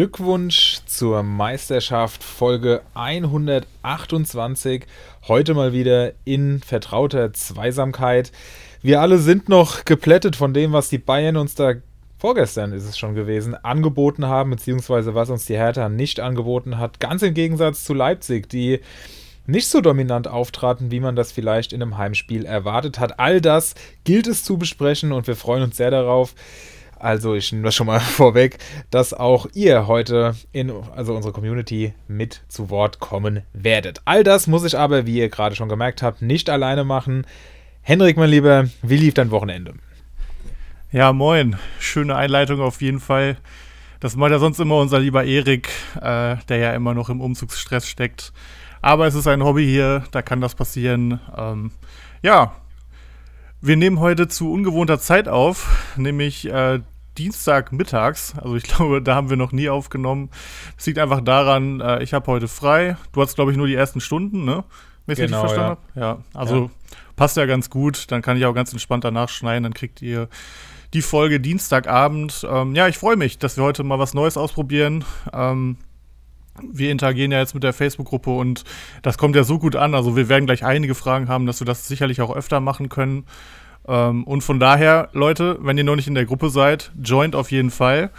Glückwunsch zur Meisterschaft Folge 128. Heute mal wieder in vertrauter Zweisamkeit. Wir alle sind noch geplättet von dem, was die Bayern uns da vorgestern ist es schon gewesen, angeboten haben, beziehungsweise was uns die Hertha nicht angeboten hat. Ganz im Gegensatz zu Leipzig, die nicht so dominant auftraten, wie man das vielleicht in einem Heimspiel erwartet hat. All das gilt es zu besprechen und wir freuen uns sehr darauf. Also ich nehme das schon mal vorweg, dass auch ihr heute in also unsere Community mit zu Wort kommen werdet. All das muss ich aber, wie ihr gerade schon gemerkt habt, nicht alleine machen. Henrik, mein Lieber, wie lief dein Wochenende? Ja, moin. Schöne Einleitung auf jeden Fall. Das macht ja sonst immer unser lieber Erik, äh, der ja immer noch im Umzugsstress steckt. Aber es ist ein Hobby hier, da kann das passieren. Ähm, ja, wir nehmen heute zu ungewohnter Zeit auf, nämlich äh, Dienstagmittags. Also ich glaube, da haben wir noch nie aufgenommen. Es liegt einfach daran, äh, ich habe heute frei. Du hast, glaube ich, nur die ersten Stunden, ne? Wenn ich genau, richtig verstanden ja. habe. Ja, also ja. passt ja ganz gut. Dann kann ich auch ganz entspannt danach schneiden. Dann kriegt ihr die Folge Dienstagabend. Ähm, ja, ich freue mich, dass wir heute mal was Neues ausprobieren. Ähm, wir interagieren ja jetzt mit der Facebook-Gruppe und das kommt ja so gut an. Also wir werden gleich einige Fragen haben, dass wir das sicherlich auch öfter machen können. Ähm, und von daher, Leute, wenn ihr noch nicht in der Gruppe seid, joint auf jeden Fall.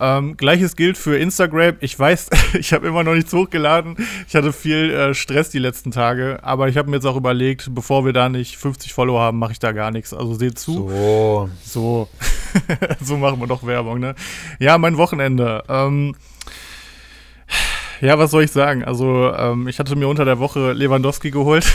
Ähm, Gleiches gilt für Instagram. Ich weiß, ich habe immer noch nichts hochgeladen. Ich hatte viel äh, Stress die letzten Tage, aber ich habe mir jetzt auch überlegt, bevor wir da nicht 50 Follower haben, mache ich da gar nichts. Also seht zu. So. So. so machen wir doch Werbung, ne? Ja, mein Wochenende. Ähm, ja, was soll ich sagen? Also, ähm, ich hatte mir unter der Woche Lewandowski geholt.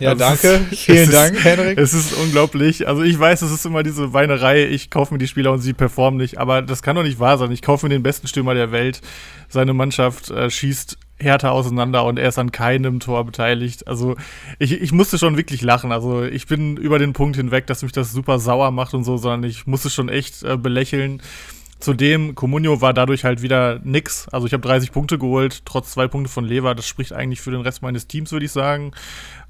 Ja, also danke. Ist, Vielen Dank, ist, Henrik. Es ist unglaublich. Also, ich weiß, es ist immer diese Weinerei. Ich kaufe mir die Spieler und sie performen nicht. Aber das kann doch nicht wahr sein. Ich kaufe mir den besten Stürmer der Welt. Seine Mannschaft äh, schießt härter auseinander und er ist an keinem Tor beteiligt. Also ich, ich musste schon wirklich lachen. Also ich bin über den Punkt hinweg, dass mich das super sauer macht und so, sondern ich musste schon echt äh, belächeln. Zudem, Comunio war dadurch halt wieder nix. Also ich habe 30 Punkte geholt, trotz zwei Punkte von Lever. Das spricht eigentlich für den Rest meines Teams, würde ich sagen.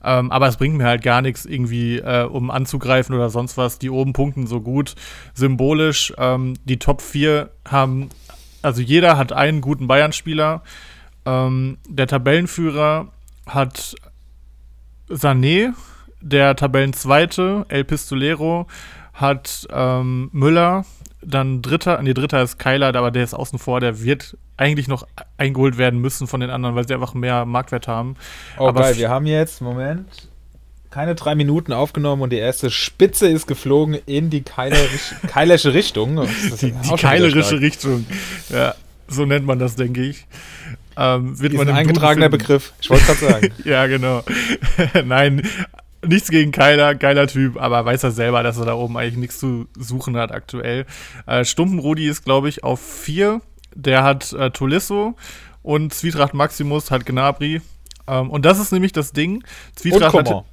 Ähm, aber es bringt mir halt gar nichts, irgendwie, äh, um anzugreifen oder sonst was. Die oben punkten so gut. Symbolisch, ähm, die Top 4 haben, also jeder hat einen guten Bayern-Spieler. Ähm, der Tabellenführer hat Sané, der Tabellenzweite, El Pistolero, hat ähm, Müller, dann Dritter, nee, Dritter ist Kyler, aber der ist außen vor, der wird eigentlich noch eingeholt werden müssen von den anderen, weil sie einfach mehr Marktwert haben. Oh, aber geil, wir haben jetzt, Moment, keine drei Minuten aufgenommen und die erste Spitze ist geflogen in die keilerische Richtung. Die, die keilerische Richtung, ja, so nennt man das, denke ich. Ähm, wird ist man ein eingetragener Begriff, ich wollte gerade sagen. ja, genau. Nein, nichts gegen Keiler, geiler Typ, aber weiß er selber, dass er da oben eigentlich nichts zu suchen hat aktuell. Äh, Stumpen ist, glaube ich, auf vier. Der hat äh, Tolisso und Zwietracht Maximus hat Gnabry. Ähm, und das ist nämlich das Ding. Zwietracht und Hat,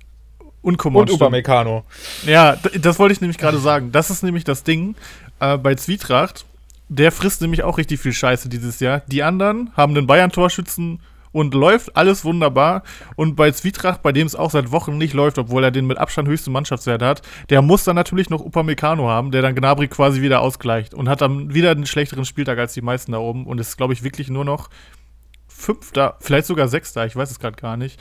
und. Und Upamecano. Ja, das wollte ich nämlich gerade sagen. Das ist nämlich das Ding äh, bei Zwietracht. Der frisst nämlich auch richtig viel Scheiße dieses Jahr. Die anderen haben den Bayern-Torschützen und läuft alles wunderbar. Und bei Zwietracht, bei dem es auch seit Wochen nicht läuft, obwohl er den mit Abstand höchsten Mannschaftswert hat, der muss dann natürlich noch Upamecano haben, der dann Gnabry quasi wieder ausgleicht und hat dann wieder einen schlechteren Spieltag als die meisten da oben und ist, glaube ich, wirklich nur noch Fünfter, vielleicht sogar Sechster, ich weiß es gerade gar nicht.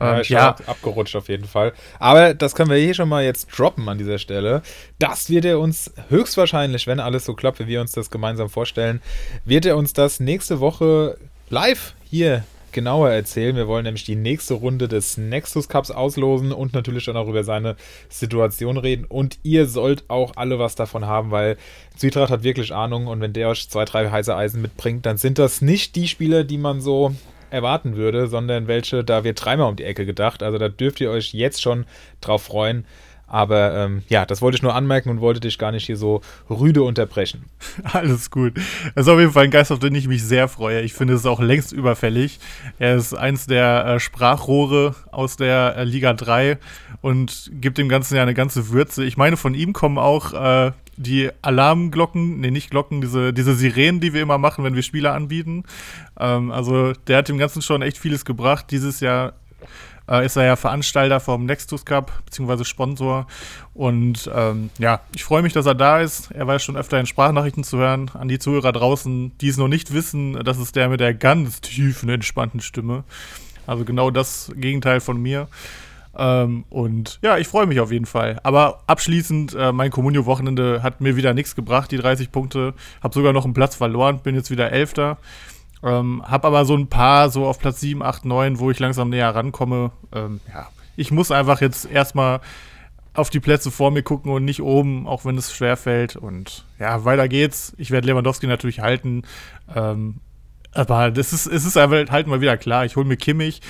Ähm, ja, abgerutscht auf jeden Fall. Aber das können wir hier schon mal jetzt droppen an dieser Stelle. Das wird er uns höchstwahrscheinlich, wenn alles so klappt, wie wir uns das gemeinsam vorstellen, wird er uns das nächste Woche live hier genauer erzählen. Wir wollen nämlich die nächste Runde des Nexus Cups auslosen und natürlich dann auch über seine Situation reden. Und ihr sollt auch alle was davon haben, weil Zwietracht hat wirklich Ahnung und wenn der euch zwei, drei heiße Eisen mitbringt, dann sind das nicht die Spieler, die man so erwarten würde, sondern welche, da wird dreimal um die Ecke gedacht. Also da dürft ihr euch jetzt schon drauf freuen. Aber ähm, ja, das wollte ich nur anmerken und wollte dich gar nicht hier so rüde unterbrechen. Alles gut. Das ist auf jeden Fall ein Geist, auf den ich mich sehr freue. Ich finde es auch längst überfällig. Er ist eins der äh, Sprachrohre aus der äh, Liga 3 und gibt dem Ganzen ja eine ganze Würze. Ich meine, von ihm kommen auch äh, die Alarmglocken, nee, nicht Glocken, diese, diese Sirenen, die wir immer machen, wenn wir Spieler anbieten. Ähm, also der hat dem Ganzen schon echt vieles gebracht. Dieses Jahr äh, ist er ja Veranstalter vom Nextus Cup, beziehungsweise Sponsor. Und ähm, ja, ich freue mich, dass er da ist. Er war schon öfter in Sprachnachrichten zu hören. An die Zuhörer draußen, die es noch nicht wissen, das ist der mit der ganz tiefen, entspannten Stimme. Also genau das Gegenteil von mir. Ähm, und ja, ich freue mich auf jeden Fall. Aber abschließend, äh, mein Communio-Wochenende hat mir wieder nichts gebracht, die 30 Punkte. Hab sogar noch einen Platz verloren, bin jetzt wieder Elfter. Ähm, hab aber so ein paar so auf Platz 7, 8, 9, wo ich langsam näher rankomme. Ähm, ja, ich muss einfach jetzt erstmal auf die Plätze vor mir gucken und nicht oben, auch wenn es schwer fällt. Und ja, weiter geht's. Ich werde Lewandowski natürlich halten. Ähm, aber das ist, es ist halt mal wieder klar. Ich hole mir Kimmich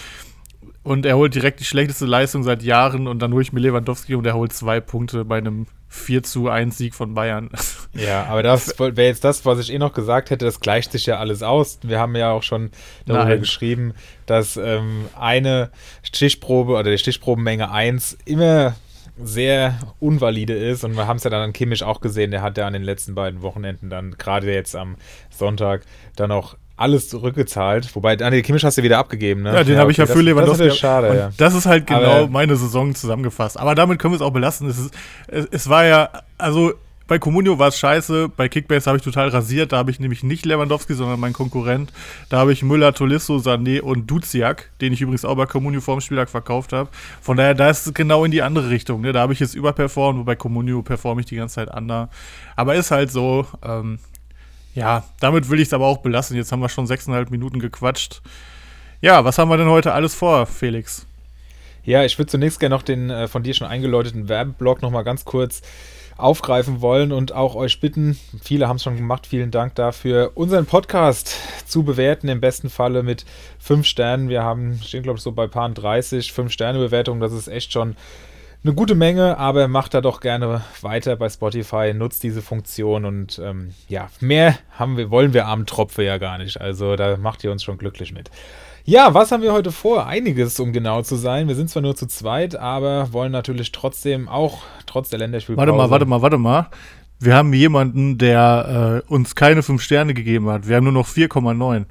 und er holt direkt die schlechteste Leistung seit Jahren und dann hole ich mir Lewandowski und er holt zwei Punkte bei einem 4 zu 1 Sieg von Bayern. Ja, aber das wäre jetzt das, was ich eh noch gesagt hätte, das gleicht sich ja alles aus. Wir haben ja auch schon darüber Nein. geschrieben, dass ähm, eine Stichprobe oder die Stichprobenmenge 1 immer sehr unvalide ist und wir haben es ja dann an Kimmich auch gesehen, der hat ja an den letzten beiden Wochenenden dann gerade jetzt am Sonntag dann auch alles zurückgezahlt. Wobei, Daniel Kimmich hast du wieder abgegeben, ne? Ja, den ja, habe ich ja für Lewandowski. Das ist schade, ja. Das ist halt genau Aber, meine Saison zusammengefasst. Aber damit können wir es auch belassen. Es, ist, es, es war ja, also bei Comunio war es scheiße, bei Kickbase habe ich total rasiert, da habe ich nämlich nicht Lewandowski, sondern meinen Konkurrent. Da habe ich Müller, Tolisso, Sané und Duziak, den ich übrigens auch bei Comunio vorm Spieltag verkauft habe. Von daher, da ist es genau in die andere Richtung. Ne? Da habe ich jetzt überperformt, wobei Comunio performe ich die ganze Zeit under. Aber ist halt so, ähm, ja, damit will ich es aber auch belassen. Jetzt haben wir schon sechseinhalb Minuten gequatscht. Ja, was haben wir denn heute alles vor, Felix? Ja, ich würde zunächst gerne noch den äh, von dir schon eingeläuteten Werbeblock nochmal ganz kurz aufgreifen wollen und auch euch bitten, viele haben es schon gemacht, vielen Dank dafür, unseren Podcast zu bewerten, im besten Falle mit fünf Sternen. Wir haben, stehen glaube ich so bei paar 30, fünf Sterne Bewertungen, das ist echt schon eine gute Menge, aber macht da doch gerne weiter bei Spotify, nutzt diese Funktion und ähm, ja, mehr haben wir, wollen wir armen Tropfe ja gar nicht. Also da macht ihr uns schon glücklich mit. Ja, was haben wir heute vor? Einiges, um genau zu sein. Wir sind zwar nur zu zweit, aber wollen natürlich trotzdem auch trotz der Länderspielpause. Warte mal, warte mal, warte mal. Wir haben jemanden, der äh, uns keine fünf Sterne gegeben hat. Wir haben nur noch 4,9.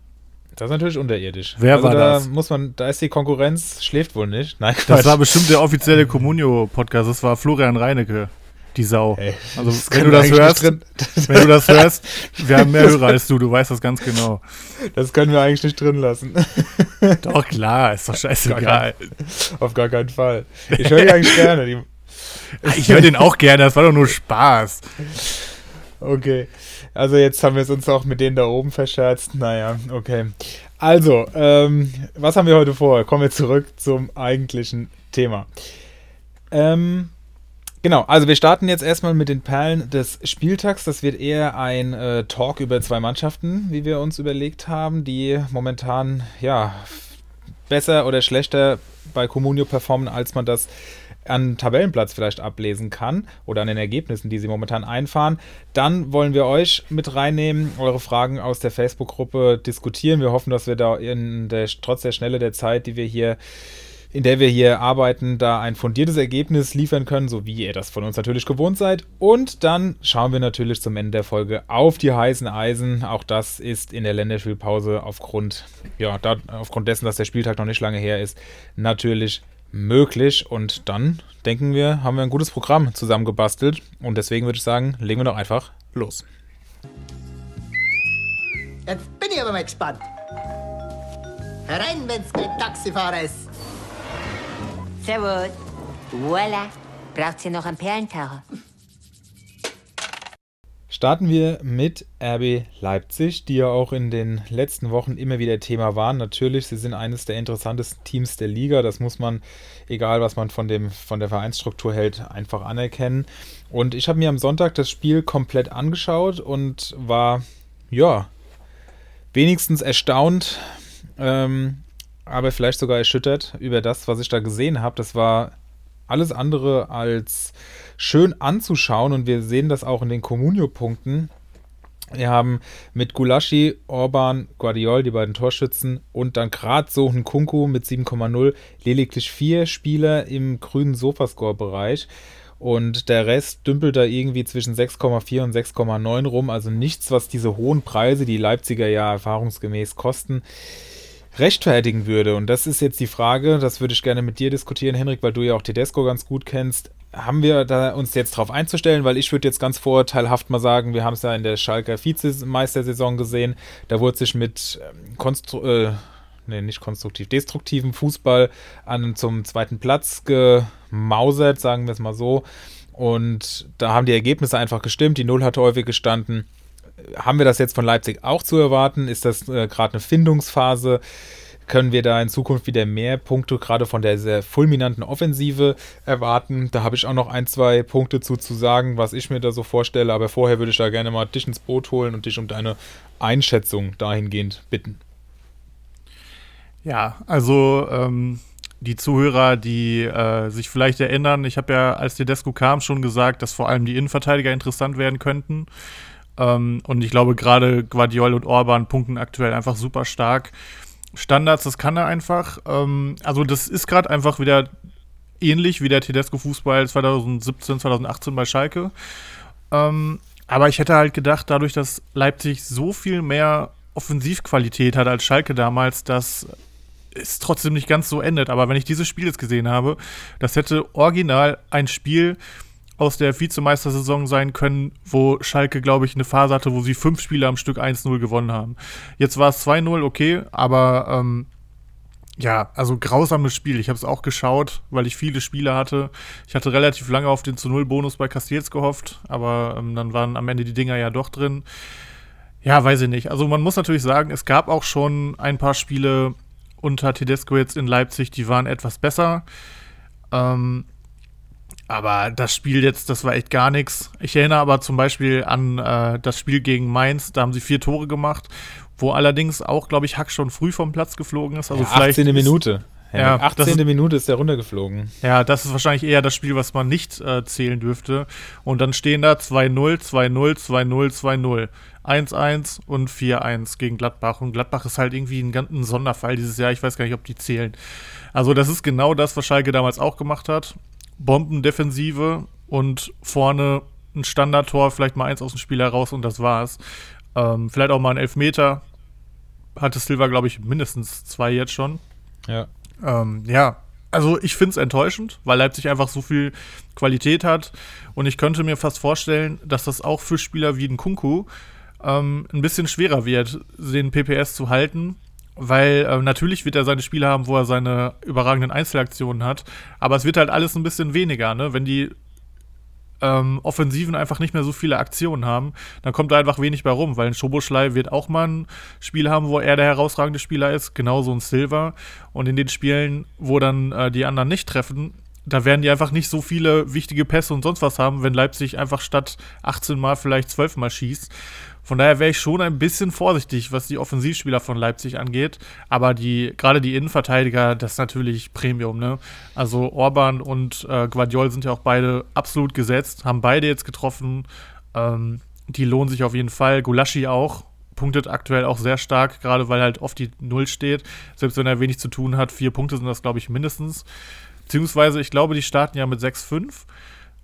Das ist natürlich unterirdisch. Wer also war da das? Muss man, da ist die Konkurrenz, schläft wohl nicht. Nein, Quatsch. Das war bestimmt der offizielle Communio-Podcast. Das war Florian Reinecke. Die Sau. Ey, also, wenn du das hörst, wenn du das hörst, wir haben mehr Hörer als du, du weißt das ganz genau. Das können wir eigentlich nicht drin lassen. Doch, klar, ist doch scheißegal. Auf gar keinen Fall. Ich höre die eigentlich gerne. Die ich höre den auch gerne, das war doch nur Spaß. Okay. Also jetzt haben wir es uns auch mit denen da oben verscherzt. Naja, okay. Also, ähm, was haben wir heute vor? Kommen wir zurück zum eigentlichen Thema. Ähm, genau, also wir starten jetzt erstmal mit den Perlen des Spieltags. Das wird eher ein äh, Talk über zwei Mannschaften, wie wir uns überlegt haben, die momentan ja besser oder schlechter bei Comunio performen, als man das an Tabellenplatz vielleicht ablesen kann oder an den Ergebnissen, die sie momentan einfahren, dann wollen wir euch mit reinnehmen, eure Fragen aus der Facebook-Gruppe diskutieren. Wir hoffen, dass wir da der, trotz der Schnelle der Zeit, die wir hier in der wir hier arbeiten, da ein fundiertes Ergebnis liefern können, so wie ihr das von uns natürlich gewohnt seid. Und dann schauen wir natürlich zum Ende der Folge auf die heißen Eisen. Auch das ist in der Länderspielpause aufgrund, ja, da, aufgrund dessen, dass der Spieltag noch nicht lange her ist, natürlich möglich. Und dann denken wir, haben wir ein gutes Programm zusammengebastelt. Und deswegen würde ich sagen, legen wir doch einfach los. Jetzt bin ich aber mal gespannt. Herein, wenn's kein Taxifahrer ist. Servus. Voila. Braucht ihr noch einen Perlentaucher? Starten wir mit RB Leipzig, die ja auch in den letzten Wochen immer wieder Thema waren. Natürlich, sie sind eines der interessantesten Teams der Liga. Das muss man, egal was man von, dem, von der Vereinsstruktur hält, einfach anerkennen. Und ich habe mir am Sonntag das Spiel komplett angeschaut und war, ja, wenigstens erstaunt, ähm, aber vielleicht sogar erschüttert über das, was ich da gesehen habe. Das war alles andere als schön anzuschauen und wir sehen das auch in den Comunio-Punkten. Wir haben mit Gulaschi, Orban, Guardiol, die beiden Torschützen und dann gerade so ein Kunku mit 7,0 lediglich vier Spieler im grünen Sofascore-Bereich. Und der Rest dümpelt da irgendwie zwischen 6,4 und 6,9 rum. Also nichts, was diese hohen Preise, die Leipziger ja erfahrungsgemäß kosten, rechtfertigen würde. Und das ist jetzt die Frage, das würde ich gerne mit dir diskutieren, Henrik, weil du ja auch Tedesco ganz gut kennst. Haben wir da uns jetzt darauf einzustellen? Weil ich würde jetzt ganz vorteilhaft mal sagen, wir haben es ja in der Schalker Vizemeistersaison gesehen, da wurde sich mit ähm, Konstru äh, nee, nicht konstruktiv, destruktiven Fußball an zum zweiten Platz gemausert, sagen wir es mal so. Und da haben die Ergebnisse einfach gestimmt, die Null hat häufig gestanden haben wir das jetzt von Leipzig auch zu erwarten? Ist das äh, gerade eine Findungsphase? Können wir da in Zukunft wieder mehr Punkte gerade von der sehr fulminanten Offensive erwarten? Da habe ich auch noch ein, zwei Punkte zu, zu sagen, was ich mir da so vorstelle. Aber vorher würde ich da gerne mal dich ins Boot holen und dich um deine Einschätzung dahingehend bitten. Ja, also ähm, die Zuhörer, die äh, sich vielleicht erinnern, ich habe ja, als Tedesco kam, schon gesagt, dass vor allem die Innenverteidiger interessant werden könnten. Ähm, und ich glaube, gerade Guardiol und Orban punkten aktuell einfach super stark. Standards, das kann er einfach. Ähm, also, das ist gerade einfach wieder ähnlich wie der Tedesco-Fußball 2017, 2018 bei Schalke. Ähm, aber ich hätte halt gedacht, dadurch, dass Leipzig so viel mehr Offensivqualität hat als Schalke damals, dass es trotzdem nicht ganz so endet. Aber wenn ich dieses Spiel jetzt gesehen habe, das hätte original ein Spiel aus der Vizemeistersaison sein können, wo Schalke, glaube ich, eine Phase hatte, wo sie fünf Spiele am Stück 1-0 gewonnen haben. Jetzt war es 2-0, okay, aber ähm, ja, also grausames Spiel. Ich habe es auch geschaut, weil ich viele Spiele hatte. Ich hatte relativ lange auf den zu Null Bonus bei Castells gehofft, aber ähm, dann waren am Ende die Dinger ja doch drin. Ja, weiß ich nicht. Also man muss natürlich sagen, es gab auch schon ein paar Spiele unter Tedesco jetzt in Leipzig, die waren etwas besser. Ähm, aber das Spiel jetzt, das war echt gar nichts. Ich erinnere aber zum Beispiel an äh, das Spiel gegen Mainz, da haben sie vier Tore gemacht, wo allerdings auch, glaube ich, Hack schon früh vom Platz geflogen ist. Also ja, 18. Minute. Ja, 18. Ist, Minute ist der runtergeflogen. Ja, das ist wahrscheinlich eher das Spiel, was man nicht äh, zählen dürfte. Und dann stehen da 2-0, 2-0, 2-0, 2-0. 1-1 und 4-1 gegen Gladbach. Und Gladbach ist halt irgendwie ein, ein Sonderfall dieses Jahr. Ich weiß gar nicht, ob die zählen. Also, das ist genau das, was Schalke damals auch gemacht hat. Bombendefensive und vorne ein Standardtor, vielleicht mal eins aus dem Spiel heraus und das war's. Ähm, vielleicht auch mal ein Elfmeter. Hatte Silva, glaube ich, mindestens zwei jetzt schon. Ja. Ähm, ja, also ich finde es enttäuschend, weil Leipzig einfach so viel Qualität hat. Und ich könnte mir fast vorstellen, dass das auch für Spieler wie den Kunku ähm, ein bisschen schwerer wird, den PPS zu halten, weil äh, natürlich wird er seine Spiele haben, wo er seine überragenden Einzelaktionen hat, aber es wird halt alles ein bisschen weniger, ne? Wenn die ähm, Offensiven einfach nicht mehr so viele Aktionen haben, dann kommt da einfach wenig bei rum, weil ein Schoboschlei wird auch mal ein Spiel haben, wo er der herausragende Spieler ist, genauso ein Silver. Und in den Spielen, wo dann äh, die anderen nicht treffen, da werden die einfach nicht so viele wichtige Pässe und sonst was haben, wenn Leipzig einfach statt 18 Mal vielleicht 12 Mal schießt. Von daher wäre ich schon ein bisschen vorsichtig, was die Offensivspieler von Leipzig angeht. Aber die, gerade die Innenverteidiger, das ist natürlich Premium, ne? Also Orban und äh, Guardiol sind ja auch beide absolut gesetzt, haben beide jetzt getroffen. Ähm, die lohnen sich auf jeden Fall. Gulaschi auch, punktet aktuell auch sehr stark, gerade weil halt oft die Null steht. Selbst wenn er wenig zu tun hat, vier Punkte sind das, glaube ich, mindestens. Beziehungsweise, ich glaube, die starten ja mit 6-5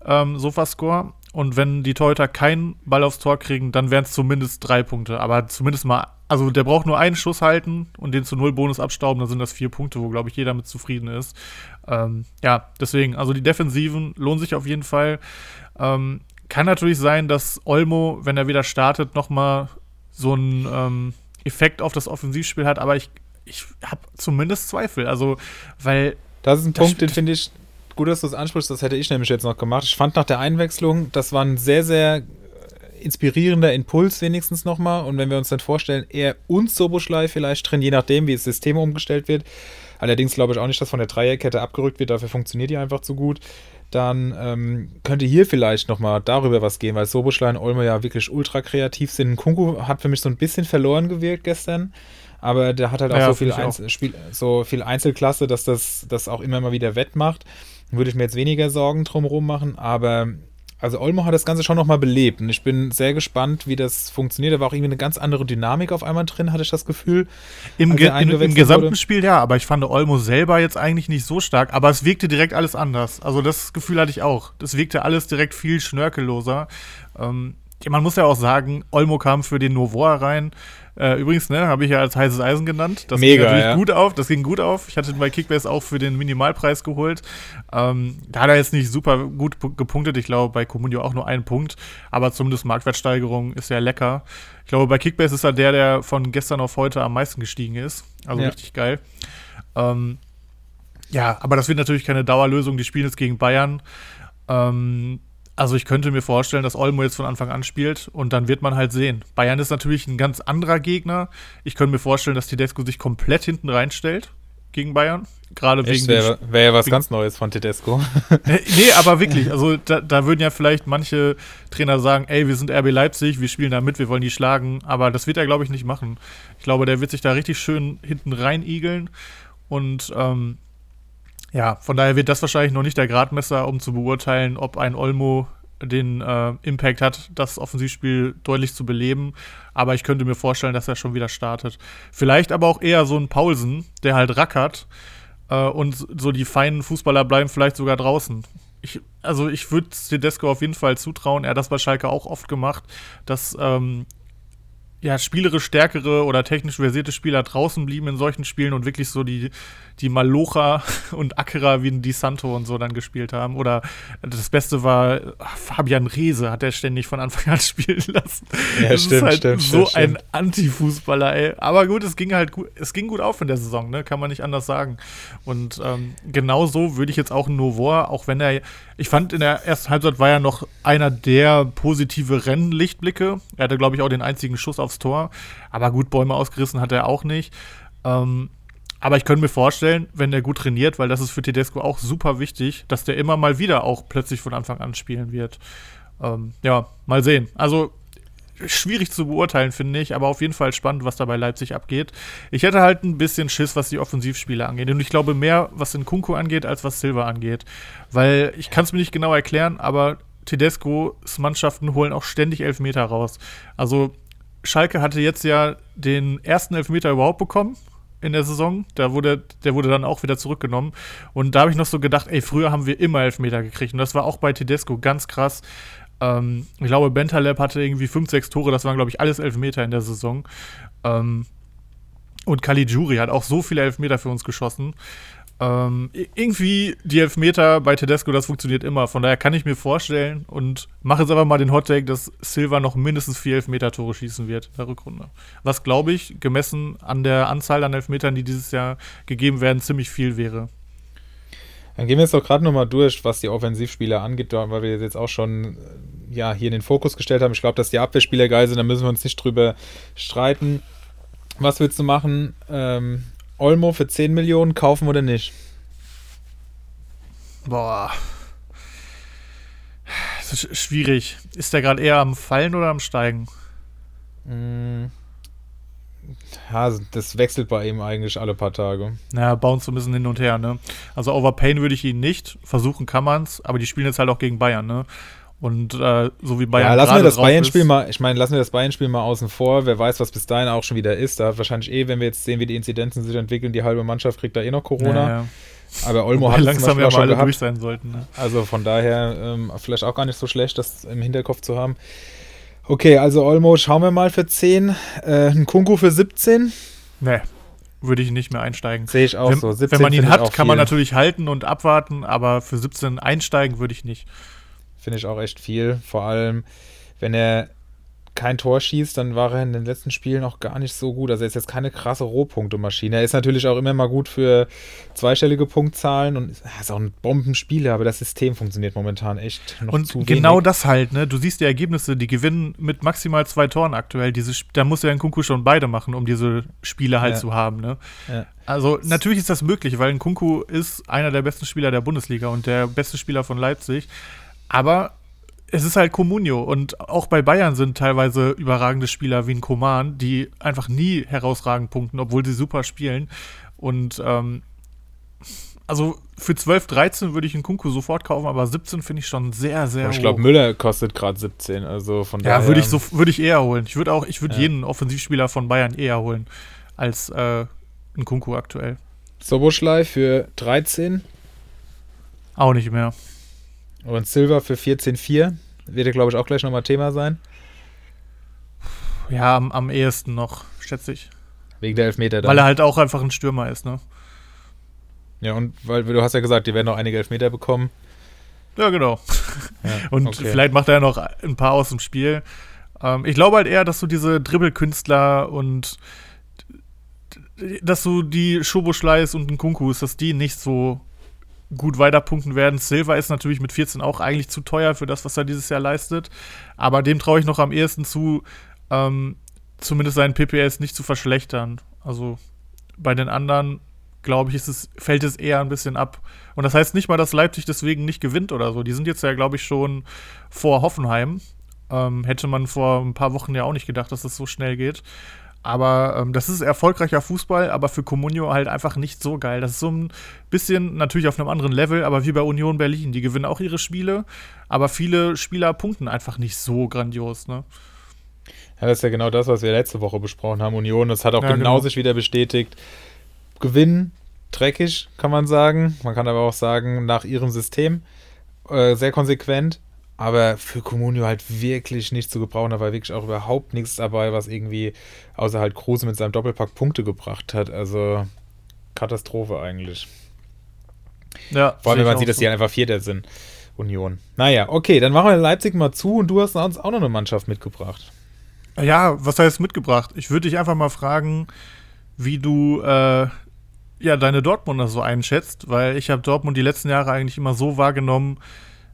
ähm, Sofascore. Und wenn die Torhüter keinen Ball aufs Tor kriegen, dann wären es zumindest drei Punkte. Aber zumindest mal, also der braucht nur einen Schuss halten und den zu null Bonus abstauben, dann sind das vier Punkte, wo, glaube ich, jeder mit zufrieden ist. Ähm, ja, deswegen, also die Defensiven lohnen sich auf jeden Fall. Ähm, kann natürlich sein, dass Olmo, wenn er wieder startet, nochmal so einen ähm, Effekt auf das Offensivspiel hat, aber ich, ich habe zumindest Zweifel. Also, weil. Das ist ein Punkt, den finde ich gut, dass du es ansprichst. Das hätte ich nämlich jetzt noch gemacht. Ich fand nach der Einwechslung, das war ein sehr, sehr inspirierender Impuls wenigstens nochmal. Und wenn wir uns dann vorstellen, er und Soboschlei vielleicht drin, je nachdem, wie das System umgestellt wird. Allerdings glaube ich auch nicht, dass von der Dreierkette abgerückt wird. Dafür funktioniert die einfach zu gut. Dann ähm, könnte hier vielleicht nochmal darüber was gehen, weil Soboschlei und Olmo ja wirklich ultra kreativ sind. Kunku hat für mich so ein bisschen verloren gewirkt gestern aber der hat halt auch, ja, so, viel Einzel Spiel, so viel Einzelklasse, dass das, das auch immer mal wieder wettmacht würde ich mir jetzt weniger Sorgen drumherum machen, aber also Olmo hat das Ganze schon nochmal belebt und ich bin sehr gespannt, wie das funktioniert. Da war auch irgendwie eine ganz andere Dynamik auf einmal drin, hatte ich das Gefühl. Im, Ge in, im gesamten wurde. Spiel ja, aber ich fand Olmo selber jetzt eigentlich nicht so stark, aber es wirkte direkt alles anders. Also das Gefühl hatte ich auch. Das wirkte alles direkt viel schnörkelloser. Ähm, man muss ja auch sagen, Olmo kam für den Novoa rein. Äh, übrigens, ne, habe ich ja als heißes Eisen genannt. Das Mega, ging natürlich ja. gut auf. Das ging gut auf. Ich hatte ihn bei Kickbase auch für den Minimalpreis geholt. Ähm, da hat er jetzt nicht super gut pu- gepunktet. Ich glaube, bei Comunio auch nur einen Punkt. Aber zumindest Marktwertsteigerung ist ja lecker. Ich glaube, bei Kickbase ist er der, der von gestern auf heute am meisten gestiegen ist. Also Ja. richtig geil. Ähm, ja, aber das wird natürlich keine Dauerlösung. Die spielen jetzt gegen Bayern. Ähm, also ich könnte mir vorstellen, dass Olmo jetzt von Anfang an spielt und dann wird man halt sehen. Bayern ist natürlich ein ganz anderer Gegner. Ich könnte mir vorstellen, dass Tedesco sich komplett hinten reinstellt gegen Bayern. Gerade wegen wäre wär ja was ganz Neues von Tedesco. äh, nee, aber wirklich. Also da, da würden ja vielleicht manche Trainer sagen, ey, wir sind RB Leipzig, wir spielen da mit, wir wollen die schlagen. Aber das wird er, glaube ich, nicht machen. Ich glaube, der wird sich da richtig schön hinten reinigeln. Und ähm, ja, von daher wird das wahrscheinlich noch nicht der Gradmesser, um zu beurteilen, ob ein Olmo den äh, Impact hat, das Offensivspiel deutlich zu beleben. Aber ich könnte mir vorstellen, dass er schon wieder startet. Vielleicht aber auch eher so ein Paulsen, der halt rackert äh, und so die feinen Fußballer bleiben vielleicht sogar draußen. Ich, also ich würde Tedesco auf jeden Fall zutrauen. Er hat das bei Schalke auch oft gemacht, dass ähm, ja, spielerisch stärkere oder technisch versierte Spieler draußen blieben in solchen Spielen und wirklich so die, die Malocha und Ackerer wie ein Di Santo und so dann gespielt haben. Oder das Beste war, ach, Fabian Reese hat er ständig von Anfang an spielen lassen. Ja, das stimmt, ist halt stimmt, so stimmt, ein Anti-Fußballer, ey. Aber gut, es ging halt gut, es ging gut auf in der Saison, ne? Kann man nicht anders sagen. Und ähm, genau so würde ich jetzt auch Novor, auch wenn er, ich fand in der ersten Halbzeit war er noch einer der positive Rennlichtblicke. Er hatte, glaube ich, auch den einzigen Schuss aufs Tor. Aber gut, Bäume ausgerissen hat er auch nicht. Ähm, aber ich könnte mir vorstellen, wenn der gut trainiert, weil das ist für Tedesco auch super wichtig, dass der immer mal wieder auch plötzlich von Anfang an spielen wird. Ähm, ja, mal sehen. Also schwierig zu beurteilen, finde ich, aber auf jeden Fall spannend, was da bei Leipzig abgeht. Ich hätte halt ein bisschen Schiss, was die Offensivspiele angeht. Und ich glaube mehr, was den Kunku angeht, als was Silva angeht. Weil ich kann es mir nicht genau erklären, aber Tedescos Mannschaften holen auch ständig Elfmeter raus. Also Schalke hatte jetzt ja den ersten Elfmeter überhaupt bekommen in der Saison. Da wurde, der wurde dann auch wieder zurückgenommen. Und da habe ich noch so gedacht, ey, früher haben wir immer Elfmeter gekriegt. Und das war auch bei Tedesco ganz krass. Ähm, ich glaube, Bentaleb hatte irgendwie 5, 6 Tore. Das waren, glaube ich, alles Elfmeter in der Saison. Ähm, und Caligiuri hat auch so viele Elfmeter für uns geschossen. Ähm, irgendwie die Elfmeter bei Tedesco, das funktioniert immer. Von daher kann ich mir vorstellen und mache jetzt einfach mal den Hottake, dass Silva noch mindestens vier Elfmeter-Tore schießen wird in der Rückrunde. Was, glaube ich, gemessen an der Anzahl an Elfmetern, die dieses Jahr gegeben werden, ziemlich viel wäre. Dann gehen wir jetzt doch gerade nochmal durch, was die Offensivspieler angeht, weil wir jetzt auch schon äh, ja, hier in den Fokus gestellt haben. Ich glaube, dass die Abwehrspieler geil sind, da müssen wir uns nicht drüber streiten. Was willst du machen? Ähm, Olmo für 10 Millionen kaufen oder nicht? Boah. Das ist sch- schwierig. Ist der gerade eher am Fallen oder am Steigen? Mm. Ja, das wechselt bei ihm eigentlich alle paar Tage. Naja, bauen so ein bisschen hin und her, ne? Also overpayen würde ich ihn nicht. Versuchen kann man's, aber die spielen jetzt halt auch gegen Bayern, ne? Und äh, so wie Bayern ja, lassen wir das Bayern-Spiel mal, ich meine, lassen wir das Bayern-Spiel mal außen vor. Wer weiß, was bis dahin auch schon wieder ist. Da hat wahrscheinlich eh, wenn wir jetzt sehen, wie die Inzidenzen sich entwickeln, die halbe Mannschaft kriegt da eh noch Corona. Ja, ja. Aber Olmo Wobei hat langsam ja mal alle gehabt. durch sein sollten, ne? Also von daher ähm, vielleicht auch gar nicht so schlecht, das im Hinterkopf zu haben. Okay, also Olmo schauen wir mal für 10. Äh, ein Kunku für 17. Nee, würde ich nicht mehr einsteigen. Sehe ich auch wenn, so. 17 wenn man ihn hat, kann man viel. natürlich halten und abwarten, aber für 17 einsteigen würde ich nicht. Finde ich auch echt viel. Vor allem, wenn er kein Tor schießt, dann war er in den letzten Spielen auch gar nicht so gut. Also er ist jetzt keine krasse Rohpunktemaschine. Er ist natürlich auch immer mal gut für zweistellige Punktzahlen und er ist auch ein Bombenspieler, aber das System funktioniert momentan echt noch Und zu genau wenig. das halt, ne? Du siehst die Ergebnisse, die gewinnen mit maximal zwei Toren aktuell. Diese, da muss ja ein Kunku schon beide machen, um diese Spiele halt Ja. zu haben, ne? Ja. Also natürlich ist das möglich, weil ein Kunku ist einer der besten Spieler der Bundesliga und der beste Spieler von Leipzig. Aber es ist halt Comunio und auch bei Bayern sind teilweise überragende Spieler wie ein Koman, die einfach nie herausragend punkten, obwohl sie super spielen. Und ähm, also für 12, 13 würde ich einen Kunku sofort kaufen, aber 17 finde ich schon sehr, sehr Aber ich glaube, hoch. Müller kostet gerade 17. Also von Ja, daher. würde ich, so, würde ich eher holen. Ich würde auch, ich würde Ja. jeden Offensivspieler von Bayern eher holen als äh, ein Kunku aktuell. Soboschlei für 13 Auch nicht mehr. Und Silva für 14,4. Wird ja, glaube ich, auch gleich nochmal Thema sein. Ja, am, am ehesten noch, schätze ich. Wegen der Elfmeter dann. Weil er halt auch einfach ein Stürmer ist, ne? Ja, und weil du hast ja gesagt, die werden noch einige Elfmeter bekommen. Ja, genau. Ja, Und okay. vielleicht macht er ja noch ein paar aus dem Spiel. Ähm, ich glaube halt eher, dass du diese Dribbelkünstler und dass du die Schoboschleis und den Kunkus, dass die nicht so gut weiterpunkten werden. Silva ist natürlich mit 14 auch eigentlich zu teuer für das, was er dieses Jahr leistet. Aber dem traue ich noch am ehesten zu, ähm, zumindest seinen PPS nicht zu verschlechtern. Also bei den anderen, glaube ich, ist es, fällt es eher ein bisschen ab. Und das heißt nicht mal, dass Leipzig deswegen nicht gewinnt oder so. Die sind jetzt ja, glaube ich, schon vor Hoffenheim. Ähm, hätte man vor ein paar Wochen ja auch nicht gedacht, dass das so schnell geht. Aber ähm, das ist erfolgreicher Fußball, aber für Comunio halt einfach nicht so geil. Das ist so ein bisschen natürlich auf einem anderen Level, aber wie bei Union Berlin. Die gewinnen auch ihre Spiele, aber viele Spieler punkten einfach nicht so grandios. Ne? Ja, das ist ja genau das, was wir letzte Woche besprochen haben. Union, das hat auch Ja, genau, genau. sich wieder bestätigt. Gewinn, dreckig, kann man sagen. Man kann aber auch sagen, nach ihrem System äh, sehr konsequent. Aber für Comunio halt wirklich nicht zu gebrauchen. Da war wirklich auch überhaupt nichts dabei, was irgendwie, außer halt Kruse mit seinem Doppelpack Punkte gebracht hat. Also Katastrophe eigentlich. Ja, Vor allem, wenn man sieht, auch dass die so. einfach Vierter sind. Union. Naja, okay, dann machen wir Leipzig mal zu und du hast uns auch noch eine Mannschaft mitgebracht. Ja, was heißt mitgebracht? Ich würde dich einfach mal fragen, wie du äh, ja deine Dortmunder so einschätzt, weil ich habe Dortmund die letzten Jahre eigentlich immer so wahrgenommen,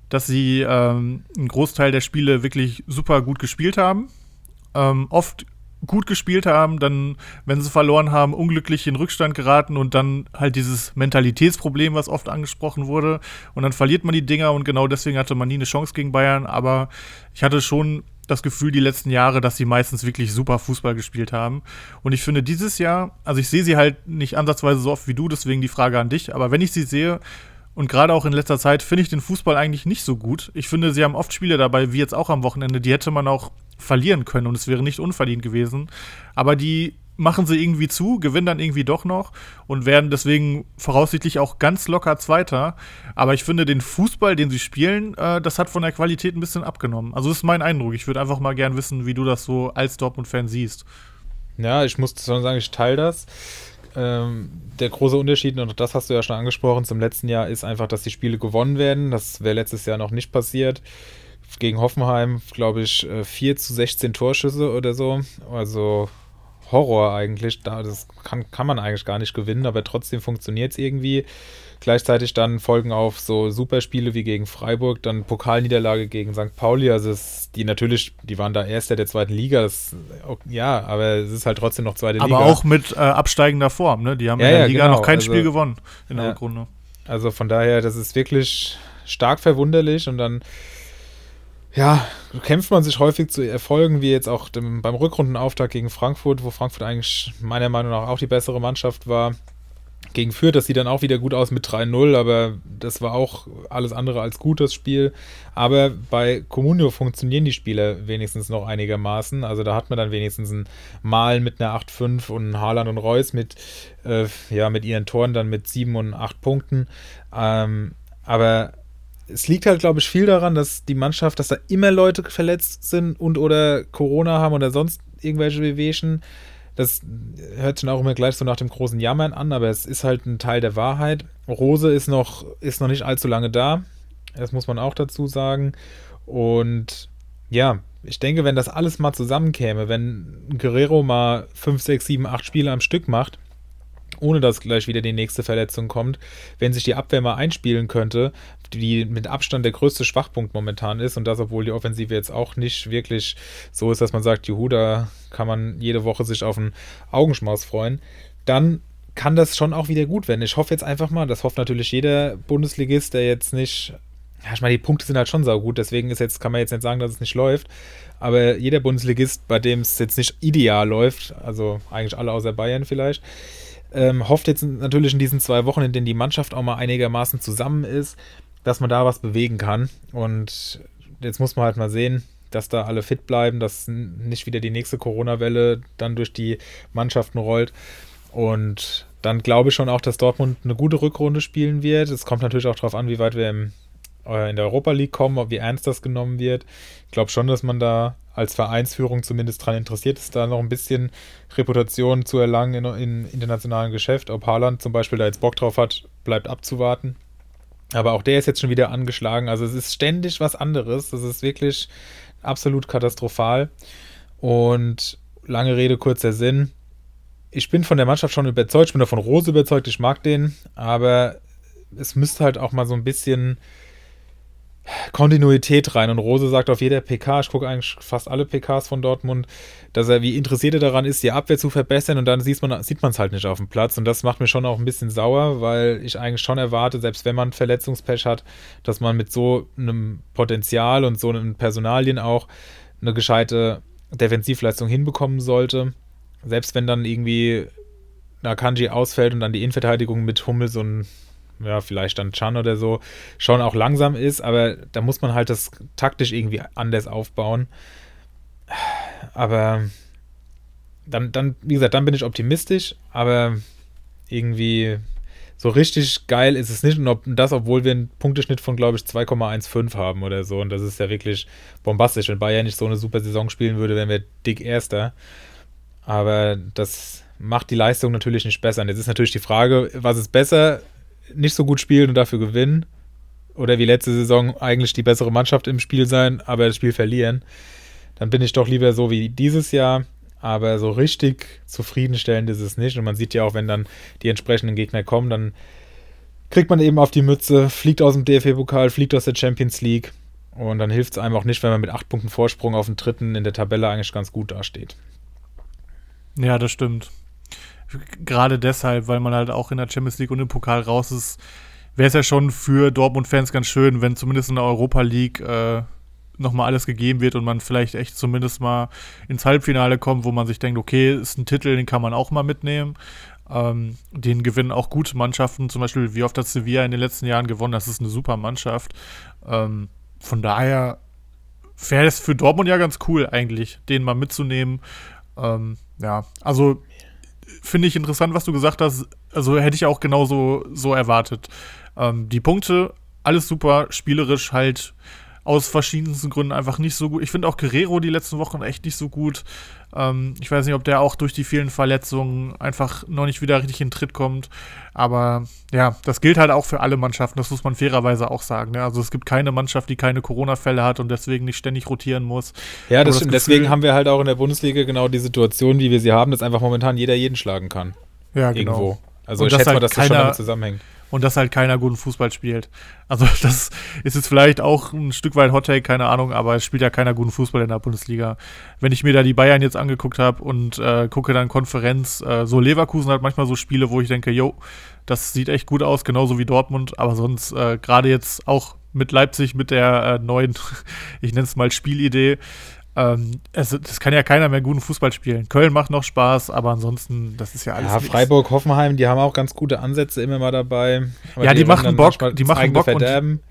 dass sie ähm, einen Großteil der Spiele wirklich super gut gespielt haben, ähm, oft gut gespielt haben, dann, wenn sie verloren haben, unglücklich in Rückstand geraten und dann halt dieses Mentalitätsproblem, was oft angesprochen wurde. Und dann verliert man die Dinger und genau deswegen hatte man nie eine Chance gegen Bayern. Aber ich hatte schon das Gefühl die letzten Jahre, dass sie meistens wirklich super Fußball gespielt haben. Und ich finde dieses Jahr, also ich sehe sie halt nicht ansatzweise so oft wie du, deswegen die Frage an dich. Aber wenn ich sie sehe, und gerade auch in letzter Zeit finde ich den Fußball eigentlich nicht so gut. Ich finde, sie haben oft Spiele dabei, wie jetzt auch am Wochenende, die hätte man auch verlieren können und es wäre nicht unverdient gewesen. Aber die machen sie irgendwie zu, gewinnen dann irgendwie doch noch und werden deswegen voraussichtlich auch ganz locker Zweiter. Aber ich finde, den Fußball, den sie spielen, äh, das hat von der Qualität ein bisschen abgenommen. Also das ist mein Eindruck. Ich würde einfach mal gern wissen, wie du das so als Dortmund-Fan siehst. Ja, ich muss sagen, ich teile das. Ähm, der große Unterschied, und das hast du ja schon angesprochen, zum letzten Jahr ist einfach, dass die Spiele gewonnen werden. Das wäre letztes Jahr noch nicht passiert. Gegen Hoffenheim, glaube ich, äh, 4 zu 16 Torschüsse oder so. Also Horror eigentlich. Da, das kann, kann man eigentlich gar nicht gewinnen, aber trotzdem funktioniert es irgendwie. Gleichzeitig dann folgen auf so Superspiele wie gegen Freiburg, dann Pokalniederlage gegen St. Pauli. Also es, die natürlich, die waren da Erster der zweiten Liga. Das, ja, aber es ist halt trotzdem noch zweite Liga. Aber auch mit äh, absteigender Form, ne? Die haben Ja, in der ja, Liga genau. noch kein Also- Spiel gewonnen in der Ja. Rückrunde. Also von daher, das ist wirklich stark verwunderlich und dann, ja, kämpft man sich häufig zu Erfolgen, wie jetzt auch dem, beim Rückrundenauftakt gegen Frankfurt, wo Frankfurt eigentlich meiner Meinung nach auch die bessere Mannschaft war. Gegen Fürth, das sieht dann auch wieder gut aus mit 3-0, aber das war auch alles andere als gut, das Spiel. Aber bei Comunio funktionieren die Spiele wenigstens noch einigermaßen. Also da hat man dann wenigstens ein Malen mit einer 8-5 und Haaland und Reus mit, äh, ja, mit ihren Toren dann mit 7 und 8 Punkten. Ähm, aber es liegt halt, glaube ich, viel daran, dass die Mannschaft, dass da immer Leute verletzt sind und oder Corona haben oder sonst irgendwelche Wehwehchen. Das hört sich auch immer gleich so nach dem großen Jammern an, aber es ist halt ein Teil der Wahrheit. Rose ist noch, ist noch nicht allzu lange da. Das muss man auch dazu sagen. Und ja, ich denke, wenn das alles mal zusammenkäme, wenn Guerrero mal 5, 6, 7, 8 Spiele am Stück macht, ohne dass gleich wieder die nächste Verletzung kommt, wenn sich die Abwehr mal einspielen könnte, die mit Abstand der größte Schwachpunkt momentan ist und das, obwohl die Offensive jetzt auch nicht wirklich so ist, dass man sagt, juhu, da kann man jede Woche sich auf einen Augenschmaus freuen, dann kann das schon auch wieder gut werden. Ich hoffe jetzt einfach mal, das hofft natürlich jeder Bundesligist, der jetzt nicht, ja, ich meine, die Punkte sind halt schon saugut, deswegen ist jetzt, kann man jetzt nicht sagen, dass es nicht läuft, aber jeder Bundesligist, bei dem es jetzt nicht ideal läuft, also eigentlich alle außer Bayern vielleicht, ähm, hofft jetzt natürlich in diesen zwei Wochen, in denen die Mannschaft auch mal einigermaßen zusammen ist, dass man da was bewegen kann. Und jetzt muss man halt mal sehen, dass da alle fit bleiben, dass nicht wieder die nächste Corona-Welle dann durch die Mannschaften rollt. Und dann glaube ich schon auch, dass Dortmund eine gute Rückrunde spielen wird. Es kommt natürlich auch darauf an, wie weit wir im in der Europa League kommen, wie ernst das genommen wird. Ich glaube schon, dass man da als Vereinsführung zumindest daran interessiert ist, da noch ein bisschen Reputation zu erlangen in, in internationalen Geschäft. Ob Haaland zum Beispiel da jetzt Bock drauf hat, bleibt abzuwarten. Aber auch der ist jetzt schon wieder angeschlagen. Also es ist ständig was anderes. Das ist wirklich absolut katastrophal. Und lange Rede, kurzer Sinn. Ich bin von der Mannschaft schon überzeugt. Ich bin davon Rose überzeugt. Ich mag den. Aber es müsste halt auch mal so ein bisschen Kontinuität rein. Und Rose sagt auf jeder PK, ich gucke eigentlich fast alle PKs von Dortmund, dass er wie interessiert er daran ist, die Abwehr zu verbessern und dann sieht man es halt nicht auf dem Platz. Und das macht mir schon auch ein bisschen sauer, weil ich eigentlich schon erwarte, selbst wenn man Verletzungspech hat, dass man mit so einem Potenzial und so einem Personalien auch eine gescheite Defensivleistung hinbekommen sollte. Selbst wenn dann irgendwie Nakanji ausfällt und dann die Innenverteidigung mit Hummels und ja, vielleicht dann Chan oder so, schon auch langsam ist, aber da muss man halt das taktisch irgendwie anders aufbauen. Aber dann, dann, wie gesagt, dann bin ich optimistisch, aber irgendwie so richtig geil ist es nicht. Und das, obwohl wir einen Punkteschnitt von, glaube ich, 2,15 haben oder so. Und das ist ja wirklich bombastisch. Wenn Bayern nicht so eine super Saison spielen würde, wären wir dick Erster. Aber das macht die Leistung natürlich nicht besser. Und jetzt ist natürlich die Frage, was ist besser? Nicht so gut spielen und dafür gewinnen. Oder wie letzte Saison eigentlich die bessere Mannschaft im Spiel sein, aber das Spiel verlieren. Dann bin ich doch lieber so wie dieses Jahr. Aber so richtig zufriedenstellend ist es nicht. Und man sieht ja auch, wenn dann die entsprechenden Gegner kommen, dann kriegt man eben auf die Mütze, fliegt aus dem DFB-Pokal, fliegt aus der Champions League. Und dann hilft es einem auch nicht, wenn man mit acht Punkten Vorsprung auf den dritten in der Tabelle eigentlich ganz gut dasteht. Ja, das stimmt gerade deshalb, weil man halt auch in der Champions League und im Pokal raus ist, wäre es ja schon für Dortmund-Fans ganz schön, wenn zumindest in der Europa League äh, nochmal alles gegeben wird und man vielleicht echt zumindest mal ins Halbfinale kommt, wo man sich denkt, okay, ist ein Titel, den kann man auch mal mitnehmen. Ähm, den gewinnen auch gute Mannschaften, zum Beispiel wie oft hat Sevilla in den letzten Jahren gewonnen, das ist eine super Mannschaft. Ähm, von daher wäre es für Dortmund ja ganz cool eigentlich, den mal mitzunehmen. Ähm, ja, also finde ich interessant, was du gesagt hast. Also hätte ich auch genauso so erwartet. Ähm, die Punkte, alles super, spielerisch halt aus verschiedensten Gründen einfach nicht so gut. Ich finde auch Guerrero die letzten Wochen echt nicht so gut. Ähm, ich weiß nicht, ob der auch durch die vielen Verletzungen einfach noch nicht wieder richtig in den Tritt kommt. Aber ja, das gilt halt auch für alle Mannschaften, das muss man fairerweise auch sagen. Ne? Also es gibt keine Mannschaft, die keine Corona-Fälle hat und deswegen nicht ständig rotieren muss. Ja, das, das stimmt. Gefühl, deswegen haben wir halt auch in der Bundesliga genau die Situation, wie wir sie haben, dass einfach momentan jeder jeden schlagen kann. Ja, genau. Irgendwo. Also und ich schätze halt mal, dass das schon damit zusammenhängt und dass halt keiner guten Fußball spielt. Also das ist jetzt vielleicht auch ein Stück weit Hottake, keine Ahnung, aber es spielt ja keiner guten Fußball in der Bundesliga. Wenn ich mir da die Bayern jetzt angeguckt habe und äh, gucke dann Konferenz, äh, so Leverkusen hat manchmal so Spiele, wo ich denke, yo, das sieht echt gut aus, genauso wie Dortmund, aber sonst äh, gerade jetzt auch mit Leipzig, mit der äh, neuen, ich nenne es mal Spielidee, ähm, es, das kann ja keiner mehr guten Fußball spielen. Köln macht noch Spaß, aber ansonsten, das ist ja alles. Ja, Freiburg, Hoffenheim, die haben auch ganz gute Ansätze immer mal dabei. ja, die, die machen Bock, die machen Bock verderben.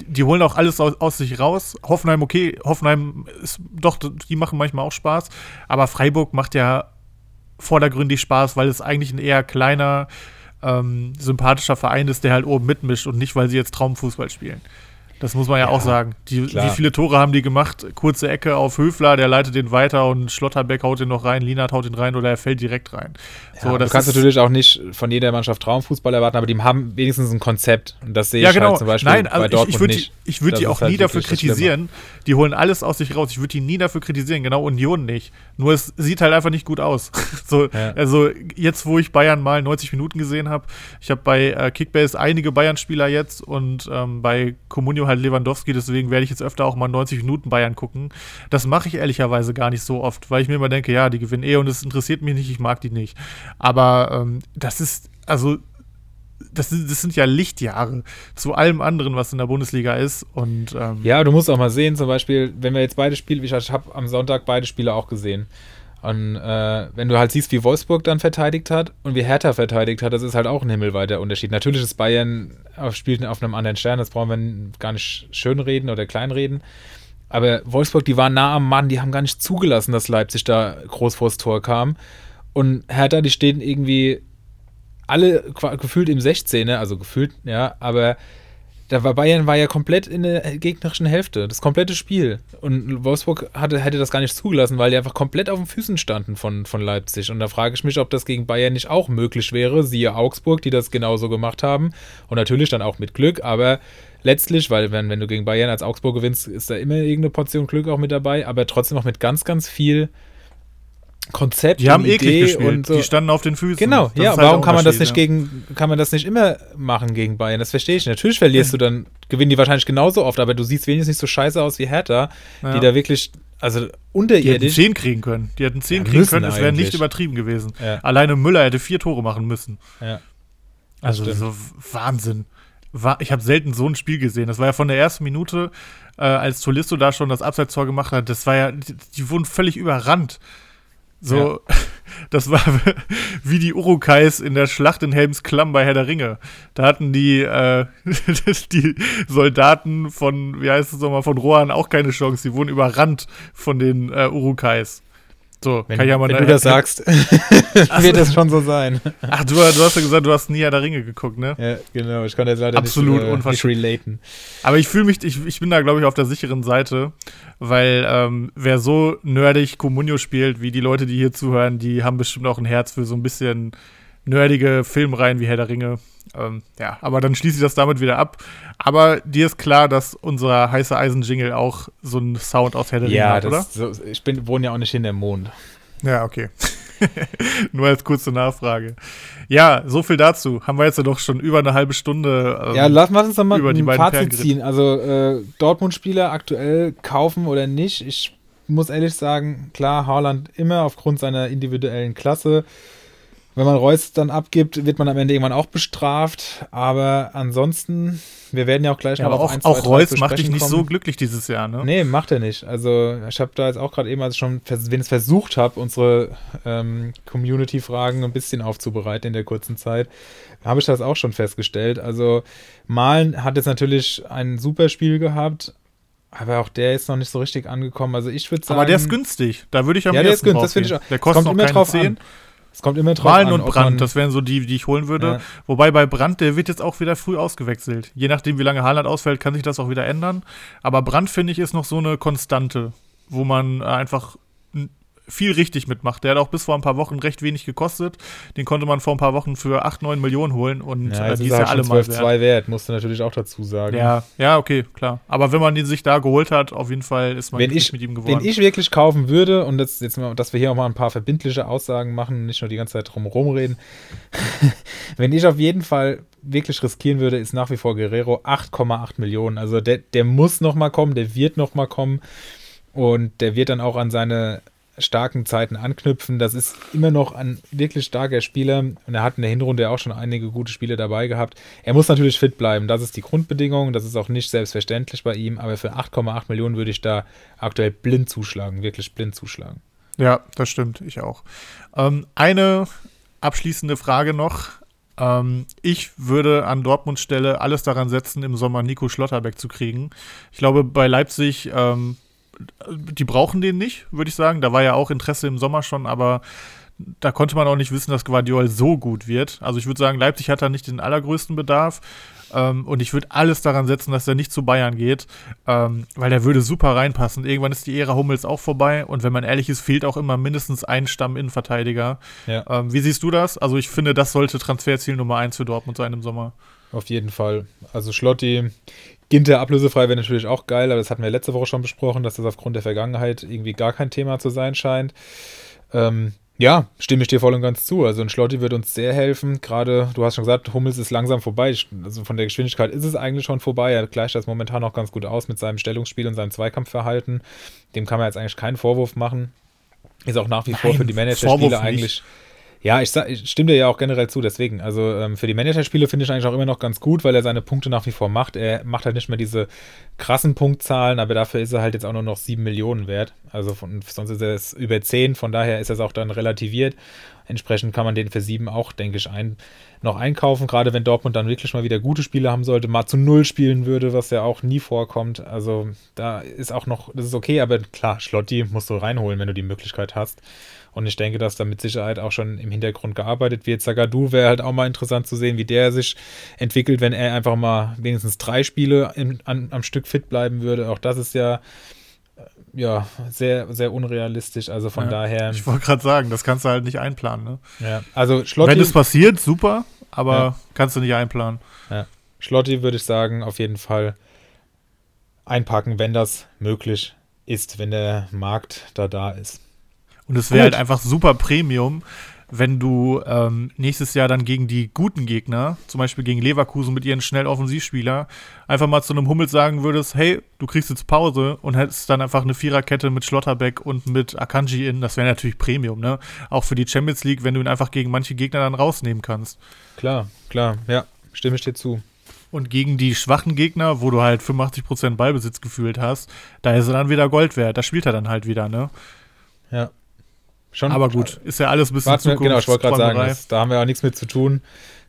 Die, die, holen auch alles aus, aus, sich raus. Hoffenheim, okay, Hoffenheim ist doch, die machen manchmal auch Spaß, aber Freiburg macht ja vordergründig Spaß, weil es eigentlich ein eher kleiner, ähm, sympathischer Verein ist, der halt oben mitmischt und nicht, weil sie jetzt Traumfußball spielen. Das muss man ja, ja auch sagen. Die, wie viele Tore haben die gemacht? Kurze Ecke auf Höfler, der leitet den weiter und Schlotterbeck haut den noch rein, Lienert haut den rein oder er fällt direkt rein. So, du kannst natürlich auch nicht von jeder Mannschaft Traumfußball erwarten, aber die haben wenigstens ein Konzept. Und das sehe ja, ich halt genau. halt zum Beispiel Nein, also bei Dortmund ich, ich nicht. Die, ich würde die auch halt nie dafür kritisieren. Die holen alles aus sich raus. Ich würde die nie dafür kritisieren. Genau, Union nicht. Nur es sieht halt einfach nicht gut aus. so, ja. Also jetzt, wo ich Bayern mal 90 Minuten gesehen habe, ich habe bei äh, Kickbase einige Bayern-Spieler jetzt und ähm, bei Comunio halt Lewandowski, deswegen werde ich jetzt öfter auch mal 90 Minuten Bayern gucken. Das mache ich ehrlicherweise gar nicht so oft, weil ich mir immer denke, ja, die gewinnen eh und es interessiert mich nicht, ich mag die nicht. Aber ähm, das ist, also, das, das, sind ja Lichtjahre zu allem anderen, was in der Bundesliga ist. Und, ähm ja, du musst auch mal sehen, zum Beispiel, wenn wir jetzt beide Spiele, ich habe am Sonntag beide Spiele auch gesehen. Und äh, wenn du halt siehst, wie Wolfsburg dann verteidigt hat und wie Hertha verteidigt hat, das ist halt auch ein himmelweiter Unterschied. Natürlich ist Bayern auf, spielt auf einem anderen Stern, das brauchen wir gar nicht schönreden oder kleinreden. Aber Wolfsburg, die waren nah am Mann, die haben gar nicht zugelassen, dass Leipzig da groß vors Tor kam. Und Hertha, die stehen irgendwie alle gefühlt im 16er, also gefühlt, ja, aber Da war Bayern war ja komplett in der gegnerischen Hälfte, das komplette Spiel. Und Wolfsburg hatte, hätte das gar nicht zugelassen, weil die einfach komplett auf den Füßen standen von, von Leipzig. Und da frage ich mich, ob das gegen Bayern nicht auch möglich wäre. Siehe Augsburg, die das genauso gemacht haben. Und natürlich dann auch mit Glück, aber letztlich, weil wenn, wenn du gegen Bayern als Augsburg gewinnst, ist da immer irgendeine Portion Glück auch mit dabei, aber trotzdem auch mit ganz, ganz viel Konzept Die haben und eklig Idee gespielt. und so. Die standen auf den Füßen. Genau, Das ja, halt warum kann man das nicht Unterschied, gegen, kann man das nicht immer machen gegen Bayern? Das verstehe ich. Natürlich verlierst du dann, gewinnen die wahrscheinlich genauso oft, aber du siehst wenigstens nicht so scheiße aus wie Hertha, Ja. die da wirklich, also Die hätten unterirdisch. 10 kriegen können. Die hätten 10 Ja, kriegen können, es wäre nicht übertrieben gewesen. Ja. Alleine Müller hätte vier Tore machen müssen. Ja. Also so Wahnsinn. Wa- Ich habe selten so ein Spiel gesehen. Das war ja von der ersten Minute, äh, als Tolisso da schon das Abseitstor gemacht hat, das war ja, die, die wurden völlig überrannt. So, das war wie die Urukais in der Schlacht in Helms Klamm bei Herr der Ringe. Da hatten die, äh, die Soldaten von, wie heißt es nochmal, von Rohan auch keine Chance. Die wurden überrannt von den äh, Urukais. So, Wenn, mal wenn du das sagst, wird das schon so sein. Ach, du, du hast ja gesagt, du hast nie Herr der Ringe geguckt, ne? Ja, genau. Ich kann jetzt leider Absolut nicht, äh, nicht relaten. Aber ich fühle mich, ich, ich bin da, glaube ich, auf der sicheren Seite, weil ähm, wer so nerdig Comunio spielt, wie die Leute, die hier zuhören, die haben bestimmt auch ein Herz für so ein bisschen nerdige Filmreihen wie Herr der Ringe. Ähm, ja, aber dann schließe ich das damit wieder ab. Aber dir ist klar, dass unser heiße Eisen-Jingle auch so einen Sound aus Herr der Ringe Ja, hat, oder? das, so, ich bin, wohne ja auch nicht hinterm Mond. Ja, okay. Nur als kurze Nachfrage. Ja, so viel dazu. Haben wir jetzt ja doch schon über eine halbe Stunde. ähm, Ja, lass mal uns doch mal über die ein beiden Fazit ziehen. Also äh, Dortmund-Spieler aktuell kaufen oder nicht. Ich muss ehrlich sagen, klar, Haaland immer aufgrund seiner individuellen Klasse. Wenn man Reus dann abgibt, wird man am Ende irgendwann auch bestraft. Aber ansonsten, wir werden ja auch gleich ja, noch aber auf auch, ein, zwei, auch Reus macht dich nicht kommen. so glücklich dieses Jahr, ne? Nee, macht er nicht. Also ich habe da jetzt auch gerade eben, als ich schon vers wenigstens versucht habe, unsere ähm, Community-Fragen ein bisschen aufzubereiten in der kurzen Zeit, habe ich das auch schon festgestellt. Also Malen hat jetzt natürlich ein super Spiel gehabt, aber auch der ist noch nicht so richtig angekommen. Also ich würde sagen... Aber der ist günstig. Da würde ich am Ja, der ist günstig, das ich auch. Der Es kostet kommt noch immer drauf 10. an. Es kommt immer drauf Malen an, und Brand, das wären so die, die ich holen würde. Ja. Wobei bei Brand, der wird jetzt auch wieder früh ausgewechselt. Je nachdem, wie lange Haaland ausfällt, kann sich das auch wieder ändern. Aber Brand, finde ich, ist noch so eine Konstante, wo man einfach viel richtig mitmacht. Der hat auch bis vor ein paar Wochen recht wenig gekostet. Den konnte man vor ein paar Wochen für 8, 9 Millionen holen und Ja, äh, jetzt die ist ja alle mal 12,2 wert. wert, musst du natürlich auch dazu sagen. Ja, ja, okay, klar. Aber wenn man den sich da geholt hat, auf jeden Fall ist man wenn ich, mit ihm geworden. wenn ich wirklich kaufen würde, und das jetzt mal, dass wir hier auch mal ein paar verbindliche Aussagen machen, nicht nur die ganze Zeit drum rumreden, wenn ich auf jeden Fall wirklich riskieren würde, ist nach wie vor Guerrero 8,8 Millionen. Also der, der muss noch mal kommen, der wird noch mal kommen und der wird dann auch an seine starken Zeiten anknüpfen. Das ist immer noch ein wirklich starker Spieler und er hat in der Hinrunde auch schon einige gute Spiele dabei gehabt. Er muss natürlich fit bleiben, das ist die Grundbedingung, das ist auch nicht selbstverständlich bei ihm, aber für 8,8 Millionen würde ich da aktuell blind zuschlagen, wirklich blind zuschlagen. Ja, das stimmt, ich auch. Ähm, eine abschließende Frage noch. Ähm, ich würde an Dortmunds Stelle alles daran setzen, im Sommer Nico Schlotterbeck zu kriegen. Ich glaube, bei Leipzig, ähm, die brauchen den nicht, würde ich sagen. Da war ja auch Interesse im Sommer schon, aber da konnte man auch nicht wissen, dass Guardiol so gut wird. Also ich würde sagen, Leipzig hat da nicht den allergrößten Bedarf. Ähm, und ich würde alles daran setzen, dass er nicht zu Bayern geht, ähm, weil der würde super reinpassen. Irgendwann ist die Ära Hummels auch vorbei und wenn man ehrlich ist, fehlt auch immer mindestens ein Stamm-Innenverteidiger. Ja. Ähm, wie siehst du das? Also ich finde, das sollte Transferziel Nummer eins für Dortmund sein im Sommer. Auf jeden Fall. Also Schlotti, Ginter ablösefrei wäre natürlich auch geil, aber das hatten wir letzte Woche schon besprochen, dass das aufgrund der Vergangenheit irgendwie gar kein Thema zu sein scheint. Ähm, ja, stimme ich dir voll und ganz zu. Also ein Schlotti wird uns sehr helfen. Gerade, du hast schon gesagt, Hummels ist langsam vorbei. Also von der Geschwindigkeit ist es eigentlich schon vorbei. Er gleicht das momentan noch ganz gut aus mit seinem Stellungsspiel und seinem Zweikampfverhalten. Dem kann man jetzt eigentlich keinen Vorwurf machen. Ist auch nach wie vor Nein, für die Managerspiele nicht. Ja, ich, ich stimme dir ja auch generell zu, deswegen. Also ähm, für die Managerspiele finde ich eigentlich auch immer noch ganz gut, weil er seine Punkte nach wie vor macht. Er macht halt nicht mehr diese krassen Punktzahlen, aber dafür ist er halt jetzt auch nur noch 7 Millionen wert. Also von, sonst ist er es über 10, von daher ist das auch dann relativiert. Entsprechend kann man den für 7 auch, denke ich, noch einkaufen, gerade wenn Dortmund dann wirklich mal wieder gute Spiele haben sollte, mal zu Null spielen würde, was ja auch nie vorkommt. Also da ist auch noch, das ist okay, aber klar, Schlotti musst du reinholen, wenn du die Möglichkeit hast. Und ich denke, dass da mit Sicherheit auch schon im Hintergrund gearbeitet wird. Sagadu wäre halt auch mal interessant zu sehen, wie der sich entwickelt, wenn er einfach mal wenigstens drei Spiele im, an, am Stück fit bleiben würde. Auch das ist ja ja, sehr, sehr unrealistisch. Also von Ja, daher. Ich wollte gerade sagen, das kannst du halt nicht einplanen. Ne? Ja, also Schlotti, Wenn es passiert, super, aber Ja. kannst du nicht einplanen. ja, Schlotti würde ich sagen, auf jeden Fall einpacken, wenn das möglich ist, wenn der Markt da da ist. Und es wäre halt einfach super Premium, wenn du ähm, nächstes Jahr dann gegen die guten Gegner, zum Beispiel gegen Leverkusen mit ihren schnell Offensivspieler, einfach mal zu einem Hummels sagen würdest, hey, du kriegst jetzt Pause und hättest dann einfach eine Viererkette mit Schlotterbeck und mit Akanji in. Das wäre natürlich Premium, ne? Auch für die Champions League, wenn du ihn einfach gegen manche Gegner dann rausnehmen kannst. Klar, klar, ja, stimme ich dir zu. Und gegen die schwachen Gegner, wo du halt 85% Ballbesitz gefühlt hast, da ist er dann wieder Gold wert. Da spielt er dann halt wieder, ne? Ja. Schon, Aber gut, ist ja alles ein bisschen Warte, genau, ich wollte gerade sagen, das, da haben wir auch nichts mit zu tun.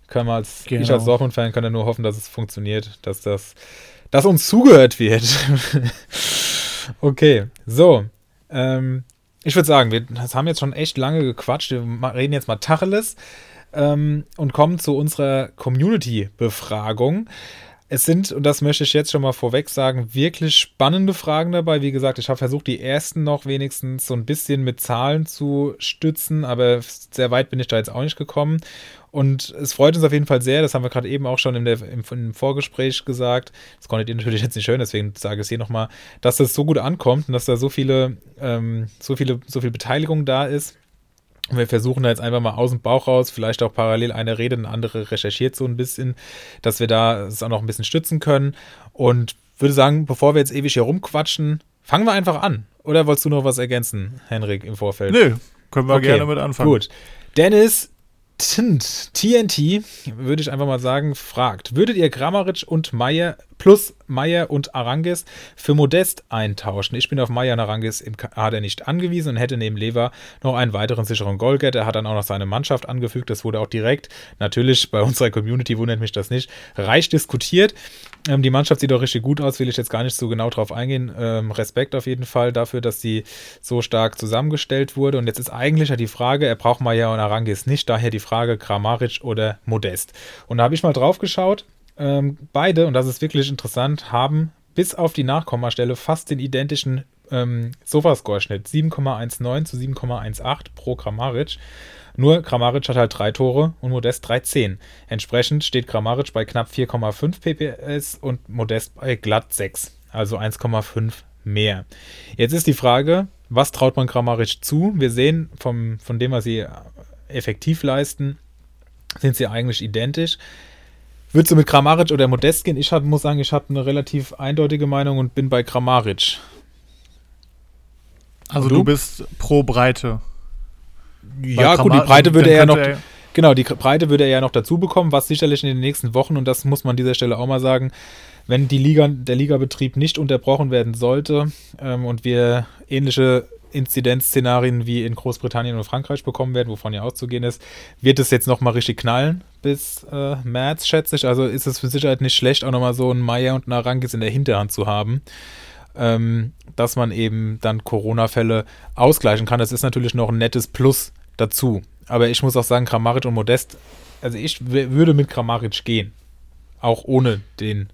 Können wir als, Ich Genau. als Dortmund-Fan kann ja nur hoffen, dass es funktioniert, dass das, dass uns zugehört wird. okay, so. Ähm, ich würde sagen, wir das haben jetzt schon echt lange gequatscht. Wir reden jetzt mal Tacheles ähm, und kommen zu unserer Community-Befragung. Es sind, und das möchte ich jetzt schon mal vorweg sagen, wirklich spannende Fragen dabei. Wie gesagt, ich habe versucht, die ersten noch wenigstens so ein bisschen mit Zahlen zu stützen, aber sehr weit bin ich da jetzt auch nicht gekommen. Und es freut uns auf jeden Fall sehr, das haben wir gerade eben auch schon der, im, im Vorgespräch gesagt. Das konntet ihr natürlich jetzt nicht hören, deswegen sage ich es hier nochmal, dass das so gut ankommt und dass da so viele, ähm, so viele, so viel Beteiligung da ist. Und wir versuchen da jetzt einfach mal aus dem Bauch raus, vielleicht auch parallel eine Rede, eine andere recherchiert so ein bisschen, dass wir da es auch noch ein bisschen stützen können. Und würde sagen, bevor wir jetzt ewig hier rumquatschen, fangen wir einfach an. Oder wolltest du noch was ergänzen, Henrik, im Vorfeld? Nö, können wir Okay, gerne mit anfangen. Gut. Dennis TNT, würde ich einfach mal sagen, fragt: Würdet ihr Grammaric und Meier plus Meier und Arangis für Modest eintauschen? Ich bin auf Meier und Arangis im Kader nicht angewiesen und hätte neben Lever noch einen weiteren sicheren Goalgetter. Er hat dann auch noch seine Mannschaft angefügt. Das wurde auch direkt, natürlich bei unserer Community wundert mich das nicht, reich diskutiert. Ähm, die Mannschaft sieht auch richtig gut aus, will ich jetzt gar nicht so genau drauf eingehen. Ähm, Respekt auf jeden Fall dafür, dass sie so stark zusammengestellt wurde. Und jetzt ist eigentlich ja die Frage, er braucht Meier und Arangis nicht, daher die Frage Kramaric oder Modest. Und da habe ich mal drauf geschaut. Ähm, beide, und das ist wirklich interessant, haben bis auf die Nachkommastelle fast den identischen ähm, Sofascore-Schnitt. 7,19 zu 7,18 pro Kramaric. Nur Kramaric hat halt drei Tore und Modest 3,10. Entsprechend steht Kramaric bei knapp 4,5 PPS und Modest bei glatt 6, also 1,5 mehr. Jetzt ist die Frage, was traut man Kramaric zu? Wir sehen, vom, von dem, was sie effektiv leisten, sind sie eigentlich identisch. Würdest du mit Kramaric oder Modest gehen? Ich hab, muss sagen, ich habe eine relativ eindeutige Meinung und bin bei Kramaric. Also du? du bist pro Breite. Ja, gut, die Breite würde er ja noch. Genau, die Breite würde er ja noch dazu bekommen, was sicherlich in den nächsten Wochen, und das muss man an dieser Stelle auch mal sagen, wenn die Liga, der Ligabetrieb nicht unterbrochen werden sollte ähm, und wir ähnliche Inzidenzszenarien wie in Großbritannien und Frankreich bekommen werden, wovon ja auszugehen ist, wird es jetzt nochmal richtig knallen bis äh, März, schätze ich. Also ist es für Sicherheit nicht schlecht, auch nochmal so einen Meier und einen Arangis in der Hinterhand zu haben ähm, dass man eben dann Corona-Fälle ausgleichen kann. Das ist natürlich noch ein nettes Plus dazu. Aber ich muss auch sagen, Kramaric und Modest, also ich würde mit Kramaric gehen. Auch ohne den,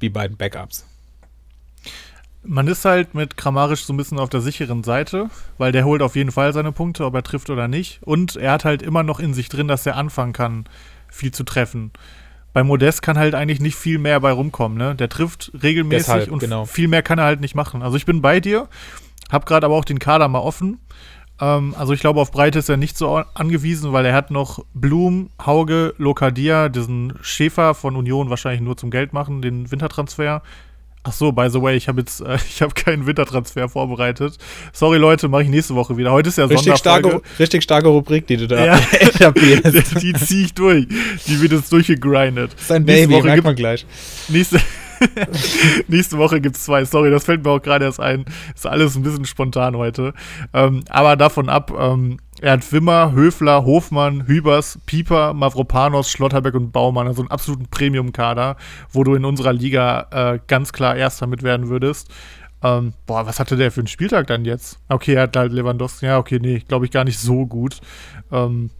die beiden Backups. Man ist halt mit Kramaric so ein bisschen auf der sicheren Seite, weil der holt auf jeden Fall seine Punkte, ob er trifft oder nicht. Und er hat halt immer noch in sich drin, dass er anfangen kann, viel zu treffen. Bei Modest kann halt eigentlich nicht viel mehr bei rumkommen, ne? Der trifft regelmäßig Deshalb, und genau. viel mehr kann er halt nicht machen. Also ich bin bei dir, hab gerade aber auch den Kader mal offen. Ähm, also ich glaube, auf Breite ist er nicht so angewiesen, weil er hat noch Blum, Hauge, Lokadia, diesen Schäfer von Union wahrscheinlich nur zum Geld machen, den Wintertransfer. Ach so, by the way, ich habe jetzt, äh, ich habe keinen Wintertransfer vorbereitet. Sorry Leute, mache ich nächste Woche wieder. Heute ist ja Richtig Sonderfolge. starke, richtig starke Rubrik, die du da Ja. etablierst. die ziehe ich durch. Die wird jetzt durchgegrindet. Das ist ein Nächste Baby, Woche merkt gibt- man gleich. Nächste, nächste Woche gibt es zwei. Sorry, das fällt mir auch gerade erst ein. Ist alles ein bisschen spontan heute. Ähm, aber davon ab, ähm, Er hat Wimmer, Höfler, Hofmann, Hübers, Pieper, Mavropanos, Schlotterbeck und Baumann. Also einen absoluten Premium-Kader, wo du in unserer Liga äh, ganz klar Erster mit werden würdest. Ähm, boah, was hatte der für einen Spieltag dann jetzt? Okay, er hat halt Lewandowski. Ja, okay, nee, glaube ich gar nicht so gut. Ähm,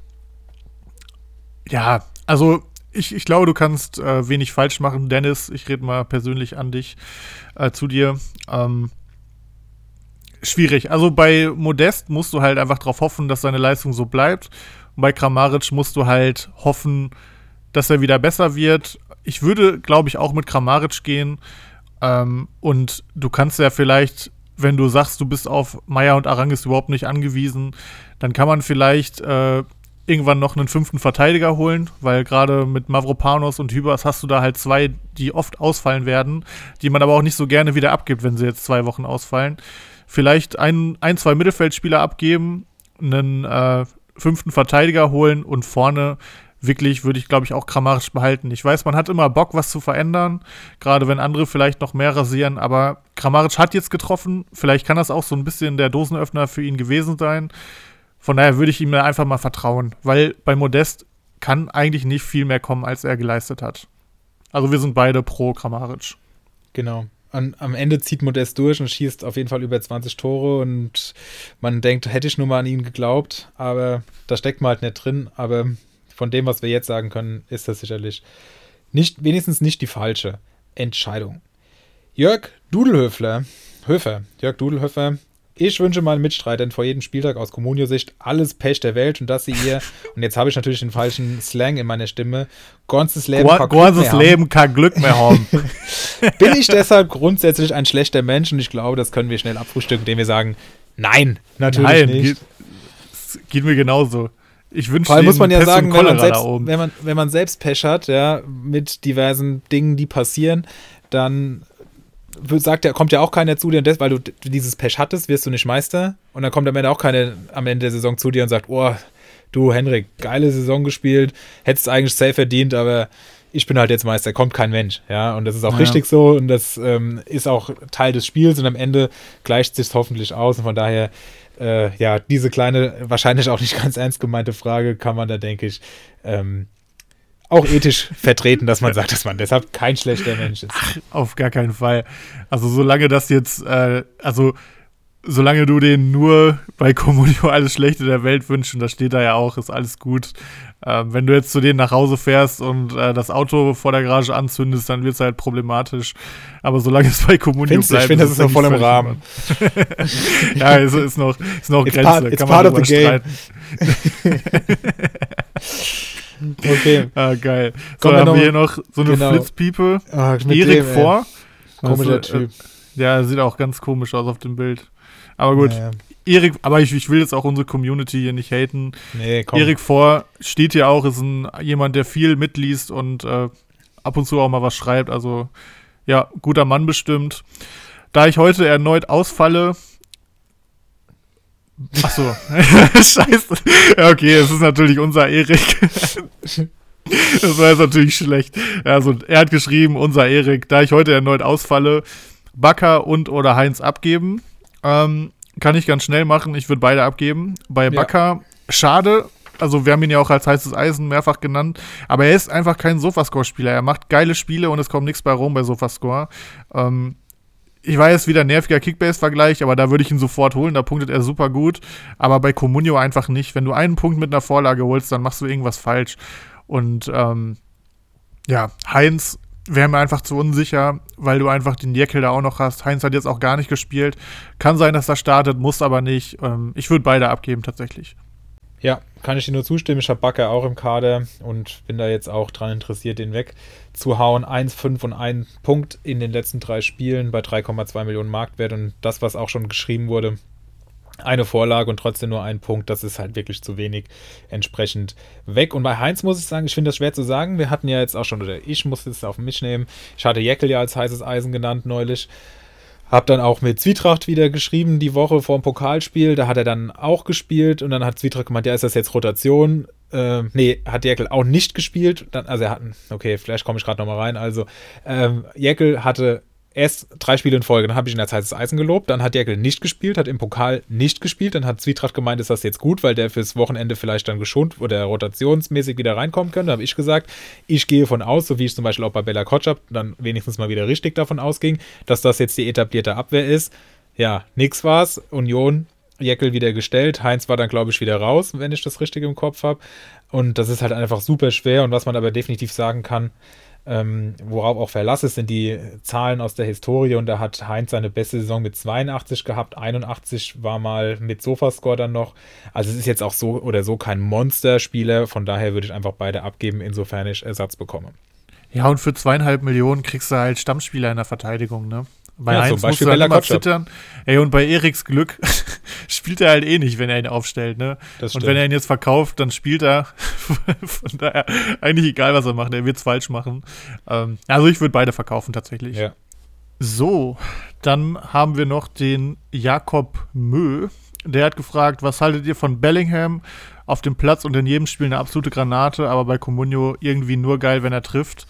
ja, also ich, ich glaube, du kannst äh, wenig falsch machen. Dennis, ich rede mal persönlich an dich, äh, zu dir. Ähm, schwierig. Also bei Modest musst du halt einfach darauf hoffen, dass seine Leistung so bleibt. Und bei Kramaric musst du halt hoffen, dass er wieder besser wird. Ich würde, glaube ich, auch mit Kramaric gehen. Ähm, und du kannst ja vielleicht, wenn du sagst, du bist auf Meier und Arangis überhaupt nicht angewiesen, dann kann man vielleicht äh, irgendwann noch einen fünften Verteidiger holen, weil gerade mit Mavropanos und Hübers hast du da halt zwei, die oft ausfallen werden, die man aber auch nicht so gerne wieder abgibt, wenn sie jetzt zwei Wochen ausfallen. Vielleicht ein, ein zwei Mittelfeldspieler abgeben, einen äh, fünften Verteidiger holen und vorne wirklich würde ich, glaube ich, auch grammarisch behalten. Ich weiß, man hat immer Bock, was zu verändern, gerade wenn andere vielleicht noch mehr rasieren, aber grammarisch hat jetzt getroffen. Vielleicht kann das auch so ein bisschen der Dosenöffner für ihn gewesen sein. Von daher würde ich ihm einfach mal vertrauen, weil bei Modest kann eigentlich nicht viel mehr kommen, als er geleistet hat. Also wir sind beide pro Grammaric. Genau. An, am Ende zieht Modest durch und schießt auf jeden Fall über 20 Tore und man denkt, hätte ich nur mal an ihn geglaubt, aber da steckt man halt nicht drin. Aber von dem, was wir jetzt sagen können, ist das sicherlich nicht, wenigstens nicht die falsche Entscheidung. Jörg Dudelhöfler, Höfer, Jörg Dudelhöfer ich wünsche meinen Mitstreitern vor jedem Spieltag aus Communio-Sicht alles Pech der Welt und dass sie ihr, und jetzt habe ich natürlich den falschen Slang in meiner Stimme, ganzes Leben, kein Glück, Leben kein Glück mehr haben. Bin ich deshalb grundsätzlich ein schlechter Mensch und ich glaube, das können wir schnell abfrühstücken, indem wir sagen, nein, natürlich nein, nicht. Geht, geht mir genauso. Ich wünsche Vor allem muss man ja Pest sagen, wenn man, selbst, wenn, man, wenn man selbst Pech hat, ja, mit diversen Dingen, die passieren, dann sagt ja, kommt ja auch keiner zu dir, und das, weil du dieses Pech hattest, wirst du nicht Meister. Und dann kommt am Ende auch keiner am Ende der Saison zu dir und sagt, oh, du Henrik, geile Saison gespielt, hättest eigentlich safe verdient, aber ich bin halt jetzt Meister, kommt kein Mensch, ja, und das ist auch ja. richtig so und das ähm, ist auch Teil des Spiels und am Ende gleicht sich hoffentlich aus und von daher, äh, ja, diese kleine, wahrscheinlich auch nicht ganz ernst gemeinte Frage kann man da, denke ich, ähm, auch ethisch vertreten, dass man sagt, dass man deshalb kein schlechter Mensch ist. Ach, auf gar keinen Fall. Also solange das jetzt, äh, also solange du denen nur bei Communio alles Schlechte der Welt wünschst, und das steht da ja auch, ist alles gut. Ähm, wenn du jetzt zu denen nach Hause fährst und äh, das Auto vor der Garage anzündest, dann wird es halt problematisch. Aber solange es bei Communio bleibt. Ich finde, das ist noch voll im Rahmen. ja, ist, ist, noch, ist noch it's Grenze. Part, Kann man drüber streiten. Okay. Ah, geil. So, dann haben wir hier noch so eine genau. Flitzpiepe. Ah, Erik vor. Komischer also, Typ. Äh, ja, sieht auch ganz komisch aus auf dem Bild. Aber gut. Naja. Erik, aber ich, ich, will jetzt auch unsere Community hier nicht haten. Nee, komm. Erik vor steht hier auch, ist ein, jemand, der viel mitliest und äh, ab und zu auch mal was schreibt. Also, ja, guter Mann bestimmt. Da ich heute erneut ausfalle, Ach so. Scheiße. Ja, okay, es ist natürlich unser Erik. das war jetzt natürlich schlecht. Also, er hat geschrieben, unser Erik, da ich heute erneut ausfalle, Bakker und oder Heinz abgeben. Ähm, kann ich ganz schnell machen. Ich würde beide abgeben. Bei ja. Bakker, schade. Also, wir haben ihn ja auch als heißes Eisen mehrfach genannt. Aber er ist einfach kein Sofascore-Spieler. Er macht geile Spiele und es kommt nichts bei rum bei Sofascore. Ähm, ich weiß, wieder nerviger Kickbase-Vergleich, aber da würde ich ihn sofort holen. Da punktet er super gut. Aber bei Comunio einfach nicht. Wenn du einen Punkt mit einer Vorlage holst, dann machst du irgendwas falsch. Und ähm, ja, Heinz wäre mir einfach zu unsicher, weil du einfach den Jekyll da auch noch hast. Heinz hat jetzt auch gar nicht gespielt. Kann sein, dass er startet, muss aber nicht. Ähm, ich würde beide abgeben tatsächlich. Ja, kann ich dir nur zustimmen. Ich habe Backe auch im Kader und bin da jetzt auch dran interessiert, den wegzuhauen. 1, 5 und 1 Punkt in den letzten drei Spielen bei 3,2 Millionen Marktwert und das, was auch schon geschrieben wurde, eine Vorlage und trotzdem nur ein Punkt, das ist halt wirklich zu wenig entsprechend weg. Und bei Heinz muss ich sagen, ich finde das schwer zu sagen. Wir hatten ja jetzt auch schon, oder ich muss es auf mich nehmen. Ich hatte Jeckel ja als heißes Eisen genannt neulich. Hab dann auch mit Zwietracht wieder geschrieben, die Woche vor dem Pokalspiel. Da hat er dann auch gespielt und dann hat Zwietracht gemeint, ja, ist das jetzt Rotation? Ähm, nee, hat Jäckel auch nicht gespielt. Dann, also er hat, okay, vielleicht komme ich gerade nochmal rein. Also, ähm, Jäckel hatte erst drei Spiele in Folge, dann habe ich in der Zeit das Eisen gelobt, dann hat Jäckel nicht gespielt, hat im Pokal nicht gespielt, dann hat Zwietracht gemeint, ist das jetzt gut, weil der fürs Wochenende vielleicht dann geschont oder rotationsmäßig wieder reinkommen könnte. Da habe ich gesagt, ich gehe von aus, so wie ich zum Beispiel auch bei Bella Kotschap dann wenigstens mal wieder richtig davon ausging, dass das jetzt die etablierte Abwehr ist. Ja, nix war's. Union Jäckel wieder gestellt. Heinz war dann, glaube ich, wieder raus, wenn ich das richtig im Kopf habe. Und das ist halt einfach super schwer. Und was man aber definitiv sagen kann, ähm, worauf auch Verlass ist, sind die Zahlen aus der Historie. Und da hat Heinz seine beste Saison mit 82 gehabt. 81 war mal mit Sofascore dann noch. Also es ist jetzt auch so oder so kein Monsterspieler. Von daher würde ich einfach beide abgeben, insofern ich Ersatz bekomme. Ja, und für zweieinhalb Millionen kriegst du halt Stammspieler in der Verteidigung, ne? Bei Ja, Heinz musst du halt immer zittern. Ey, und bei Eriks Glück spielt er halt eh nicht, wenn er ihn aufstellt, ne? Und wenn er ihn jetzt verkauft, dann spielt er. Von daher eigentlich egal, was er macht, er wird's falsch machen. Ähm, also ich würde beide verkaufen tatsächlich. Ja. So, dann haben wir noch den Jakob Mö. Der hat gefragt, was haltet ihr von Bellingham? Auf dem Platz und in jedem Spiel eine absolute Granate, aber bei Comunio irgendwie nur geil, wenn er trifft.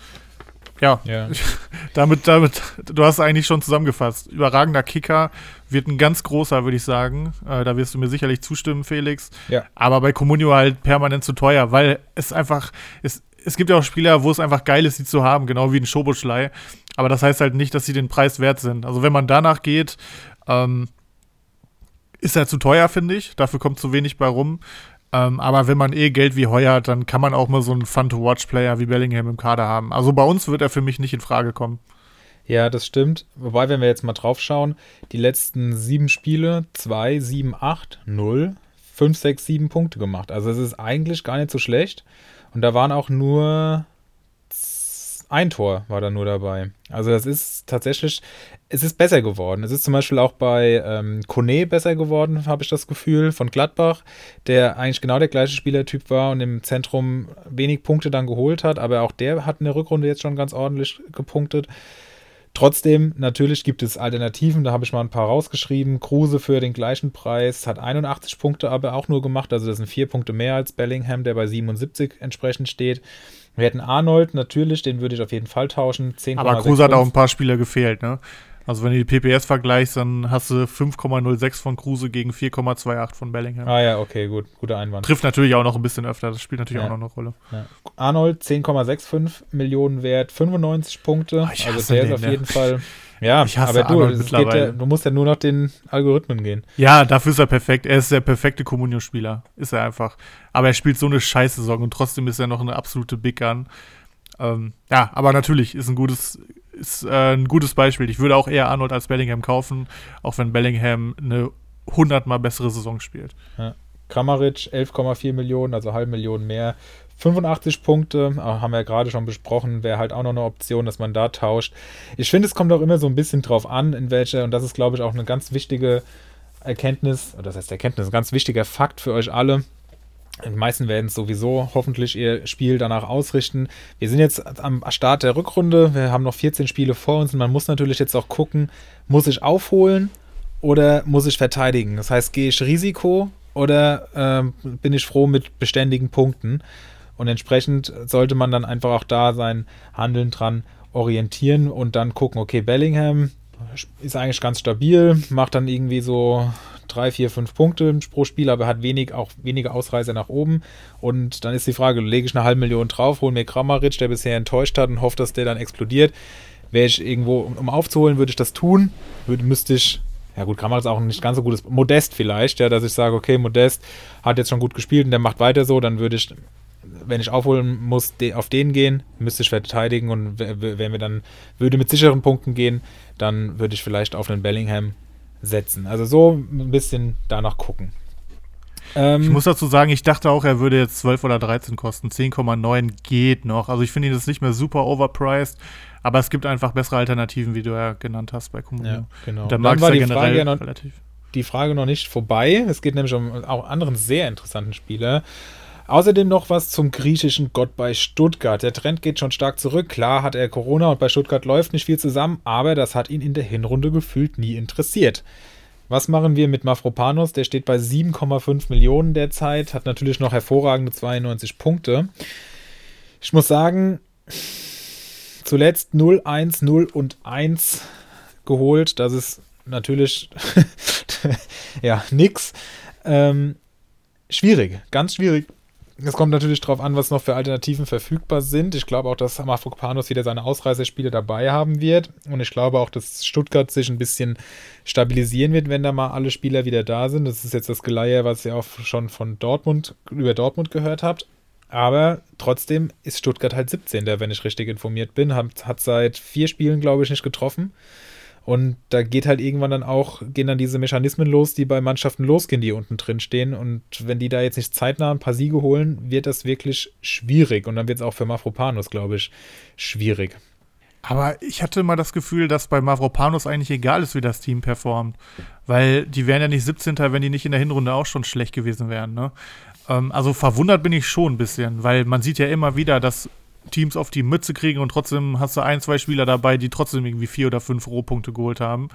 Ja, Ja. damit, damit, du hast eigentlich schon zusammengefasst. Überragender Kicker, wird ein ganz großer, würde ich sagen. Äh, da wirst du mir sicherlich zustimmen, Felix. Ja. Aber bei Comunio halt permanent zu teuer, weil es einfach, es, es gibt ja auch Spieler, wo es einfach geil ist, sie zu haben, genau wie ein Schoboschlei. Aber das heißt halt nicht, dass sie den Preis wert sind. Also wenn man danach geht, ähm, ist er zu teuer, finde ich. Dafür kommt zu wenig bei rum. Ähm, aber wenn man eh Geld wie Heuer hat, dann kann man auch mal so einen Fun-to-Watch-Player wie Bellingham im Kader haben. Also bei uns wird er für mich nicht in Frage kommen. Ja, das stimmt. Wobei, wenn wir jetzt mal drauf schauen, die letzten sieben Spiele, 2, 7, 8, 0, 5, 6, 7 Punkte gemacht. Also es ist eigentlich gar nicht so schlecht. Und da waren auch nur ein Tor war da nur dabei. Also das ist tatsächlich, es ist besser geworden. Es ist zum Beispiel auch bei ähm, Kone besser geworden, habe ich das Gefühl, von Gladbach, der eigentlich genau der gleiche Spielertyp war und im Zentrum wenig Punkte dann geholt hat. Aber auch der hat in der Rückrunde jetzt schon ganz ordentlich gepunktet. Trotzdem, natürlich gibt es Alternativen, da habe ich mal ein paar rausgeschrieben. Kruse für den gleichen Preis hat 81 Punkte aber auch nur gemacht, also das sind vier Punkte mehr als Bellingham, der bei 77 entsprechend steht. Wir hätten Arnold, natürlich, den würde ich auf jeden Fall tauschen. 10,65. Aber Kruse hat auch ein paar Spieler gefehlt, ne? Also wenn du die PPS vergleichst, dann hast du 5,06 von Kruse gegen 4,28 von Bellingham. Ah ja, okay, gut, guter Einwand. Trifft natürlich auch noch ein bisschen öfter, das spielt natürlich Ja. auch noch eine Rolle. Ja. Arnold 10,65 Millionen wert, 95 Punkte. Oh, ich also der den, ist auf ne? jeden Fall. Ja, Ich hasse aber du, Arnold mittlerweile. ja, du musst ja nur nach den Algorithmen gehen. Ja, dafür ist er perfekt. Er ist der perfekte Comunio-Spieler. Ist er einfach. Aber er spielt so eine Scheißsaison und trotzdem ist er noch eine absolute Big Gun. Ähm, ja, aber natürlich ist ein gutes, ist äh, ein gutes Beispiel. Ich würde auch eher Arnold als Bellingham kaufen, auch wenn Bellingham eine hundertmal bessere Saison spielt. Kramaric 11,4 Millionen, also halb Million mehr. 85 Punkte, äh, haben wir ja gerade schon besprochen, wäre halt auch noch eine Option, dass man da tauscht. Ich finde, es kommt auch immer so ein bisschen drauf an, in welcher, und das ist, glaube ich, auch eine ganz wichtige Erkenntnis, oder das heißt Erkenntnis, ein ganz wichtiger Fakt für euch alle. Die meisten werden sowieso hoffentlich ihr Spiel danach ausrichten. Wir sind jetzt am Start der Rückrunde, wir haben noch 14 Spiele vor uns und man muss natürlich jetzt auch gucken, muss ich aufholen oder muss ich verteidigen? Das heißt, gehe ich Risiko oder ähm, bin ich froh mit beständigen Punkten? Und entsprechend sollte man dann einfach auch da sein Handeln dran orientieren und dann gucken, okay, Bellingham ist eigentlich ganz stabil, macht dann irgendwie so drei, vier, fünf Punkte pro Spiel, aber hat wenig, auch wenige Ausreißer nach oben. Und dann ist die Frage, lege ich eine halbe Million drauf, hole mir Kramaric, der bisher enttäuscht hat und hoffe, dass der dann explodiert. Wäre ich irgendwo, um, aufzuholen, würde ich das tun. Würde, müsste ich, ja gut, Kramaric ist auch nicht ganz so gutes, Modest vielleicht, ja, dass ich sage, okay, Modest hat jetzt schon gut gespielt und der macht weiter so, dann würde ich, wenn ich aufholen muss, de, auf den gehen, müsste ich verteidigen und wenn wir dann, würde mit sicheren Punkten gehen, dann würde ich vielleicht auf einen Bellingham setzen. Also so ein bisschen danach gucken. Ähm, Ich muss dazu sagen, ich dachte auch, er würde jetzt 12 oder 13 kosten. 10,9 geht noch. Also ich finde ihn jetzt nicht mehr super overpriced, aber es gibt einfach bessere Alternativen, wie du ja genannt hast bei Comunio. ja, genau. Und dann ist war ja die Frage, ja noch, relativ. die Frage noch nicht vorbei. Es geht nämlich um auch anderen sehr interessanten Spieler. Außerdem noch was zum griechischen Gott bei Stuttgart. Der Trend geht schon stark zurück. Klar hat er Corona und bei Stuttgart läuft nicht viel zusammen, aber das hat ihn in der Hinrunde gefühlt nie interessiert. Was machen wir mit Mafropanos? Der steht bei 7,5 Millionen derzeit, hat natürlich noch hervorragende 92 Punkte. Ich muss sagen, zuletzt 0, 1, 0 und 1 geholt. Das ist natürlich ja nix. Ähm, schwierig, ganz schwierig. Es kommt natürlich darauf an, was noch für Alternativen verfügbar sind. Ich glaube auch, dass Mafropanos wieder seine Ausreißerspiele dabei haben wird. Und ich glaube auch, dass Stuttgart sich ein bisschen stabilisieren wird, wenn da mal alle Spieler wieder da sind. Das ist jetzt das Geleier, was ihr auch schon von Dortmund, über Dortmund gehört habt. Aber trotzdem ist Stuttgart halt 17. wenn ich richtig informiert bin. Hat, hat seit vier Spielen, glaube ich, nicht getroffen. Und da geht halt irgendwann dann auch, gehen dann diese Mechanismen los, die bei Mannschaften losgehen, die unten drin stehen. Und wenn die da jetzt nicht zeitnah ein paar Siege holen, wird das wirklich schwierig. Und dann wird es auch für Mafropanos, glaube ich, schwierig. Aber ich hatte mal das Gefühl, dass bei Mavropanos eigentlich egal ist, wie das Team performt. Weil die wären ja nicht 17. wenn die nicht in der Hinrunde auch schon schlecht gewesen wären. Ne? Ähm, also verwundert bin ich schon ein bisschen, weil man sieht ja immer wieder, dass Teams auf die Mütze kriegen und trotzdem hast du ein, zwei Spieler dabei, die trotzdem irgendwie vier oder fünf Rohpunkte geholt haben.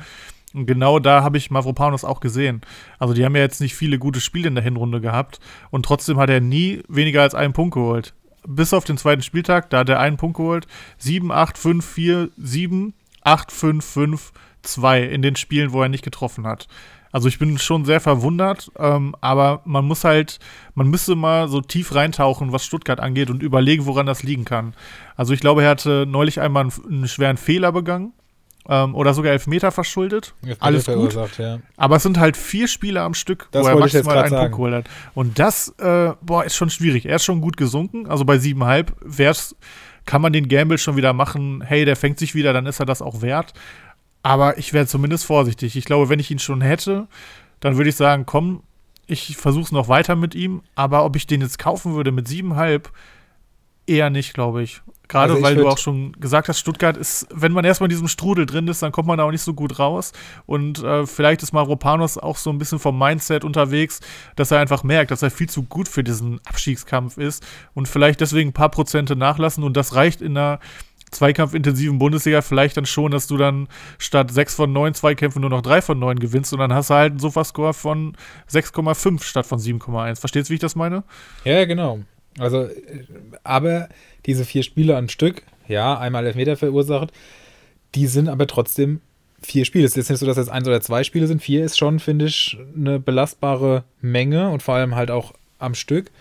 Und genau da habe ich Mavropanos auch gesehen. Also die haben ja jetzt nicht viele gute Spiele in der Hinrunde gehabt und trotzdem hat er nie weniger als einen Punkt geholt. Bis auf den zweiten Spieltag, da hat er einen Punkt geholt. 7, 8, 5, 4, 7, 8, 5, 5, 2 in den Spielen, wo er nicht getroffen hat. Also ich bin schon sehr verwundert, ähm, aber man muss halt, man müsste mal so tief reintauchen, was Stuttgart angeht und überlegen, woran das liegen kann. Also ich glaube, er hatte neulich einmal einen, einen schweren Fehler begangen. Ähm, oder sogar Elfmeter verschuldet. Elfmeter Alles gut. Ja. Aber es sind halt vier Spiele am Stück, Das wo er maximal einen Punkt geholt hat. Und das, äh, boah, ist schon schwierig. Er ist schon gut gesunken. Also bei siebenhalb wär's, kann man den Gamble schon wieder machen. Hey, der fängt sich wieder, dann ist er das auch wert. Aber ich wäre zumindest vorsichtig. Ich glaube, wenn ich ihn schon hätte, dann würde ich sagen, komm, ich versuche es noch weiter mit ihm. Aber ob ich den jetzt kaufen würde mit siebenhalb, eher nicht, glaube ich. Gerade Also weil du auch schon gesagt hast, Stuttgart ist, wenn man erstmal in diesem Strudel drin ist, dann kommt man da auch nicht so gut raus. Und äh, vielleicht ist Mavropanos auch so ein bisschen vom Mindset unterwegs, dass er einfach merkt, dass er viel zu gut für diesen Abstiegskampf ist und vielleicht deswegen ein paar Prozente nachlassen. Und das reicht in einer zweikampfintensiven Bundesliga vielleicht dann schon, dass du dann statt 6 von 9 Zweikämpfen nur noch 3 von 9 gewinnst und dann hast du halt einen Sofa-Score von 6,5 statt von 7,1. Verstehst du, wie ich das meine? Ja, genau. Also, äh, aber diese vier Spiele am Stück, ja, einmal Elfmeter verursacht, die sind aber trotzdem vier Spiele. Es ist nicht so, dass es eins oder zwei Spiele sind. Vier ist schon, finde ich, eine belastbare Menge und vor allem halt auch am Stück.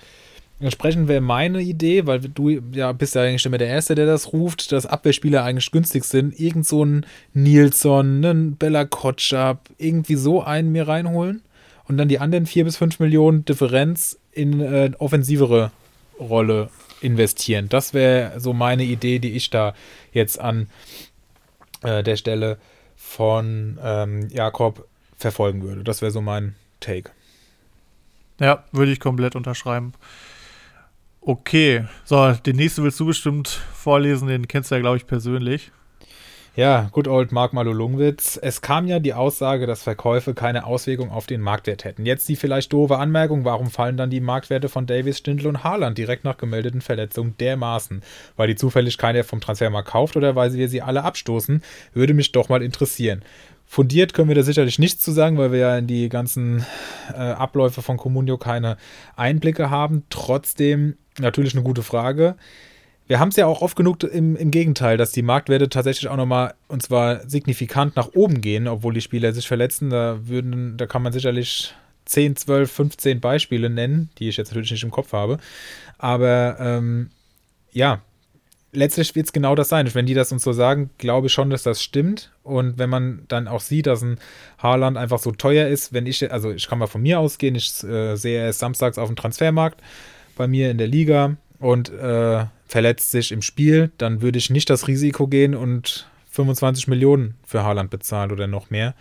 Entsprechend wäre meine Idee, weil du ja bist ja eigentlich immer der Erste, der das ruft, dass Abwehrspieler eigentlich günstig sind. Irgend so ein Nilsson, einen Bella Kotschap, irgendwie so einen mir reinholen und dann die anderen vier bis fünf Millionen Differenz in äh, offensivere Rolle investieren. Das wäre so meine Idee, die ich da jetzt an äh, der Stelle von ähm, Jakob verfolgen würde. Das wäre so mein Take. Ja, würde ich komplett unterschreiben. Okay, so, den nächsten willst du bestimmt vorlesen, den kennst du ja, glaube ich, persönlich. Ja, good old Mark Malolungwitz. Es kam ja die Aussage, dass Verkäufe keine Auswirkung auf den Marktwert hätten. Jetzt die vielleicht doofe Anmerkung, warum fallen dann die Marktwerte von Davis, Stindl und Haaland direkt nach gemeldeten Verletzungen dermaßen? Weil die zufällig keiner vom Transfermarkt kauft oder weil wir sie alle abstoßen? Würde mich doch mal interessieren. Fundiert können wir da sicherlich nichts zu sagen, weil wir ja in die ganzen äh, Abläufe von Comunio keine Einblicke haben. Trotzdem natürlich eine gute Frage. Wir haben es ja auch oft genug im, im Gegenteil, dass die Marktwerte tatsächlich auch nochmal, und zwar signifikant nach oben gehen, obwohl die Spieler sich verletzen. Da, würden, da kann man sicherlich 10, 12, 15 Beispiele nennen, die ich jetzt natürlich nicht im Kopf habe. Aber ähm, ja, letztlich wird es genau das sein. Wenn die das uns so sagen, glaube ich schon, dass das stimmt. Und wenn man dann auch sieht, dass ein Haaland einfach so teuer ist, wenn ich, also ich kann mal von mir ausgehen, ich äh, sehe erst samstags auf dem Transfermarkt bei mir in der Liga und äh, verletzt sich im Spiel, dann würde ich nicht das Risiko gehen und 25 Millionen für Haaland bezahlen oder noch mehr,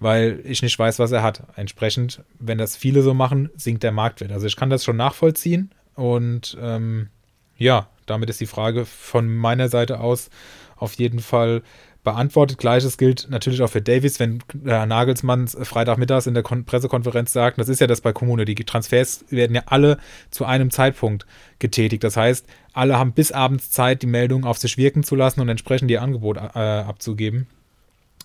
weil ich nicht weiß, was er hat. Entsprechend, wenn das viele so machen, sinkt der Marktwert. Also ich kann das schon nachvollziehen und ähm, ja, damit ist die Frage von meiner Seite aus auf jeden Fall beantwortet. Gleiches gilt natürlich auch für Davis, wenn äh, Nagelsmann Freitagmittags in der Kon Pressekonferenz sagt, das ist ja das bei Kommune, die Transfers werden ja alle zu einem Zeitpunkt getätigt. Das heißt, alle haben bis abends Zeit, die Meldung auf sich wirken zu lassen und entsprechend ihr Angebot äh, abzugeben.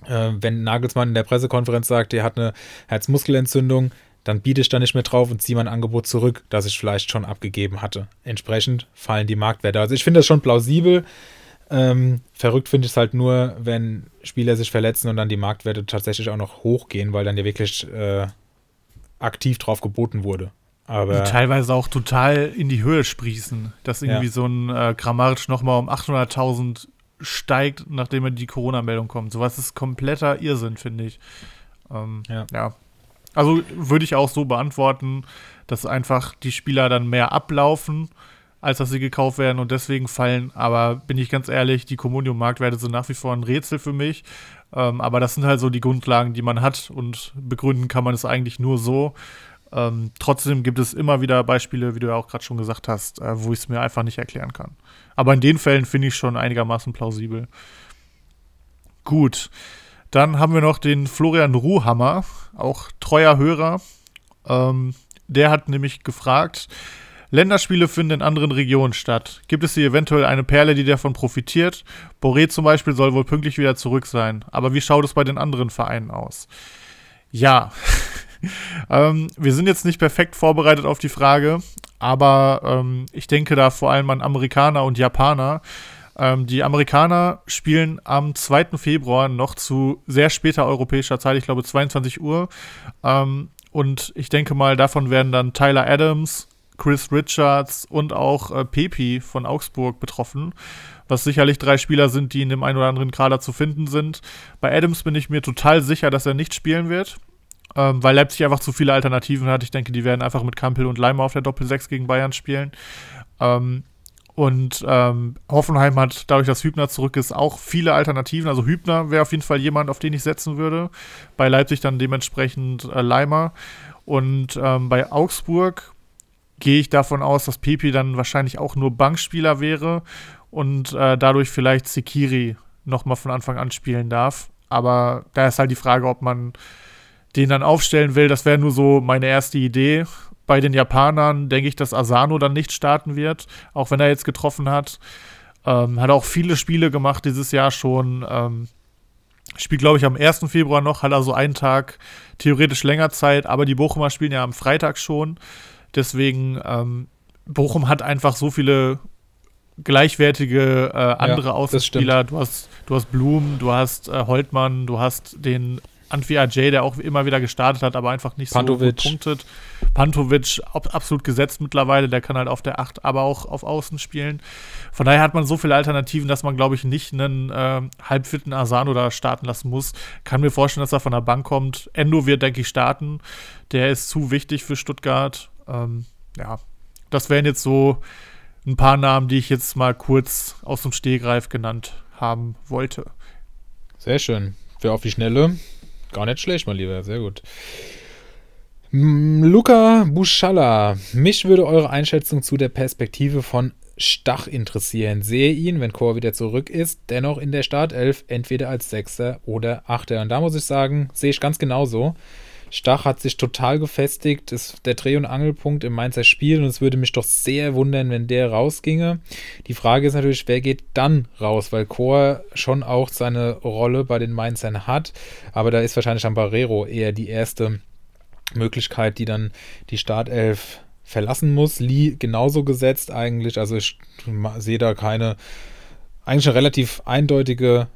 Äh, wenn Nagelsmann in der Pressekonferenz sagt, er hat eine Herzmuskelentzündung, dann biete ich da nicht mehr drauf und ziehe mein Angebot zurück, das ich vielleicht schon abgegeben hatte. Entsprechend fallen die Marktwerte. Also ich finde das schon plausibel. Ähm, verrückt finde ich es halt nur, wenn Spieler sich verletzen und dann die Marktwerte tatsächlich auch noch hochgehen, weil dann ja wirklich äh, aktiv drauf geboten wurde. Aber die teilweise auch total in die Höhe sprießen, dass irgendwie Ja. so ein äh, Kramaric nochmal um 800.000 steigt, nachdem er die Corona-Meldung kommt. Sowas ist kompletter Irrsinn, finde ich. Ähm, Ja. ja. Also würde ich auch so beantworten, dass einfach die Spieler dann mehr ablaufen, als dass sie gekauft werden und deswegen fallen. Aber bin ich ganz ehrlich, die Communio-Marktwerte sind nach wie vor ein Rätsel für mich. Ähm, aber das sind halt so die Grundlagen, die man hat und begründen kann man es eigentlich nur so. Ähm, trotzdem gibt es immer wieder Beispiele, wie du ja auch gerade schon gesagt hast, äh, wo ich es mir einfach nicht erklären kann. Aber in den Fällen finde ich schon einigermaßen plausibel. Gut. Dann haben wir noch den Florian Ruhammer, auch treuer Hörer. Ähm, der hat nämlich gefragt, Länderspiele finden in anderen Regionen statt. Gibt es hier eventuell eine Perle, die davon profitiert? Boré zum Beispiel soll wohl pünktlich wieder zurück sein. Aber wie schaut es bei den anderen Vereinen aus? Ja, ähm, wir sind jetzt nicht perfekt vorbereitet auf die Frage, aber ähm, ich denke da vor allem an Amerikaner und Japaner. Ähm, die Amerikaner spielen am 2. Februar noch zu sehr später europäischer Zeit, ich glaube 22 Uhr. Ähm, und ich denke mal, davon werden dann Tyler Adams, Chris Richards und auch äh, Pepi von Augsburg betroffen, was sicherlich drei Spieler sind, die in dem einen oder anderen Kader zu finden sind. Bei Adams bin ich mir total sicher, dass er nicht spielen wird, ähm, weil Leipzig einfach zu viele Alternativen hat. Ich denke, die werden einfach mit Kampel und Leimer auf der Doppel-6 gegen Bayern spielen. Ähm, und ähm, Hoffenheim hat, dadurch, dass Hübner zurück ist, auch viele Alternativen. Also Hübner wäre auf jeden Fall jemand, auf den ich setzen würde. Bei Leipzig dann dementsprechend äh, Leimer. Und ähm, bei Augsburg gehe ich davon aus, dass Pepi dann wahrscheinlich auch nur Bankspieler wäre und äh, dadurch vielleicht Sekiri nochmal von Anfang an spielen darf. Aber da ist halt die Frage, ob man den dann aufstellen will. Das wäre nur so meine erste Idee. Bei den Japanern denke ich, dass Asano dann nicht starten wird, auch wenn er jetzt getroffen hat. Ähm, hat auch viele Spiele gemacht dieses Jahr schon. Ähm, spielt, glaube ich, am 1. Februar noch, hat also einen Tag theoretisch länger Zeit, aber die Bochumer spielen ja am Freitag schon. Deswegen, ähm, Bochum hat einfach so viele gleichwertige äh, andere Ja, Außenspieler. Du hast, du hast Blum, du hast äh, Holtmann, du hast den Antwi Ajay, der auch immer wieder gestartet hat, aber einfach nicht Pantovic. so gut punktet. Pantovic ab, absolut gesetzt mittlerweile, der kann halt auf der 8, aber auch auf Außen spielen. Von daher hat man so viele Alternativen, dass man, glaube ich, nicht einen ähm, halbfitten Asano da starten lassen muss. Kann mir vorstellen, dass er von der Bank kommt. Endo wird, denke ich, starten. Der ist zu wichtig für Stuttgart. Ähm, ja, das wären jetzt so ein paar Namen, die ich jetzt mal kurz aus dem Stehgreif genannt haben wollte. Sehr schön. Für auf die Schnelle. Gar nicht schlecht, mein Lieber. Sehr gut. Luca Buschalla. Mich würde eure Einschätzung zu der Perspektive von Stach interessieren. Sehe ihn, wenn Chor wieder zurück ist, dennoch in der Startelf, entweder als Sechser oder Achter. Und da muss ich sagen, sehe ich ganz genauso. Stach hat sich total gefestigt, ist der Dreh- und Angelpunkt im Mainzer Spiel. Und es würde mich doch sehr wundern, wenn der rausginge. Die Frage ist natürlich, wer geht dann raus, weil Chor schon auch seine Rolle bei den Mainzern hat, aber da ist wahrscheinlich dann Barrero eher die erste Möglichkeit, die dann die Startelf verlassen muss. Lee genauso gesetzt eigentlich, also ich sehe da keine, eigentlich eine relativ eindeutige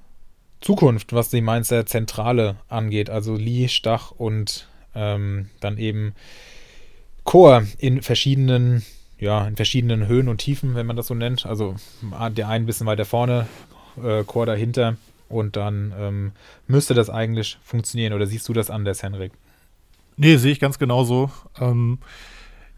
Zukunft, was die Mainzer Zentrale angeht. Also Lee, Stach und ähm, dann eben Chor in verschiedenen, ja, in verschiedenen Höhen und Tiefen, wenn man das so nennt. Also der ein bisschen weiter vorne, äh, Chor dahinter. Und dann ähm, müsste das eigentlich funktionieren. Oder siehst du das anders, Henrik? Nee, sehe ich ganz genauso. Ähm,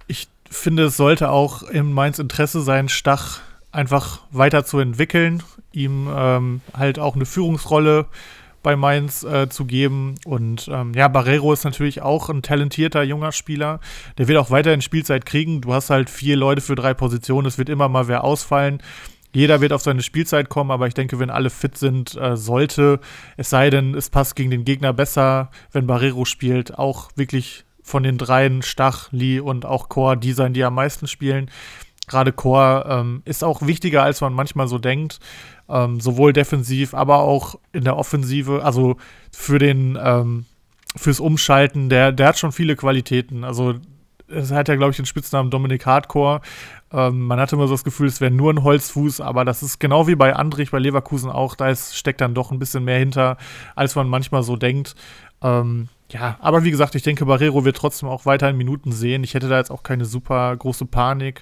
ich finde, es sollte auch in Mainz Interesse sein, Stach einfach weiterzuentwickeln, ihm ähm, halt auch eine Führungsrolle bei Mainz äh, zu geben. Und ähm, ja, Barrero ist natürlich auch ein talentierter junger Spieler. Der wird auch weiterhin Spielzeit kriegen. Du hast halt vier Leute für drei Positionen. Es wird immer mal wer ausfallen. Jeder wird auf seine Spielzeit kommen, aber ich denke, wenn alle fit sind, äh, sollte, es sei denn, es passt gegen den Gegner besser, wenn Barrero spielt, auch wirklich von den dreien, Stach, Lee und auch Chor, die sein, die am meisten spielen. Gerade Chor ähm, ist auch wichtiger, als man manchmal so denkt. Ähm, sowohl defensiv, aber auch in der Offensive. Also für den, ähm, fürs Umschalten, der, der hat schon viele Qualitäten. Also es hat ja, glaube ich, den Spitznamen Dominik Hardcore. Ähm, man hatte immer so das Gefühl, es wäre nur ein Holzfuß, aber das ist genau wie bei Andrich, bei Leverkusen auch, da ist, steckt dann doch ein bisschen mehr hinter, als man manchmal so denkt. Ähm, ja, aber wie gesagt, ich denke, Barrero wird trotzdem auch weiterhin Minuten sehen. Ich hätte da jetzt auch keine super große Panik.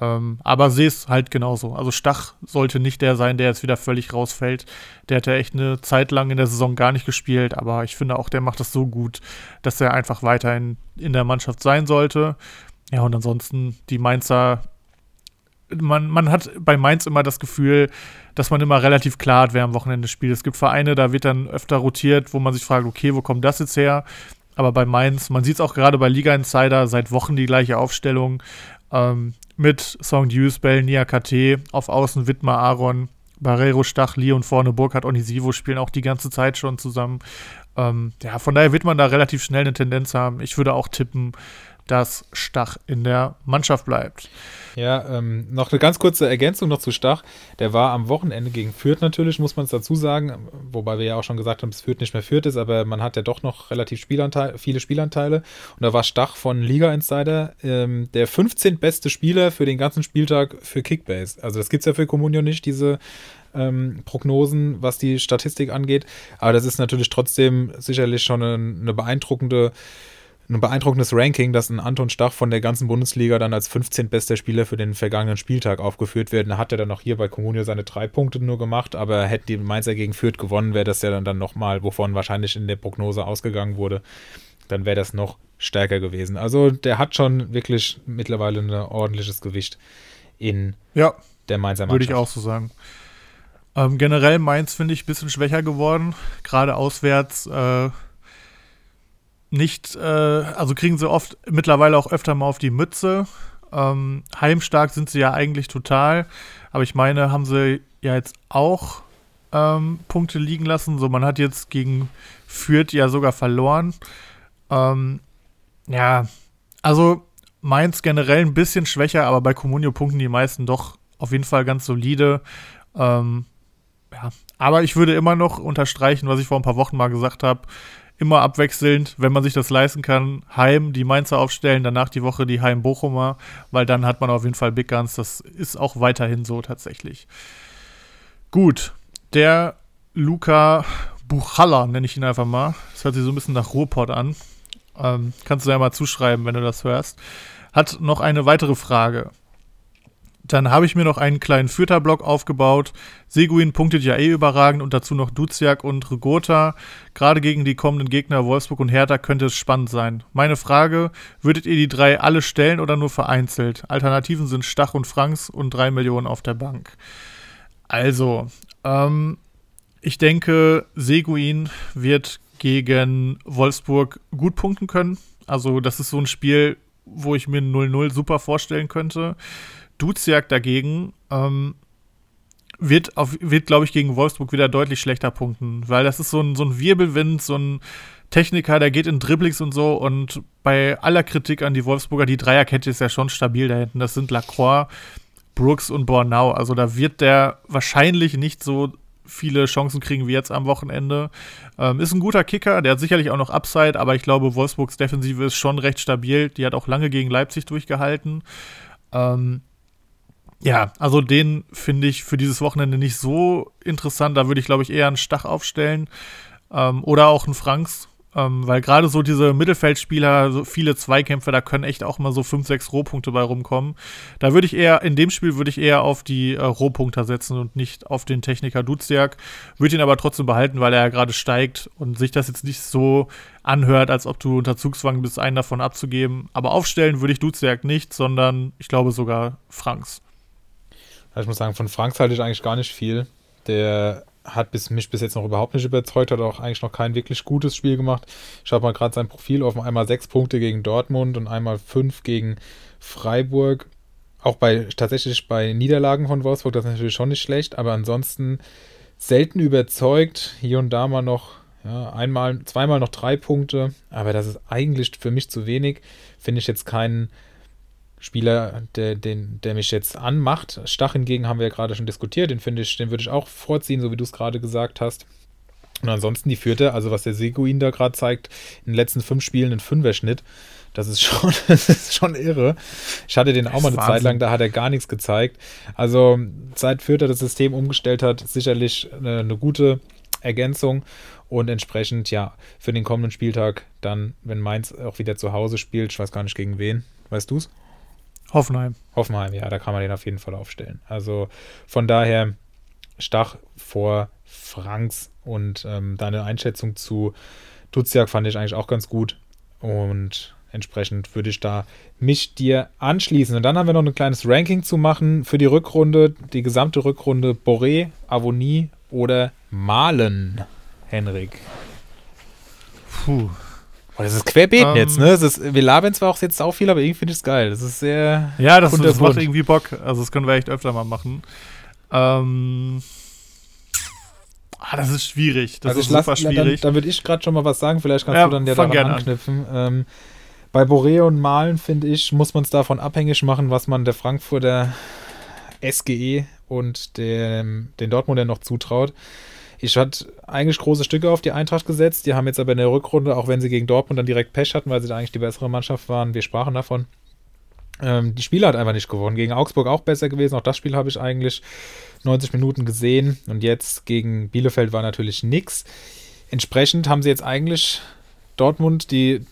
Ähm, aber sehe es halt genauso. Also Stach sollte nicht der sein, der jetzt wieder völlig rausfällt. Der hat ja echt eine Zeit lang in der Saison gar nicht gespielt, aber ich finde auch, der macht das so gut, dass er einfach weiterhin in der Mannschaft sein sollte. Ja, und ansonsten die Mainzer man, man hat bei Mainz immer das Gefühl, dass man immer relativ klar hat, wer am Wochenende spielt. Es gibt Vereine, da wird dann öfter rotiert, wo man sich fragt, okay, wo kommt das jetzt her? Aber bei Mainz, man sieht es auch gerade bei Liga Insider, seit Wochen die gleiche Aufstellung. Ähm, mit Song Deuce, Bell, Nia KT, auf Außen Wittmer, Aaron, Barrero, Stach, Lee und vorne Burkhardt Onisivo spielen auch die ganze Zeit schon zusammen. Ähm, ja, von daher wird man da relativ schnell eine Tendenz haben. Ich würde auch tippen, dass Stach in der Mannschaft bleibt. Ja, ähm, noch eine ganz kurze Ergänzung noch zu Stach. Der war am Wochenende gegen Fürth natürlich, muss man es dazu sagen. Wobei wir ja auch schon gesagt haben, dass Fürth nicht mehr Fürth ist, aber man hat ja doch noch relativ Spielanteil, viele Spielanteile. Und da war Stach von Liga Insider ähm, der 15. beste Spieler für den ganzen Spieltag für Kickbase. Also das gibt es ja für Comunio nicht, diese ähm, Prognosen, was die Statistik angeht. Aber das ist natürlich trotzdem sicherlich schon eine, eine beeindruckende ein beeindruckendes Ranking, dass ein Anton Stach von der ganzen Bundesliga dann als 15. bester Spieler für den vergangenen Spieltag aufgeführt wird. Da hat er dann auch hier bei Comunio seine drei Punkte nur gemacht, aber hätten die Mainzer gegen Fürth gewonnen, wäre das ja dann, dann nochmal, wovon wahrscheinlich in der Prognose ausgegangen wurde, dann wäre das noch stärker gewesen. Also der hat schon wirklich mittlerweile ein ordentliches Gewicht in ja, der Mainzer Mannschaft. Würde ich auch so sagen. Ähm, generell Mainz finde ich ein bisschen schwächer geworden, gerade auswärts. Äh nicht, äh, also kriegen sie oft mittlerweile auch öfter mal auf die Mütze. Ähm, heimstark sind sie ja eigentlich total, aber ich meine, haben sie ja jetzt auch ähm, Punkte liegen lassen. So, man hat jetzt gegen Fürth ja sogar verloren. Ähm, ja, also Mainz generell ein bisschen schwächer, aber bei Comunio punkten die meisten doch auf jeden Fall ganz solide. Ähm, ja, aber ich würde immer noch unterstreichen, was ich vor ein paar Wochen mal gesagt habe immer abwechselnd, wenn man sich das leisten kann, Heim die Mainzer aufstellen, danach die Woche die Heim-Bochumer, weil dann hat man auf jeden Fall Big Guns. Das ist auch weiterhin so tatsächlich. Gut, der Luca Buchalla, nenne ich ihn einfach mal. Das hört sich so ein bisschen nach Ruhrpott an. Ähm, kannst du ja mal zuschreiben, wenn du das hörst. Hat noch eine weitere Frage. Dann habe ich mir noch einen kleinen Fürther-Block aufgebaut. Seguin punktet ja eh überragend und dazu noch Duziak und Rigota. Gerade gegen die kommenden Gegner Wolfsburg und Hertha könnte es spannend sein. Meine Frage, würdet ihr die drei alle stellen oder nur vereinzelt? Alternativen sind Stach und Franks und drei Millionen auf der Bank. Also, ähm, ich denke, Seguin wird gegen Wolfsburg gut punkten können. Also, das ist so ein Spiel, wo ich mir 0-0 super vorstellen könnte. Duziak dagegen ähm, wird, wird glaube ich, gegen Wolfsburg wieder deutlich schlechter punkten, weil das ist so ein, so ein Wirbelwind, so ein Techniker, der geht in Dribblings und so und bei aller Kritik an die Wolfsburger, die Dreierkette ist ja schon stabil da hinten. Das sind Lacroix, Brooks und Bornau. Also da wird der wahrscheinlich nicht so viele Chancen kriegen wie jetzt am Wochenende. Ähm, ist ein guter Kicker, der hat sicherlich auch noch Upside, aber ich glaube, Wolfsburgs Defensive ist schon recht stabil. Die hat auch lange gegen Leipzig durchgehalten. Ähm, ja, also den finde ich für dieses Wochenende nicht so interessant. Da würde ich, glaube ich, eher einen Stach aufstellen. Ähm, oder auch einen Franks. Ähm, weil gerade so diese Mittelfeldspieler, so viele Zweikämpfe, da können echt auch mal so 5, 6 Rohpunkte bei rumkommen. Da würde ich eher, in dem Spiel würde ich eher auf die äh, Rohpunkter setzen und nicht auf den Techniker Duziak. Würde ihn aber trotzdem behalten, weil er ja gerade steigt und sich das jetzt nicht so anhört, als ob du unter Zugzwang bist, einen davon abzugeben. Aber aufstellen würde ich Duziak nicht, sondern ich glaube sogar Franks. Also ich muss sagen, von Franks halte ich eigentlich gar nicht viel. Der hat bis, mich bis jetzt noch überhaupt nicht überzeugt, hat auch eigentlich noch kein wirklich gutes Spiel gemacht. Ich habe mal gerade sein Profil offen, einmal sechs Punkte gegen Dortmund und einmal fünf gegen Freiburg. Auch bei tatsächlich bei Niederlagen von Wolfsburg, das ist natürlich schon nicht schlecht, aber ansonsten selten überzeugt. Hier und da mal noch, ja, einmal, zweimal noch drei Punkte, aber das ist eigentlich für mich zu wenig. Finde ich jetzt keinen Spieler, der, den, der mich jetzt anmacht. Stach hingegen haben wir ja gerade schon diskutiert, den finde ich, den würde ich auch vorziehen, so wie du es gerade gesagt hast. Und ansonsten die vierte, also was der Seguin da gerade zeigt, in den letzten fünf Spielen ein Fünferschnitt. Das ist schon, das ist schon irre. Ich hatte den auch mal eine Wahnsinn. Zeit lang, da hat er gar nichts gezeigt. Also seit Fürth er das System umgestellt hat, sicherlich eine, eine gute Ergänzung und entsprechend, ja, für den kommenden Spieltag dann, wenn Mainz auch wieder zu Hause spielt, ich weiß gar nicht gegen wen, weißt du's? Hoffenheim. Hoffenheim, ja, da kann man den auf jeden Fall aufstellen. Also von daher Stach vor Franks und ähm, deine Einschätzung zu Duziak fand ich eigentlich auch ganz gut und entsprechend würde ich da mich dir anschließen. Und dann haben wir noch ein kleines Ranking zu machen für die Rückrunde, die gesamte Rückrunde Boré, Avonie oder Malen, Henrik. Puh. Oh, das ist querbeet Ähm. jetzt, ne? Das ist, wir labern zwar auch jetzt auch viel, aber irgendwie finde ich es geil. Das ist sehr Ja, das, das macht irgendwie Bock. Also das können wir echt öfter mal machen. Ähm, ah, das ist schwierig. Das also ist lass, super Dann, schwierig. dann würde ich gerade schon mal was sagen, vielleicht kannst Ja, du dann ja daran an. anknüpfen. Ähm, bei Boré und Malen, finde ich, muss man es davon abhängig machen, was man der Frankfurter SGE und dem, den Dortmunder noch zutraut. Ich hatte eigentlich große Stücke auf die Eintracht gesetzt. Die haben jetzt aber in der Rückrunde, auch wenn sie gegen Dortmund dann direkt Pech hatten, weil sie da eigentlich die bessere Mannschaft waren, wir sprachen davon. Ähm, die Spiele hat einfach nicht gewonnen. Gegen Augsburg auch besser gewesen. Auch das Spiel habe ich eigentlich 90 Minuten gesehen. Und jetzt gegen Bielefeld war natürlich nix. Entsprechend haben sie jetzt eigentlich Dortmund, die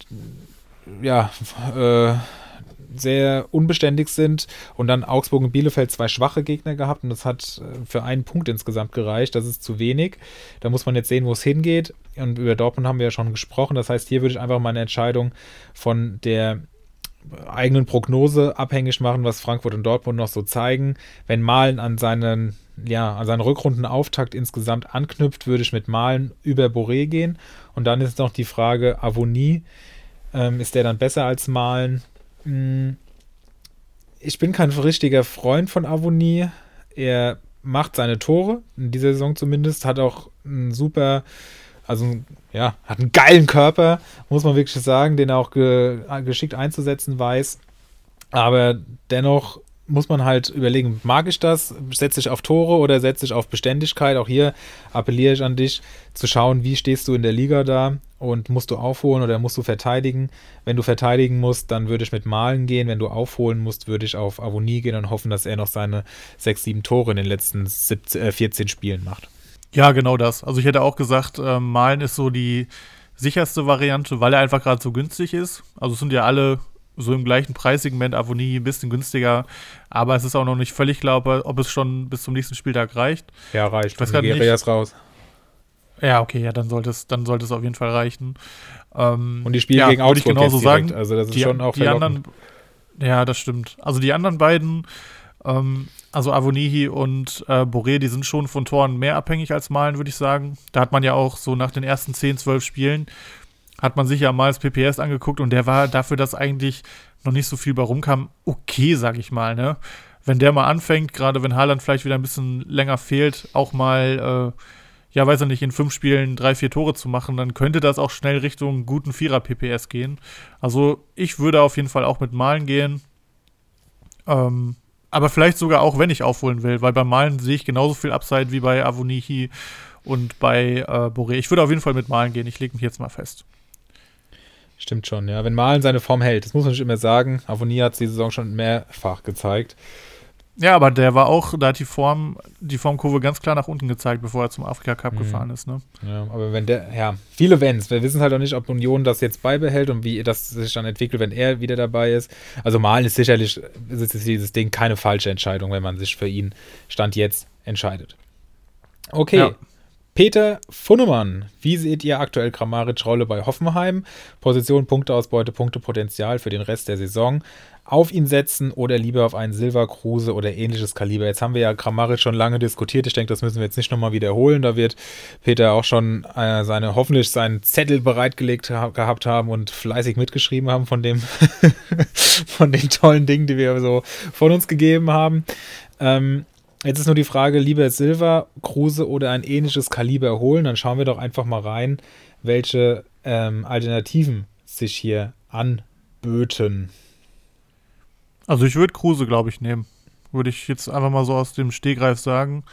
ja äh, sehr unbeständig sind und dann Augsburg und Bielefeld zwei schwache Gegner gehabt und das hat äh, für einen Punkt insgesamt gereicht. Das ist zu wenig. Da muss man jetzt sehen, wo es hingeht. Und über Dortmund haben wir ja schon gesprochen. Das heißt, hier würde ich einfach meine Entscheidung von der eigenen Prognose abhängig machen, was Frankfurt und Dortmund noch so zeigen. Wenn Malen an seinen, ja, an seinen Rückrundenauftakt insgesamt anknüpft, würde ich mit Malen über Boré gehen. Und dann ist noch die Frage, Avonie, ähm, ist der dann besser als Malen? Hm, Ich bin kein richtiger Freund von Avonie. Er macht seine Tore, in dieser Saison zumindest, hat auch einen super, also ja, hat einen geilen Körper, muss man wirklich sagen, den er auch ge geschickt einzusetzen weiß. Aber dennoch muss man halt überlegen, mag ich das? Setze ich auf Tore oder setze ich auf Beständigkeit? Auch hier appelliere ich an dich, zu schauen, wie stehst du in der Liga da und musst du aufholen oder musst du verteidigen? Wenn du verteidigen musst, dann würde ich mit Malen gehen. Wenn du aufholen musst, würde ich auf Avonie gehen und hoffen, dass er noch seine 6, 7 Tore in den letzten 17, äh, 14 Spielen macht. Ja, genau das. Also ich hätte auch gesagt, ähm, Malen ist so die sicherste Variante, weil er einfach gerade so günstig ist. Also es sind ja alle so im gleichen Preissegment, Avonie ein bisschen günstiger, aber es ist auch noch nicht völlig klar, ob, ob es schon bis zum nächsten Spieltag reicht. Ja, reicht. Ich weiß Nigeria nicht. ist raus. Ja, okay, ja, dann sollte es, dann sollte es auf jeden Fall reichen. Ähm, Und die spielen ja, gegen würde ich genauso sagen. Also das ist die, schon auch die anderen, ja, das stimmt. Also die anderen beiden, ähm, also Avonihi und äh, Boré, die sind schon von Toren mehr abhängig als Malen, würde ich sagen. Da hat man ja auch so nach den ersten 10, 12 Spielen, hat man sich ja mal das PPS angeguckt und der war dafür, dass eigentlich noch nicht so viel bei rumkam, okay, sag ich mal, ne? Wenn der mal anfängt, gerade wenn Haaland vielleicht wieder ein bisschen länger fehlt, auch mal, äh, ja, weiß ich nicht, in fünf Spielen drei, vier Tore zu machen, dann könnte das auch schnell Richtung guten Vierer-PPS gehen. Also ich würde auf jeden Fall auch mit Malen gehen. Ähm, aber vielleicht sogar auch, wenn ich aufholen will, weil beim Malen sehe ich genauso viel Upside wie bei Avonihi und bei äh, Boré. Ich würde auf jeden Fall mit Malen gehen, ich lege mich jetzt mal fest. Stimmt schon, ja. Wenn Malen seine Form hält, das muss man nicht immer sagen. Avonie hat es die Saison schon mehrfach gezeigt. Ja, aber der war auch, da hat die Form, die Formkurve ganz klar nach unten gezeigt, bevor er zum Afrika Cup Mhm. gefahren ist, ne? Ja, aber wenn der, ja, viele Wenns. Wir wissen halt auch nicht, ob Union das jetzt beibehält und wie das sich dann entwickelt, wenn er wieder dabei ist. Also Malen ist sicherlich, ist dieses Ding keine falsche Entscheidung, wenn man sich für ihn Stand jetzt entscheidet. Okay. Ja. Peter Funnemann, wie seht ihr aktuell Kramaric-Rolle bei Hoffenheim? Position, Punkteausbeute, Punktepotenzial für den Rest der Saison. Auf ihn setzen oder lieber auf einen Silva Kruse oder ähnliches Kaliber. Jetzt haben wir ja Kramaric schon lange diskutiert. Ich denke, das müssen wir jetzt nicht nochmal wiederholen. Da wird Peter auch schon äh, seine, hoffentlich seinen Zettel bereitgelegt ha gehabt haben und fleißig mitgeschrieben haben von dem, von den tollen Dingen, die wir so von uns gegeben haben. Ähm, Jetzt ist nur die Frage, lieber Silva, Kruse oder ein ähnliches Kaliber holen. Dann schauen wir doch einfach mal rein, welche ähm, Alternativen sich hier anböten. Also ich würde Kruse, glaube ich, nehmen. Würde ich jetzt einfach mal so aus dem Stegreif sagen.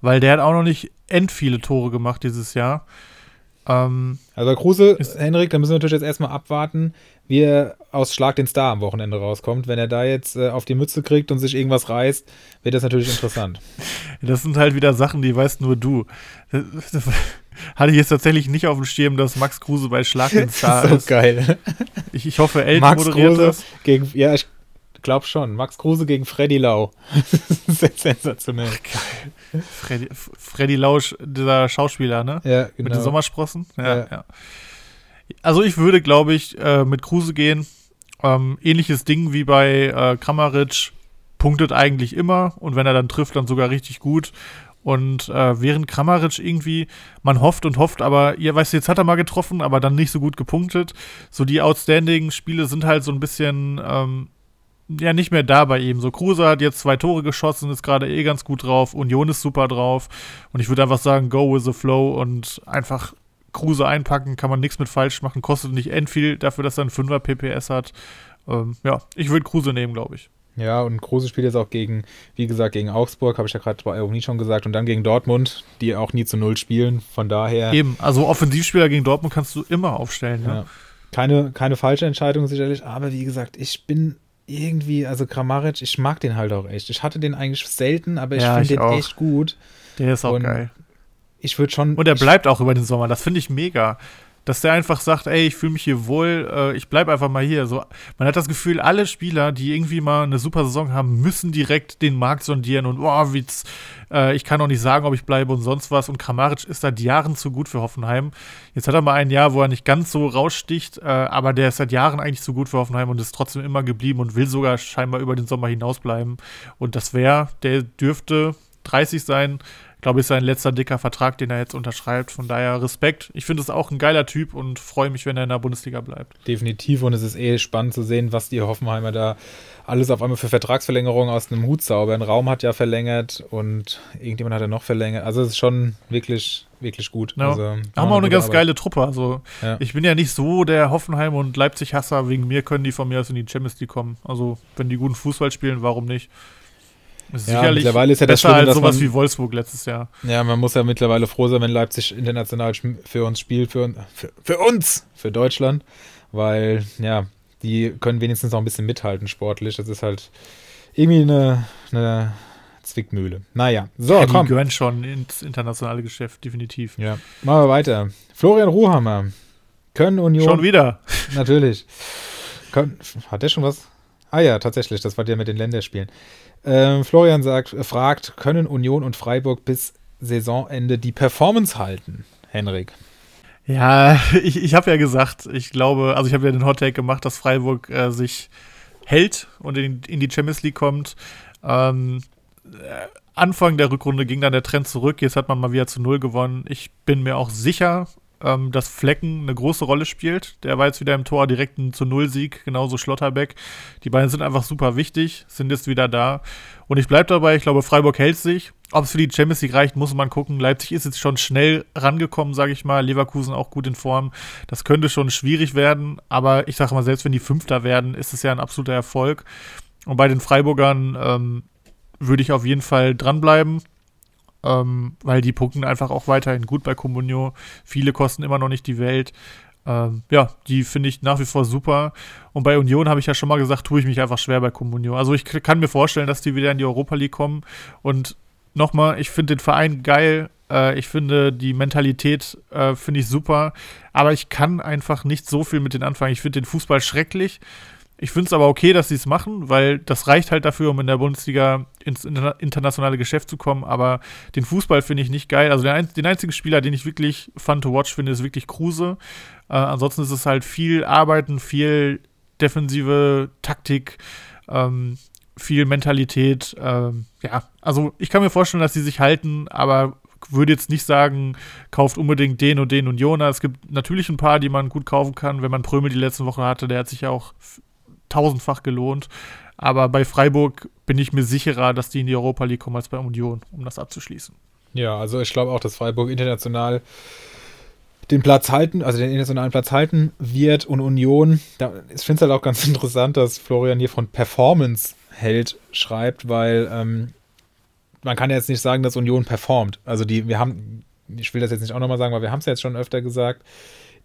weil der hat auch noch nicht end viele Tore gemacht dieses Jahr. Ähm, also Kruse, Henrik, da müssen wir natürlich jetzt erstmal abwarten, wie er aus Schlag den Star am Wochenende rauskommt. Wenn er da jetzt äh, auf die Mütze kriegt und sich irgendwas reißt, wird das natürlich interessant. Das sind halt wieder Sachen, die weißt nur du. Das, das hatte ich jetzt tatsächlich nicht auf dem Schirm, dass Max Kruse bei Schlag den Star ist. so geil. Ich, ich hoffe, Elton Max moderiert Kruse das. Gegen, ja, ich glaube schon. Max Kruse gegen Freddy Lau. sensationell. Ach, Freddy, Freddy Lau, dieser Schauspieler, ne? Ja, genau. Mit den genau. Sommersprossen. Ja, ja. ja. Also ich würde, glaube ich, äh, mit Kruse gehen. Ähm, ähnliches Ding wie bei äh, Kramaric. Punktet eigentlich immer und wenn er dann trifft, dann sogar richtig gut. Und äh, während Kramaric irgendwie, man hofft und hofft, aber ihr weißt, jetzt hat er mal getroffen, aber dann nicht so gut gepunktet. So die Outstanding-Spiele sind halt so ein bisschen ähm, ja nicht mehr da bei ihm. So Kruse hat jetzt zwei Tore geschossen, ist gerade eh ganz gut drauf. Union ist super drauf. Und ich würde einfach sagen, go with the flow und einfach Kruse einpacken, kann man nichts mit falsch machen, kostet nicht end viel dafür, dass er einen 5er PPS hat. Ähm, ja, ich würde Kruse nehmen, glaube ich. Ja, und Kruse spielt jetzt auch gegen, wie gesagt, gegen Augsburg, habe ich ja gerade bei Ironie schon gesagt, und dann gegen Dortmund, die auch nie zu Null spielen. Von daher. Eben, also Offensivspieler gegen Dortmund kannst du immer aufstellen. Ja. ja. Keine, keine falsche Entscheidung sicherlich, aber wie gesagt, ich bin irgendwie, also Kramaric, ich mag den halt auch echt. Ich hatte den eigentlich selten, aber ich ja, finde den auch. echt gut. Der ist auch und geil. Ich würde schon. Und er bleibt auch über den Sommer, das finde ich mega. Dass der einfach sagt, ey, ich fühle mich hier wohl, äh, ich bleibe einfach mal hier. So, man hat das Gefühl, alle Spieler, die irgendwie mal eine super Saison haben, müssen direkt den Markt sondieren und oh, wie's, äh, ich kann auch nicht sagen, ob ich bleibe und sonst was. Und Kramaric ist seit Jahren zu gut für Hoffenheim. Jetzt hat er mal ein Jahr, wo er nicht ganz so raussticht, äh, aber der ist seit Jahren eigentlich zu gut für Hoffenheim und ist trotzdem immer geblieben und will sogar scheinbar über den Sommer hinaus bleiben. Und das wäre, der dürfte 30 sein. Ich glaube, ist sein letzter dicker Vertrag, den er jetzt unterschreibt. Von daher Respekt. Ich finde es auch ein geiler Typ und freue mich, wenn er in der Bundesliga bleibt. Definitiv. Und es ist eh spannend zu sehen, was die Hoffenheimer da alles auf einmal für Vertragsverlängerungen aus einem Hut zaubern. Raum hat ja verlängert und irgendjemand hat ja noch verlängert. Also es ist schon wirklich, wirklich gut. Ja. Also, haben auch eine ganz Arbeit. geile Truppe. Also ja. ich bin ja nicht so der Hoffenheim und Leipzig-Hasser. Wegen mir können die von mir aus in die Champions League kommen. Also wenn die guten Fußball spielen, warum nicht? Ist ja, mittlerweile ist ja das besser Schlimme, als sowas man, wie Wolfsburg letztes Jahr. Ja, man muss ja mittlerweile froh sein, wenn Leipzig international für uns spielt, für, für, für uns, für Deutschland, weil ja, die können wenigstens noch ein bisschen mithalten sportlich. Das ist halt irgendwie eine, eine Zwickmühle. Naja, so, ja, komm. Die gehören schon ins internationale Geschäft, definitiv. Ja, machen wir weiter. Florian Ruhammer. Können Union. Schon wieder. Natürlich. Hat der schon was? Ah ja, tatsächlich, das war der mit den Länderspielen. Ähm, Florian sagt, fragt, können Union und Freiburg bis Saisonende die Performance halten? Henrik. Ja, ich, ich habe ja gesagt, ich glaube, also ich habe ja den Hot Take gemacht, dass Freiburg äh, sich hält und in, in, die Champions League kommt. Ähm, äh, Anfang der Rückrunde ging dann der Trend zurück. Jetzt hat man mal wieder zu Null gewonnen. Ich bin mir auch sicher, ähm, dass Flecken eine große Rolle spielt. Der war jetzt wieder im Tor direkt ein zu Null-Sieg, genauso Schlotterbeck. Die beiden sind einfach super wichtig, sind jetzt wieder da. Und ich bleibe dabei, ich glaube, Freiburg hält sich. Ob es für die Champions League reicht, muss man gucken. Leipzig ist jetzt schon schnell rangekommen, sage ich mal. Leverkusen auch gut in Form. Das könnte schon schwierig werden, aber ich sage mal, selbst wenn die Fünfter werden, ist es ja ein absoluter Erfolg. Und bei den Freiburgern ähm, würde ich auf jeden Fall dranbleiben ähm, weil die punkten einfach auch weiterhin gut bei Comunio. Viele kosten immer noch nicht die Welt. Ähm, ja, die finde ich nach wie vor super. Und bei Union habe ich ja schon mal gesagt, tue ich mich einfach schwer bei Comunio. Also ich kann mir vorstellen, dass die wieder in die Europa League kommen. Und nochmal, ich finde den Verein geil. Äh, ich finde die Mentalität äh, finde ich super. Aber ich kann einfach nicht so viel mit denen anfangen. Ich finde den Fußball schrecklich. Ich finde es aber okay, dass sie es machen, weil das reicht halt dafür, um in der Bundesliga ins internationale Geschäft zu kommen. Aber den Fußball finde ich nicht geil. Also den, den, einzigen Spieler, den ich wirklich fun to watch finde, ist wirklich Kruse. Äh, ansonsten ist es halt viel Arbeiten, viel defensive Taktik, ähm, viel Mentalität. Ähm, ja, also ich kann mir vorstellen, dass sie sich halten, aber würde jetzt nicht sagen, kauft unbedingt den und den und Jona. Es gibt natürlich ein paar, die man gut kaufen kann. Wenn man Prömel die letzten Woche hatte, der hat sich ja auch tausendfach gelohnt. Aber bei Freiburg bin ich mir sicherer, dass die in die Europa League kommen als bei Union, um das abzuschließen. Ja, also ich glaube auch, dass Freiburg international den Platz halten, also den internationalen Platz halten wird und Union, da, ich finde es halt auch ganz interessant, dass Florian hier von Performance hält schreibt, weil ähm, man kann jetzt nicht sagen, dass Union performt. Also die, wir haben, ich will das jetzt nicht auch nochmal sagen, weil wir haben es jetzt schon öfter gesagt,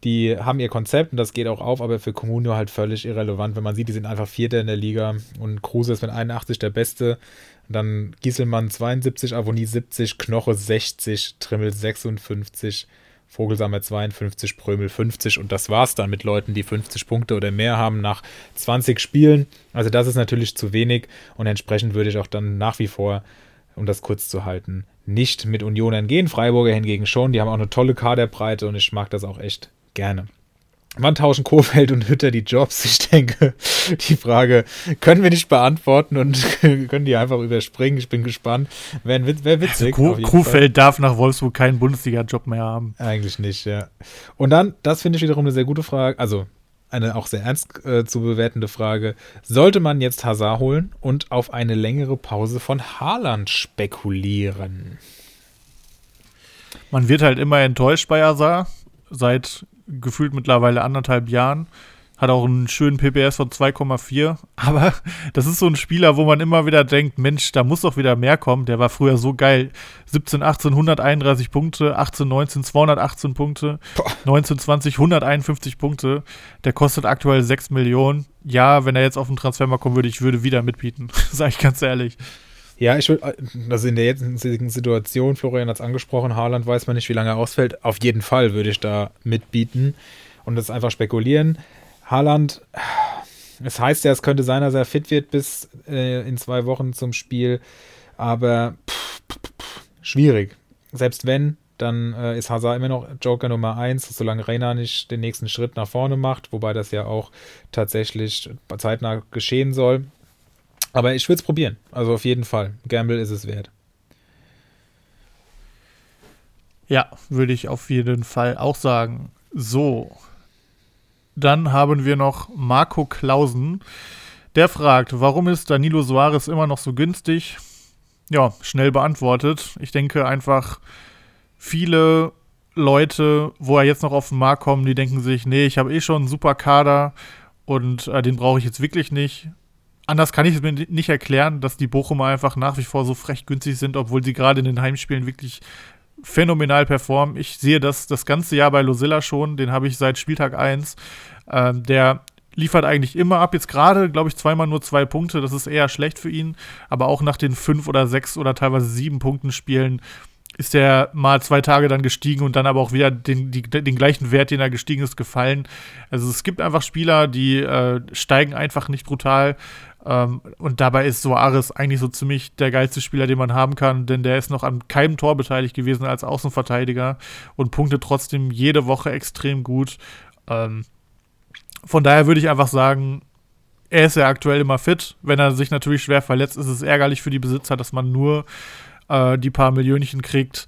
die haben ihr Konzept und das geht auch auf, aber für Comunio halt völlig irrelevant, wenn man sieht, die sind einfach Vierter in der Liga und Kruse ist mit 81 der Beste. Dann Gieselmann 72, Avonie 70, Knoche 60, Trimmel 56, Vogelsammer 52, Prömel 50 und das war's dann mit Leuten, die 50 Punkte oder mehr haben nach 20 Spielen. Also das ist natürlich zu wenig und entsprechend würde ich auch dann nach wie vor, um das kurz zu halten, nicht mit Unionern gehen. Freiburger hingegen schon, die haben auch eine tolle Kaderbreite und ich mag das auch echt gerne. Wann tauschen Kofeld und Hütter die Jobs? Ich denke, die Frage können wir nicht beantworten und können die einfach überspringen. Ich bin gespannt. Wäre wär witzig. Also, Kofeld darf nach Wolfsburg keinen Bundesliga-Job mehr haben. Eigentlich nicht, ja. Und dann, das finde ich wiederum eine sehr gute Frage, also eine auch sehr ernst äh, zu bewertende Frage. Sollte man jetzt Hazard holen und auf eine längere Pause von Haaland spekulieren? Man wird halt immer enttäuscht bei Hazard. Seit gefühlt mittlerweile anderthalb Jahren. Hat auch einen schönen PPS von 2,4. Aber das ist so ein Spieler, wo man immer wieder denkt, Mensch, da muss doch wieder mehr kommen. Der war früher so geil. 17, 18, 131 Punkte, 18, 19, 218 Punkte, Boah. 19, 20, 151 Punkte. Der kostet aktuell 6 Millionen. Ja, wenn er jetzt auf den Transfer mal kommen würde, ich würde wieder mitbieten. Sag ich ganz ehrlich. Ja, ich würde, also in der jetzigen Situation, Florian hat es angesprochen, Haaland weiß man nicht, wie lange er ausfällt. Auf jeden Fall würde ich da mitbieten und das einfach spekulieren. Haaland, es heißt ja, es könnte sein, dass er fit wird bis äh, in zwei Wochen zum Spiel, aber pff, pff, pff, schwierig. Selbst wenn, dann äh, ist Hazard immer noch Joker Nummer 1, solange Reina nicht den nächsten Schritt nach vorne macht, wobei das ja auch tatsächlich zeitnah geschehen soll. Aber ich würde es probieren. Also auf jeden Fall. Gamble ist es wert. Ja, würde ich auf jeden Fall auch sagen. So. Dann haben wir noch Marco Klausen. Der fragt, warum ist Danilo Soares immer noch so günstig? Ja, schnell beantwortet. Ich denke einfach, viele Leute, wo er jetzt noch auf den Markt kommt, die denken sich, nee, ich habe eh schon einen super Kader und äh, den brauche ich jetzt wirklich nicht anders kann ich es mir nicht erklären, dass die Bochumer einfach nach wie vor so frech günstig sind, obwohl sie gerade in den Heimspielen wirklich phänomenal performen. Ich sehe das das ganze Jahr bei Losilla schon, den habe ich seit Spieltag 1. Ähm, der liefert eigentlich immer ab. Jetzt gerade, glaube ich, zweimal nur zwei Punkte. Das ist eher schlecht für ihn. Aber auch nach den fünf oder sechs oder teilweise sieben Punkten Spielen ist er mal zwei Tage dann gestiegen und dann aber auch wieder den, die, den gleichen Wert, den er gestiegen ist, gefallen. Also es gibt einfach Spieler, die äh, steigen einfach nicht brutal. Ähm, und dabei ist Soares eigentlich so ziemlich der geilste Spieler, den man haben kann, denn der ist noch an keinem Tor beteiligt gewesen als Außenverteidiger und punktet trotzdem jede Woche extrem gut. Ähm, von daher würde ich einfach sagen, er ist ja aktuell immer fit. Wenn er sich natürlich schwer verletzt, ist es ärgerlich für die Besitzer, dass man nur äh, die paar Millionchen kriegt.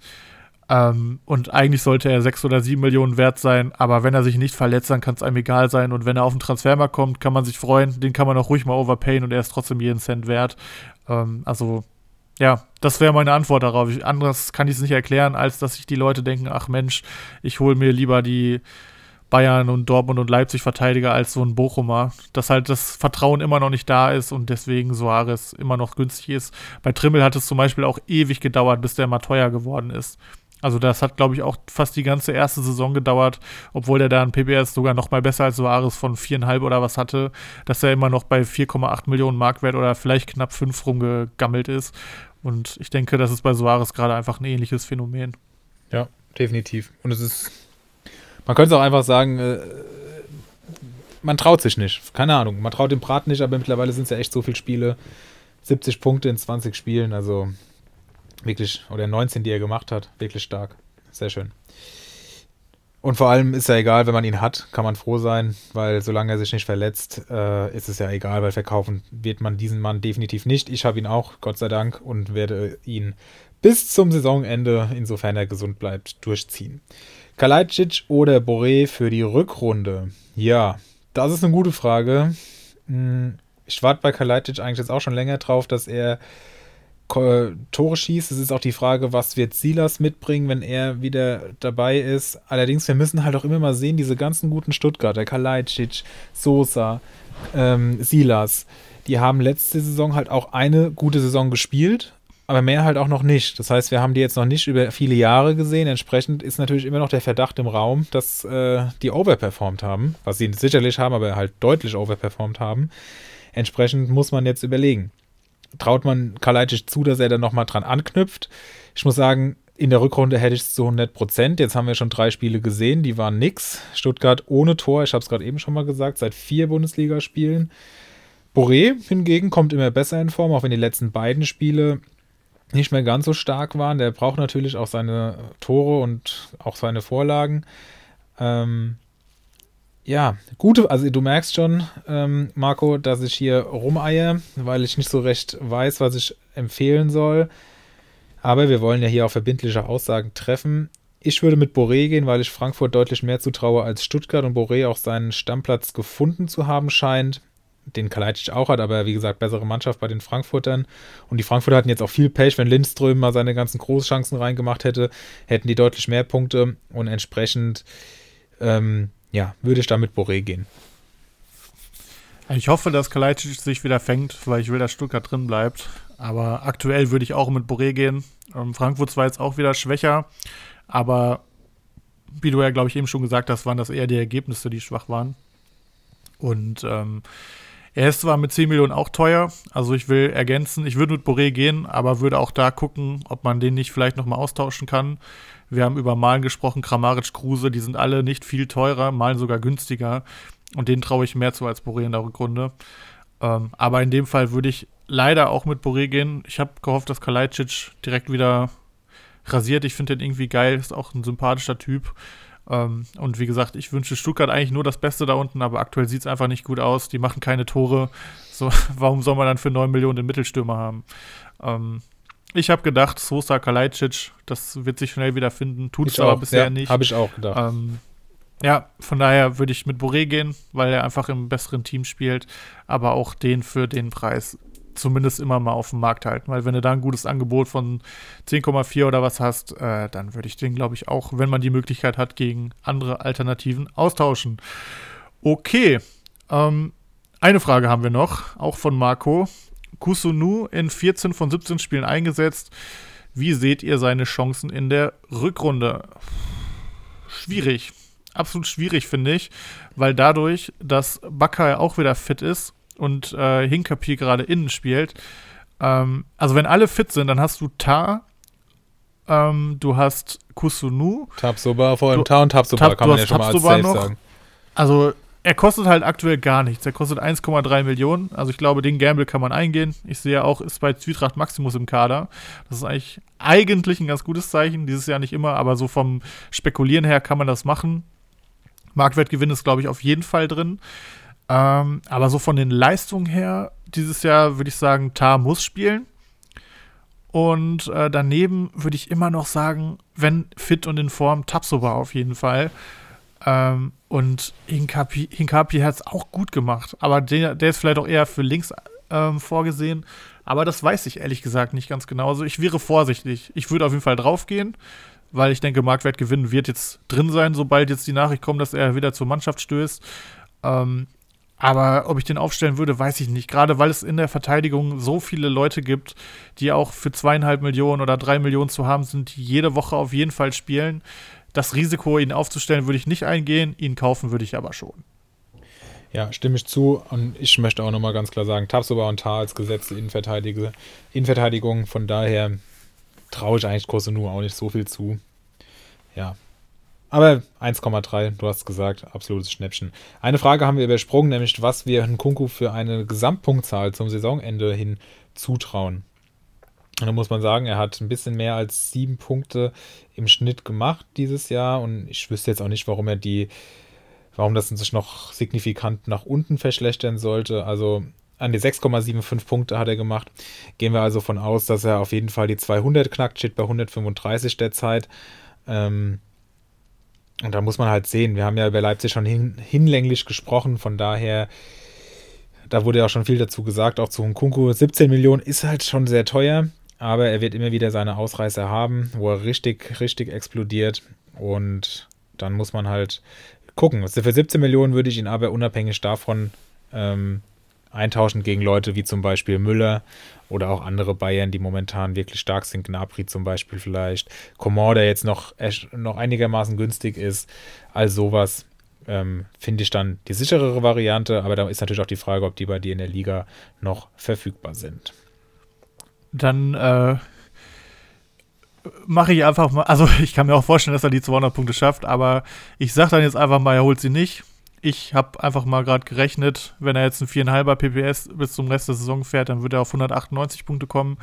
Ähm, und eigentlich sollte er sechs oder sieben Millionen wert sein, aber wenn er sich nicht verletzt, dann kann es einem egal sein. Und wenn er auf den Transfermarkt kommt, kann man sich freuen. Den kann man auch ruhig mal overpayen und er ist trotzdem jeden Cent wert. Ähm, also, ja, das wäre meine Antwort darauf. Ich, anderes kann ich es nicht erklären, als dass sich die Leute denken, ach Mensch, ich hole mir lieber die Bayern und Dortmund und Leipzig Verteidiger als so ein Bochumer. Dass halt das Vertrauen immer noch nicht da ist und deswegen Soares immer noch günstig ist. Bei Trimmel hat es zum Beispiel auch ewig gedauert, bis der mal teuer geworden ist. Also das hat, glaube ich, auch fast die ganze erste Saison gedauert, obwohl der da ein PBS sogar noch mal besser als Soares von viereinhalb oder was hatte, dass er immer noch bei 4,8 Millionen Marktwert oder vielleicht knapp fünf rumgegammelt ist. Und ich denke, das ist bei Soares gerade einfach ein ähnliches Phänomen. Ja, definitiv. Und es ist, man könnte es auch einfach sagen, äh, man traut sich nicht. Keine Ahnung, man traut dem Brat nicht, aber mittlerweile sind es ja echt so viele Spiele. 70 Punkte in 20 Spielen, also Wirklich, oder 19, die er gemacht hat. Wirklich stark. Sehr schön. Und vor allem ist ja egal, wenn man ihn hat, kann man froh sein, weil solange er sich nicht verletzt, äh, ist es ja egal, weil verkaufen wird man diesen Mann definitiv nicht. Ich habe ihn auch, Gott sei Dank, und werde ihn bis zum Saisonende, insofern er gesund bleibt, durchziehen. Kalajdzic oder Boré für die Rückrunde? Ja, das ist eine gute Frage. Hm, ich warte bei Kalajdzic eigentlich jetzt auch schon länger drauf, dass er Tore schießt. Es ist auch die Frage, was wird Silas mitbringen, wenn er wieder dabei ist. Allerdings, wir müssen halt auch immer mal sehen, diese ganzen guten Stuttgarter, Kalajdzic, Sosa, ähm, Silas, die haben letzte Saison halt auch eine gute Saison gespielt aber mehr halt auch noch nicht. Das heißt, wir haben die jetzt noch nicht über viele Jahre gesehen. Entsprechend ist natürlich immer noch der Verdacht im Raum, dass äh, die overperformed haben, was sie sicherlich haben, aber halt deutlich overperformed haben. Entsprechend muss man jetzt überlegen. Traut man Kalajdzic zu, dass er dann nochmal dran anknüpft? Ich muss sagen, in der Rückrunde hätte ich es zu 100 Prozent. Jetzt haben wir schon drei Spiele gesehen, die waren nix. Stuttgart ohne Tor, ich habe es gerade eben schon mal gesagt, seit vier Bundesligaspielen. Boré hingegen kommt immer besser in Form, auch wenn die letzten beiden Spiele nicht mehr ganz so stark waren. Der braucht natürlich auch seine Tore und auch seine Vorlagen. Ähm, ja, gute, also du merkst schon, ähm, Marco, dass ich hier rumeier, weil ich nicht so recht weiß, was ich empfehlen soll. Aber wir wollen ja hier auch verbindliche Aussagen treffen. Ich würde mit Boré gehen, weil ich Frankfurt deutlich mehr zutraue als Stuttgart und Boré auch seinen Stammplatz gefunden zu haben scheint den Kalajdzic auch hat, aber wie gesagt, bessere Mannschaft bei den Frankfurtern. Und die Frankfurter hatten jetzt auch viel Pech, wenn Lindström mal seine ganzen Großchancen reingemacht hätte, hätten die deutlich mehr Punkte und entsprechend, ähm, ja, würde ich da mit Boré gehen. Ich hoffe, dass Kalajdzic sich wieder fängt, weil ich will, dass Stuttgart drin bleibt. Aber aktuell würde ich auch mit Boré gehen. Ähm, Frankfurt war jetzt auch wieder schwächer, aber wie du ja, glaube ich, eben schon gesagt hast, waren das eher die Ergebnisse, die schwach waren. Und ähm, er ist zwar mit 10 Millionen auch teuer, also ich will ergänzen, ich würde mit Boré gehen, aber würde auch da gucken, ob man den nicht vielleicht nochmal austauschen kann. Wir haben über Malen gesprochen, Kramaric, Kruse, die sind alle nicht viel teurer, Malen sogar günstiger. Und denen traue ich mehr zu als Boré in der Rückrunde. Ähm, aber in dem Fall würde ich leider auch mit Boré gehen. Ich habe gehofft, dass Kalajdzic direkt wieder rasiert. Ich finde den irgendwie geil, ist auch ein sympathischer Typ. Ähm, und wie gesagt, ich wünsche Stuttgart eigentlich nur das Beste da unten, aber aktuell sieht es einfach nicht gut aus. Die machen keine Tore. So, warum soll man dann für 9 Millionen den Mittelstürmer haben? Ähm, ich habe gedacht, Sosa Kalajdzic, das wird sich schnell wieder finden. Tut es aber bisher ja, nicht. Habe ich auch gedacht. Ähm, ja, von daher würde ich mit Boré gehen, weil er einfach im besseren Team spielt, aber auch den für den Preis zumindest immer mal auf dem Markt halten. Weil wenn du da ein gutes Angebot von 10,4 oder was hast, äh, dann würde ich den, glaube ich, auch, wenn man die Möglichkeit hat, gegen andere Alternativen austauschen. Okay. Ähm, eine Frage haben wir noch, auch von Marco. Kusunu in 14 von 17 Spielen eingesetzt. Wie seht ihr seine Chancen in der Rückrunde? Schwierig. Absolut schwierig, finde ich, weil dadurch, dass Bakker auch wieder fit ist, und äh, Hinkapi gerade innen spielt. Ähm, also wenn alle fit sind, dann hast du Ta, ähm, du hast Kusunu. Tabsoba, vor allem Ta und Tabsoba Tab, kann man ja schon mal als Safe noch. sagen. Also er kostet halt aktuell gar nichts. Er kostet 1,3 Millionen. Also ich glaube, den Gamble kann man eingehen. Ich sehe auch, ist bei Zwietracht Maximus im Kader. Das ist eigentlich, eigentlich ein ganz gutes Zeichen. Dieses Jahr nicht immer, aber so vom Spekulieren her kann man das machen. Marktwertgewinn ist, glaube ich, auf jeden Fall drin. Ähm, aber so von den Leistungen her, dieses Jahr würde ich sagen, Tar muss spielen. Und äh, daneben würde ich immer noch sagen, wenn fit und in Form, Tapsoba auf jeden Fall. Ähm, und Hinkapi, Hinkapi hat es auch gut gemacht. Aber der, der, ist vielleicht auch eher für links ähm, vorgesehen. Aber das weiß ich ehrlich gesagt nicht ganz genau. Also ich wäre vorsichtig. Ich würde auf jeden Fall draufgehen, weil ich denke, Marktwertgewinn wird jetzt drin sein, sobald jetzt die Nachricht kommt, dass er wieder zur Mannschaft stößt. Ähm, aber ob ich den aufstellen würde, weiß ich nicht. Gerade weil es in der Verteidigung so viele Leute gibt, die auch für zweieinhalb Millionen oder drei Millionen zu haben sind, die jede Woche auf jeden Fall spielen. Das Risiko, ihn aufzustellen, würde ich nicht eingehen. Ihn kaufen würde ich aber schon. Ja, stimme ich zu. Und ich möchte auch nochmal ganz klar sagen, Tabsoba und Tar als gesetzte Innenverteidigung. Von daher traue ich eigentlich Kosenu auch nicht so viel zu. Ja, aber 1,3, du hast gesagt, absolutes Schnäppchen. Eine Frage haben wir übersprungen, nämlich was wir Nkunku für eine Gesamtpunktzahl zum Saisonende hin zutrauen. Und da muss man sagen, er hat ein bisschen mehr als sieben Punkte im Schnitt gemacht dieses Jahr und ich wüsste jetzt auch nicht, warum er die, warum das sich noch signifikant nach unten verschlechtern sollte. Also an die 6,75 Punkte hat er gemacht. Gehen wir also von aus, dass er auf jeden Fall die 200 knackt, steht bei 135 derzeit. Ähm, und da muss man halt sehen, wir haben ja über Leipzig schon hin, hinlänglich gesprochen, von daher, da wurde ja auch schon viel dazu gesagt, auch zu Nkunku. 17 Millionen ist halt schon sehr teuer, aber er wird immer wieder seine Ausreißer haben, wo er richtig, richtig explodiert. Und dann muss man halt gucken. Für 17 Millionen würde ich ihn aber unabhängig davon ähm, eintauschen gegen Leute wie zum Beispiel Müller oder auch andere Bayern, die momentan wirklich stark sind, Gnabry zum Beispiel vielleicht, Coman, der jetzt noch, noch einigermaßen günstig ist, all sowas ähm, finde ich dann die sicherere Variante, aber da ist natürlich auch die Frage, ob die bei dir in der Liga noch verfügbar sind. Dann äh, mache ich einfach mal, also ich kann mir auch vorstellen, dass er die 200 Punkte schafft, aber ich sage dann jetzt einfach mal, er holt sie nicht. Ich habe einfach mal gerade gerechnet, wenn er jetzt ein 4,5er PPS bis zum Rest der Saison fährt, dann wird er auf 198 Punkte kommen.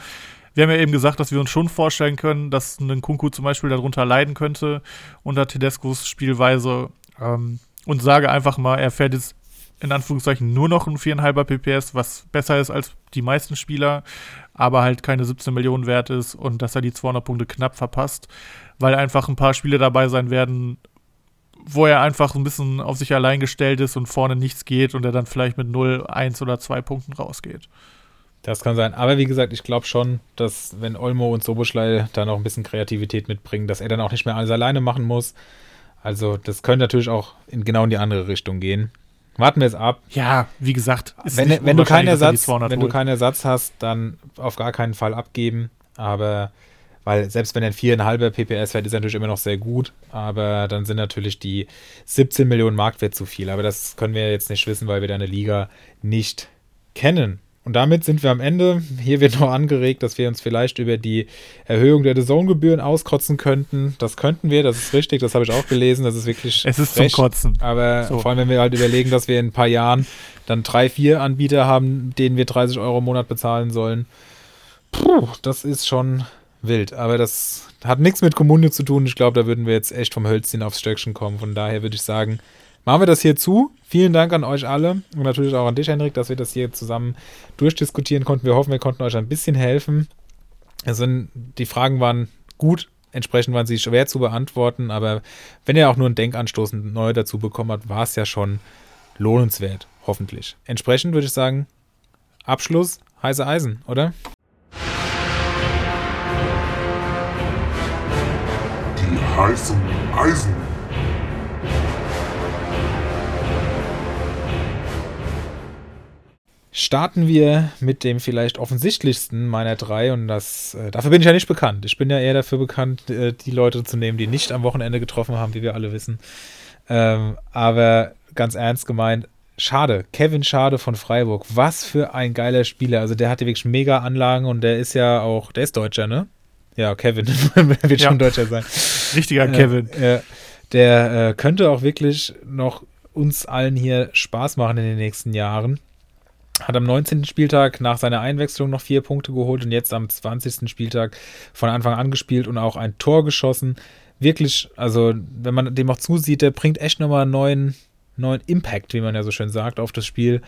Wir haben ja eben gesagt, dass wir uns schon vorstellen können, dass ein Kunku zum Beispiel darunter leiden könnte unter Tedescos Spielweise. Ähm, und sage einfach mal, er fährt jetzt in Anführungszeichen nur noch ein 4,5er PPS, was besser ist als die meisten Spieler, aber halt keine 17 Millionen wert ist und dass er die 200 Punkte knapp verpasst, weil einfach ein paar Spiele dabei sein werden, wo er einfach ein bisschen auf sich allein gestellt ist und vorne nichts geht und er dann vielleicht mit 0, 1 oder 2 Punkten rausgeht. Das kann sein. Aber wie gesagt, ich glaube schon, dass wenn Olmo und Soboschlei da noch ein bisschen Kreativität mitbringen, dass er dann auch nicht mehr alles alleine machen muss. Also das könnte natürlich auch in genau in die andere Richtung gehen. Warten wir es ab. Ja, wie gesagt, wenn, wenn, du keinen Ersatz, wenn du keinen Ersatz hast, dann auf gar keinen Fall abgeben. Aber weil selbst wenn er ein 4,5er PPS fährt, ist er natürlich immer noch sehr gut. Aber dann sind natürlich die 17 Millionen Marktwert zu viel. Aber das können wir jetzt nicht wissen, weil wir deine Liga nicht kennen. Und damit sind wir am Ende. Hier wird noch angeregt, dass wir uns vielleicht über die Erhöhung der Zone-Gebühren auskotzen könnten. Das könnten wir, das ist richtig, das habe ich auch gelesen. Das ist wirklich. Es ist frech, zum Kotzen. Aber so. vor allem, wenn wir halt überlegen, dass wir in ein paar Jahren dann drei, vier Anbieter haben, denen wir 30 Euro im Monat bezahlen sollen. Puh, das ist schon wild. Aber das hat nichts mit Kommunio zu tun. Ich glaube, da würden wir jetzt echt vom Hölzchen aufs Stöckchen kommen. Von daher würde ich sagen, machen wir das hier zu. Vielen Dank an euch alle und natürlich auch an dich, Henrik, dass wir das hier zusammen durchdiskutieren konnten. Wir hoffen, wir konnten euch ein bisschen helfen. Also die Fragen waren gut, entsprechend waren sie schwer zu beantworten, aber wenn ihr auch nur einen Denkanstoß neu dazu bekommen habt, war es ja schon lohnenswert, hoffentlich. Entsprechend würde ich sagen, Abschluss, heiße Eisen, oder? Die heißen Eisen. Starten wir mit dem vielleicht offensichtlichsten meiner drei und das äh, dafür bin ich ja nicht bekannt. Ich bin ja eher dafür bekannt, äh, die Leute zu nehmen, die nicht am Wochenende getroffen haben, wie wir alle wissen. Ähm, aber ganz ernst gemeint, schade. Kevin Schade von Freiburg. Was für ein geiler Spieler. Also der hatte wirklich mega Anlagen und der ist ja auch, der ist Deutscher, ne? Ja, Kevin wird ja. schon Deutscher sein. Richtiger äh, Kevin. Äh, der könnte auch wirklich noch uns allen hier Spaß machen in den nächsten Jahren. Hat am 19. Spieltag nach seiner Einwechslung noch vier Punkte geholt und jetzt am 20. Spieltag von Anfang an gespielt und auch ein Tor geschossen. Wirklich, also wenn man dem auch zusieht, der bringt echt nochmal einen neuen, neuen Impact, wie man ja so schön sagt, auf das Spiel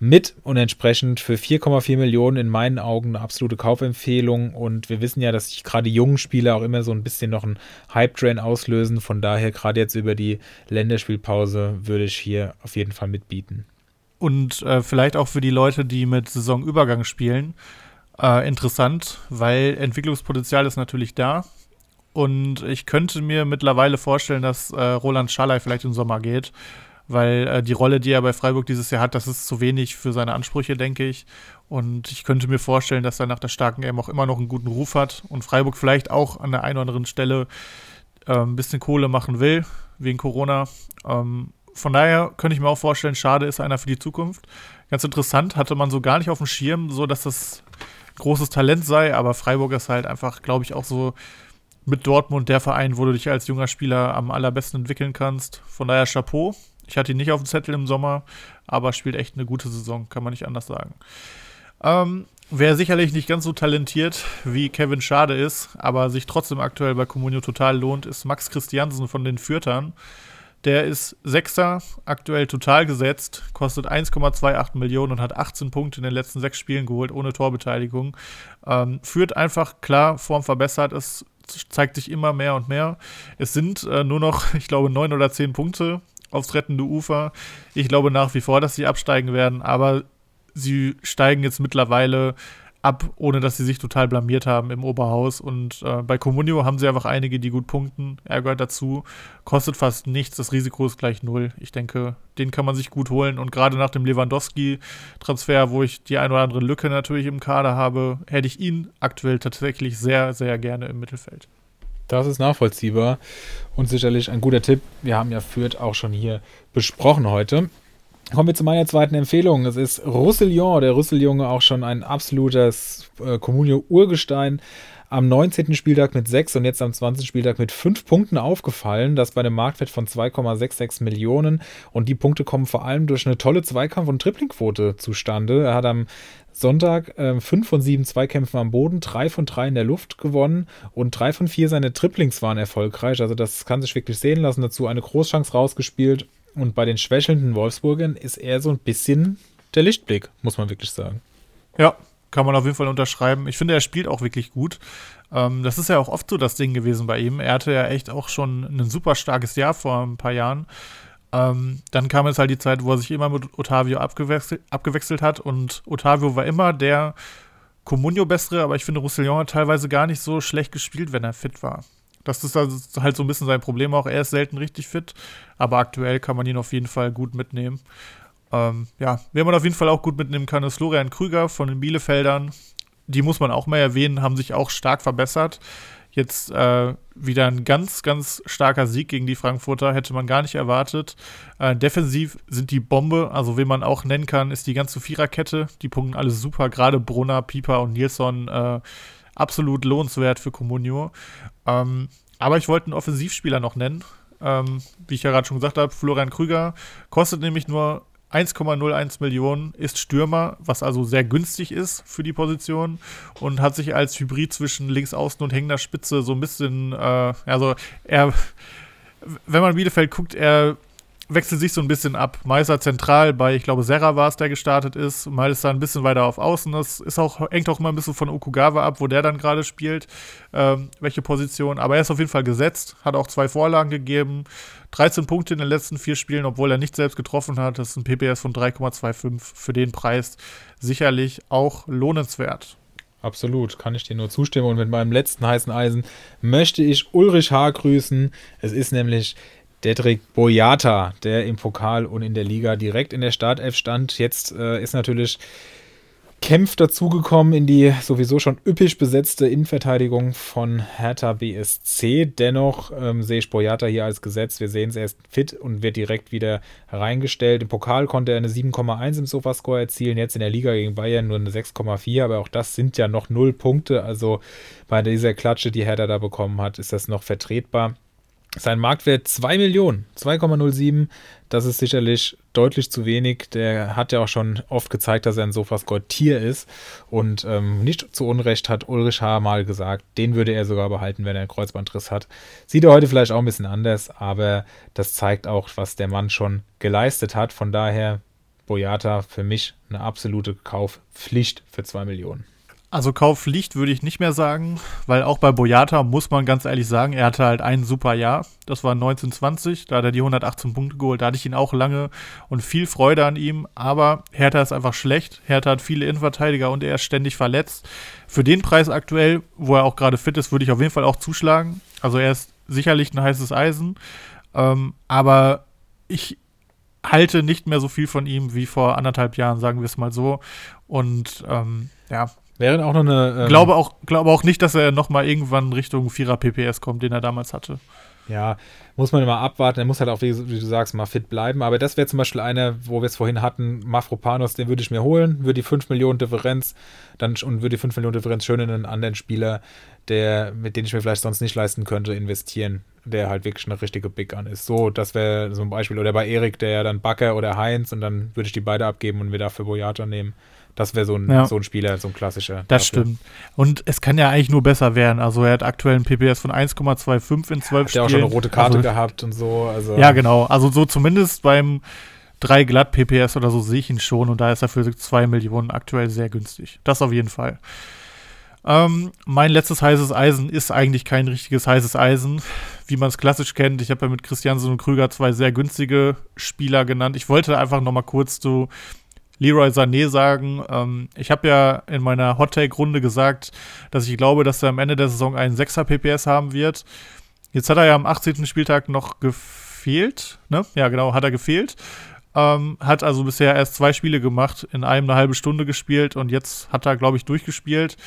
mit und entsprechend für 4,4 Millionen in meinen Augen eine absolute Kaufempfehlung. Und wir wissen ja, dass sich gerade jungen Spieler auch immer so ein bisschen noch einen Hype-Train auslösen. Von daher, gerade jetzt über die Länderspielpause, würde ich hier auf jeden Fall mitbieten und äh, vielleicht auch für die Leute, die mit Saisonübergang spielen, äh, interessant, weil Entwicklungspotenzial ist natürlich da. Und ich könnte mir mittlerweile vorstellen, dass äh, Roland Schallei vielleicht im Sommer geht, weil äh, die Rolle, die er bei Freiburg dieses Jahr hat, das ist zu wenig für seine Ansprüche, denke ich. Und ich könnte mir vorstellen, dass er nach der starken Game auch immer noch einen guten Ruf hat und Freiburg vielleicht auch an der einen oder anderen Stelle äh, ein bisschen Kohle machen will, wegen Corona. Ähm, von daher könnte ich mir auch vorstellen, schade ist einer für die Zukunft. Ganz interessant, hatte man so gar nicht auf dem Schirm, so dass das großes Talent sei, aber Freiburg ist halt einfach, glaube ich, auch so mit Dortmund der Verein, wo du dich als junger Spieler am allerbesten entwickeln kannst. Von daher Chapeau. Ich hatte ihn nicht auf dem Zettel im Sommer, aber spielt echt eine gute Saison, kann man nicht anders sagen. Ähm, wer sicherlich nicht ganz so talentiert wie Kevin Schade ist, aber sich trotzdem aktuell bei Comunio total lohnt, ist Max Christiansen von den Fürtern. Der ist Sechster, aktuell total gesetzt, kostet 1,28 Millionen und hat 18 Punkte in den letzten sechs Spielen geholt, ohne Torbeteiligung. Ähm, führt einfach klar, Form verbessert, es zeigt sich immer mehr und mehr. Es sind äh, nur noch, ich glaube, neun oder zehn Punkte aufs rettende Ufer. Ich glaube nach wie vor, dass sie absteigen werden, aber sie steigen jetzt mittlerweile ab, ohne dass sie sich total blamiert haben im Oberhaus. Und äh, bei Comunio haben sie einfach einige, die gut punkten. Er gehört dazu, kostet fast nichts, das Risiko ist gleich null. Ich denke, den kann man sich gut holen. Und gerade nach dem Lewandowski-Transfer, wo ich die ein oder andere Lücke natürlich im Kader habe, hätte ich ihn aktuell tatsächlich sehr, sehr gerne im Mittelfeld. Das ist nachvollziehbar und sicherlich ein guter Tipp. Wir haben ja Fürth auch schon hier besprochen heute. Kommen wir zu meiner zweiten Empfehlung. Es ist Roussillon, der Rüsseljunge, auch schon ein absolutes äh, Comunio-Urgestein. Am 19. Spieltag mit 6 und jetzt am 20. Spieltag mit 5 Punkten aufgefallen. Das bei einem Marktwert von 2,66 Millionen. Und die Punkte kommen vor allem durch eine tolle Zweikampf- und Triplingquote zustande. Er hat am Sonntag 5 äh, von 7 Zweikämpfen am Boden, 3 von 3 in der Luft gewonnen und 3 von 4 seine Triplings waren erfolgreich. Also das kann sich wirklich sehen lassen. Dazu eine Großchance rausgespielt und bei den schwächelnden Wolfsburgern ist er so ein bisschen der Lichtblick, muss man wirklich sagen. Ja, kann man auf jeden Fall unterschreiben. Ich finde, er spielt auch wirklich gut. Ähm, das ist ja auch oft so das Ding gewesen bei ihm. Er hatte ja echt auch schon ein super starkes Jahr vor ein paar Jahren. Ähm, dann kam jetzt halt die Zeit, wo er sich immer mit Otavio abgewechselt, abgewechselt hat und Otavio war immer der Comunio bessere, aber ich finde, Roussillon hat teilweise gar nicht so schlecht gespielt, wenn er fit war. Das ist halt so ein bisschen sein Problem auch. Er ist selten richtig fit, aber aktuell kann man ihn auf jeden Fall gut mitnehmen. Ähm, ja, wer man auf jeden Fall auch gut mitnehmen kann, ist Florian Krüger von den Bielefeldern. Die muss man auch mal erwähnen, haben sich auch stark verbessert. Jetzt äh, wieder ein ganz, ganz starker Sieg gegen die Frankfurter, hätte man gar nicht erwartet. Äh, defensiv sind die Bombe, also wen man auch nennen kann, ist die ganze Viererkette. Die punkten alle super, gerade Brunner, Pieper und Nilsson äh, absolut lohnenswert für Comunio. Ähm, aber ich wollte einen Offensivspieler noch nennen. Ähm, wie ich ja gerade schon gesagt habe, Florian Krüger kostet nämlich nur 1,01 Millionen, ist Stürmer, was also sehr günstig ist für die Position und hat sich als Hybrid zwischen Linksaußen und hängender Spitze so ein bisschen, äh, also er, wenn man Bielefeld guckt, er wechselt sich so ein bisschen ab. Meister zentral bei, ich glaube, Serra war es, der gestartet ist. Mal ist er ein bisschen weiter auf Außen. Das ist auch, hängt auch immer ein bisschen von Okugawa ab, wo der dann gerade spielt, ähm, welche Position. Aber er ist auf jeden Fall gesetzt, hat auch zwei Vorlagen gegeben. 13 Punkte in den letzten vier Spielen, obwohl er nicht selbst getroffen hat. Das ist ein PPS von 3,25 für den Preis. Sicherlich auch lohnenswert. Absolut, kann ich dir nur zustimmen. Und mit meinem letzten heißen Eisen möchte ich Ulrich H. grüßen. Es ist nämlich Dedrick Boyata, der im Pokal und in der Liga direkt in der Startelf stand. Jetzt äh, ist natürlich Kempf dazugekommen in die sowieso schon üppig besetzte Innenverteidigung von Hertha BSC. Dennoch ähm, sehe ich Boyata hier als Gesetz. Wir sehen es, er ist fit und wird direkt wieder reingestellt. Im Pokal konnte er eine 7,1 im Sofascore erzielen, jetzt in der Liga gegen Bayern nur eine 6,4, aber auch das sind ja noch null Punkte. Also bei dieser Klatsche, die Hertha da bekommen hat, ist das noch vertretbar. Sein Marktwert 2 Millionen, 2,07. Das ist sicherlich deutlich zu wenig. Der hat ja auch schon oft gezeigt, dass er ein Sofascore-Tier ist. Und ähm, nicht zu Unrecht hat Ulrich H. mal gesagt, den würde er sogar behalten, wenn er einen Kreuzbandriss hat. Sieht er heute vielleicht auch ein bisschen anders, aber das zeigt auch, was der Mann schon geleistet hat. Von daher, Boyata für mich eine absolute Kaufpflicht für 2 Millionen. Also Kaufpflicht würde ich nicht mehr sagen, weil auch bei Boyata muss man ganz ehrlich sagen, er hatte halt ein super Jahr. Das war 1920, da hat er die 118 Punkte geholt. Da hatte ich ihn auch lange und viel Freude an ihm. Aber Hertha ist einfach schlecht. Hertha hat viele Innenverteidiger und er ist ständig verletzt. Für den Preis aktuell, wo er auch gerade fit ist, würde ich auf jeden Fall auch zuschlagen. Also er ist sicherlich ein heißes Eisen. Ähm, aber ich halte nicht mehr so viel von ihm wie vor anderthalb Jahren, sagen wir es mal so. Und ähm, ja, Wäre auch noch eine. Ähm, glaube, auch, glaube auch nicht, dass er nochmal irgendwann Richtung 4er PPS kommt, den er damals hatte. Ja, muss man immer abwarten. Er muss halt auch, wie, wie, du sagst, mal fit bleiben. Aber das wäre zum Beispiel einer, wo wir es vorhin hatten, Mafropanos, den würde ich mir holen, würde die 5 Millionen Differenz dann und würde die 5 Millionen Differenz schön in einen anderen Spieler, der, mit dem ich mir vielleicht sonst nicht leisten könnte, investieren, der halt wirklich eine richtige Big an ist. So, das wäre so ein Beispiel. Oder bei Erik, der ja dann Backer oder Heinz und dann würde ich die beide abgeben und wir dafür Boyata nehmen. Das wäre so, ein, ja. so ein Spieler, so ein klassischer. Das dafür. stimmt. Und es kann ja eigentlich nur besser werden. Also er hat aktuell einen PPS von 1,25 in 12 Spielen. Hat ja auch schon eine rote Karte also, gehabt und so. Also. Ja, genau. Also so zumindest beim 3 glatt PPS oder so sehe ich ihn schon. Und da ist er für 2 Millionen aktuell sehr günstig. Das auf jeden Fall. Ähm, mein letztes heißes Eisen ist eigentlich kein richtiges heißes Eisen, wie man es klassisch kennt. Ich habe ja mit Christiansen und Krüger zwei sehr günstige Spieler genannt. Ich wollte einfach noch mal kurz so Leroy Sané sagen. Ähm, ich habe ja in meiner Hot Take Runde gesagt, dass ich glaube, dass er am Ende der Saison einen 6er PPS haben wird. Jetzt hat er ja am 18. Spieltag noch gefehlt, ne? Ja, genau, hat er gefehlt. Ähm, hat also bisher erst zwei Spiele gemacht, in einem eine halbe Stunde gespielt und jetzt hat er, glaube ich, durchgespielt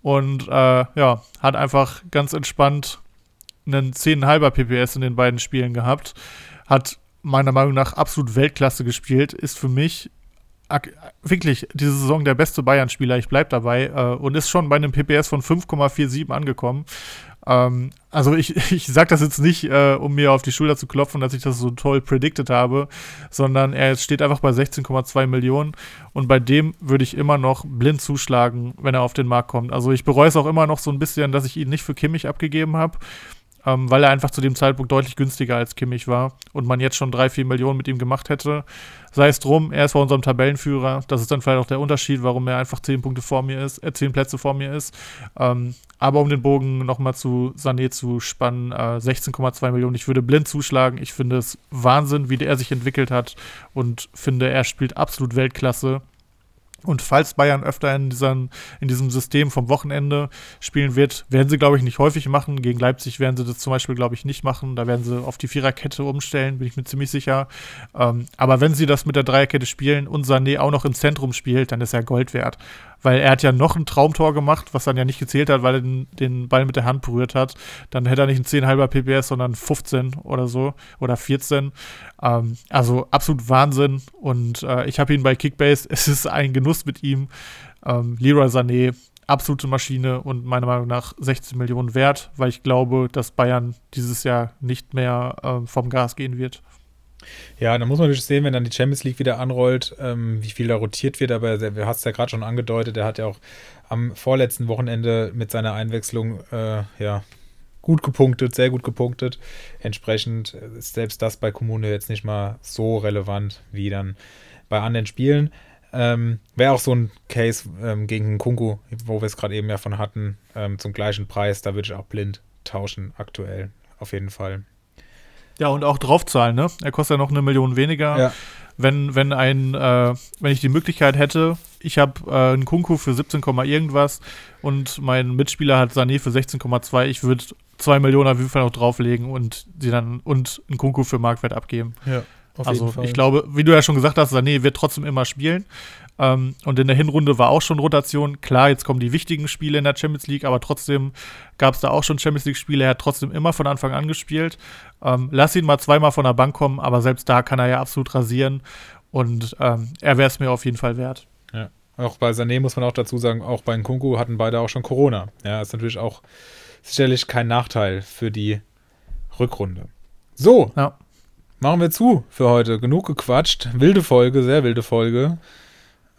und äh, ja, hat einfach ganz entspannt einen 10,5er PPS in den beiden Spielen gehabt. Hat meiner Meinung nach absolut Weltklasse gespielt, ist für mich wirklich diese Saison der beste Bayern-Spieler, ich bleibe dabei, äh, und ist schon bei einem PPS von 5,47 angekommen. Ähm, also ich, ich sage das jetzt nicht, äh, um mir auf die Schulter zu klopfen, dass ich das so toll predicted habe, sondern er steht einfach bei 16,2 Millionen und bei dem würde ich immer noch blind zuschlagen, wenn er auf den Markt kommt. Also ich bereue es auch immer noch so ein bisschen, dass ich ihn nicht für Kimmich abgegeben habe ähm, weil er einfach zu dem Zeitpunkt deutlich günstiger als Kimmich war und man jetzt schon drei, vier Millionen mit ihm gemacht hätte. Sei es drum, er ist bei unserem Tabellenführer. Das ist dann vielleicht auch der Unterschied, warum er einfach zehn Punkte vor mir ist, äh, zehn Plätze vor mir ist. Ähm, aber um den Bogen nochmal zu Sané zu spannen, äh, 16,2 Millionen. Ich würde blind zuschlagen. Ich finde es Wahnsinn, wie er sich entwickelt hat und finde, er spielt absolut Weltklasse. Und falls Bayern öfter in, diesen, in diesem System vom Wochenende spielen wird, werden sie, glaube ich, nicht häufig machen. Gegen Leipzig werden sie das zum Beispiel, glaube ich, nicht machen. Da werden sie auf die Viererkette umstellen, bin ich mir ziemlich sicher. Ähm, aber wenn sie das mit der Dreierkette spielen und Sané auch noch im Zentrum spielt, dann ist er Gold wert weil er hat ja noch ein Traumtor gemacht, was dann ja nicht gezählt hat, weil er den, den Ball mit der Hand berührt hat. Dann hätte er nicht ein 10 halber PPS, sondern 15 oder so oder 14. Ähm, also absolut Wahnsinn und äh, ich habe ihn bei Kickbase. Es ist ein Genuss mit ihm. Ähm, Leroy Sané, absolute Maschine und meiner Meinung nach 16 Millionen wert, weil ich glaube, dass Bayern dieses Jahr nicht mehr äh, vom Gas gehen wird. Ja, dann muss man natürlich sehen, wenn dann die Champions League wieder anrollt, ähm, wie viel da rotiert wird. Aber du hast es ja gerade schon angedeutet, er hat ja auch am vorletzten Wochenende mit seiner Einwechslung äh, ja, gut gepunktet, sehr gut gepunktet. Entsprechend ist selbst das bei Kommune jetzt nicht mal so relevant wie dann bei anderen Spielen. Ähm, Wäre auch so ein Case ähm, gegen Kunku, wo wir es gerade eben ja von hatten, ähm, zum gleichen Preis. Da würde ich auch blind tauschen aktuell. Auf jeden Fall. Ja, und auch draufzahlen, ne? Er kostet ja noch eine Million weniger. Ja. Wenn, wenn ein, äh, wenn ich die Möglichkeit hätte, ich habe äh, einen Kunku für 17, irgendwas und mein Mitspieler hat Sané für 16,2, ich würde 2 Millionen auf jeden Fall noch drauflegen und sie dann und einen Kunku für Marktwert abgeben. Ja. Also ich glaube, wie du ja schon gesagt hast, Sané wird trotzdem immer spielen. Ähm, und in der Hinrunde war auch schon Rotation. Klar, jetzt kommen die wichtigen Spiele in der Champions League, aber trotzdem gab es da auch schon Champions League-Spiele. Er hat trotzdem immer von Anfang an gespielt. Ähm, lass ihn mal zweimal von der Bank kommen, aber selbst da kann er ja absolut rasieren. Und ähm, er wäre es mir auf jeden Fall wert. Ja. Auch bei Sané muss man auch dazu sagen, auch bei Nkunku hatten beide auch schon Corona. Ja, ist natürlich auch sicherlich kein Nachteil für die Rückrunde. So, ja. Machen wir zu für heute. Genug gequatscht. Wilde Folge, sehr wilde Folge.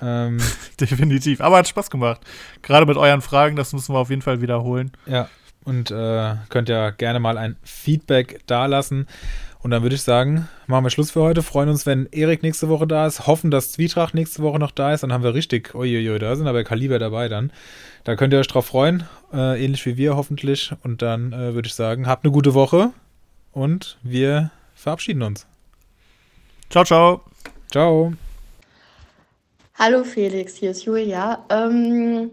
Ähm, Definitiv. Aber hat Spaß gemacht. Gerade mit euren Fragen, das müssen wir auf jeden Fall wiederholen. Ja. Und äh, könnt ja gerne mal ein Feedback dalassen. Und dann würde ich sagen, machen wir Schluss für heute. Freuen uns, wenn Erik nächste Woche da ist. Hoffen, dass Zwietracht nächste Woche noch da ist. Dann haben wir richtig, uiuiui, da sind aber Kaliber dabei dann. Da könnt ihr euch drauf freuen. Äh, ähnlich wie wir hoffentlich. Und dann äh, würde ich sagen, habt eine gute Woche. Und wir verabschieden uns. Ciao, ciao. Ciao. Hallo Felix, hier ist Julia. Ähm,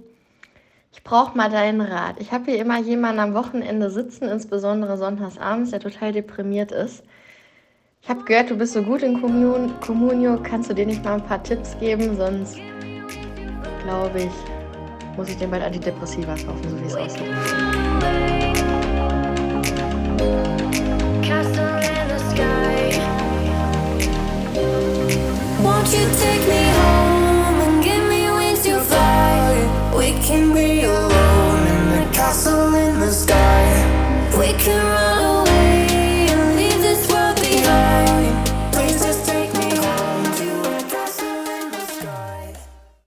ich brauche mal deinen Rat. Ich habe hier immer jemanden am Wochenende sitzen, insbesondere sonntags abends, der total deprimiert ist. Ich habe gehört, du bist so gut in Kommun Kommunio. Kannst du dir nicht mal ein paar Tipps geben? Sonst, glaube ich, muss ich dir bald Antidepressiva kaufen, so wie es aussieht. We can run.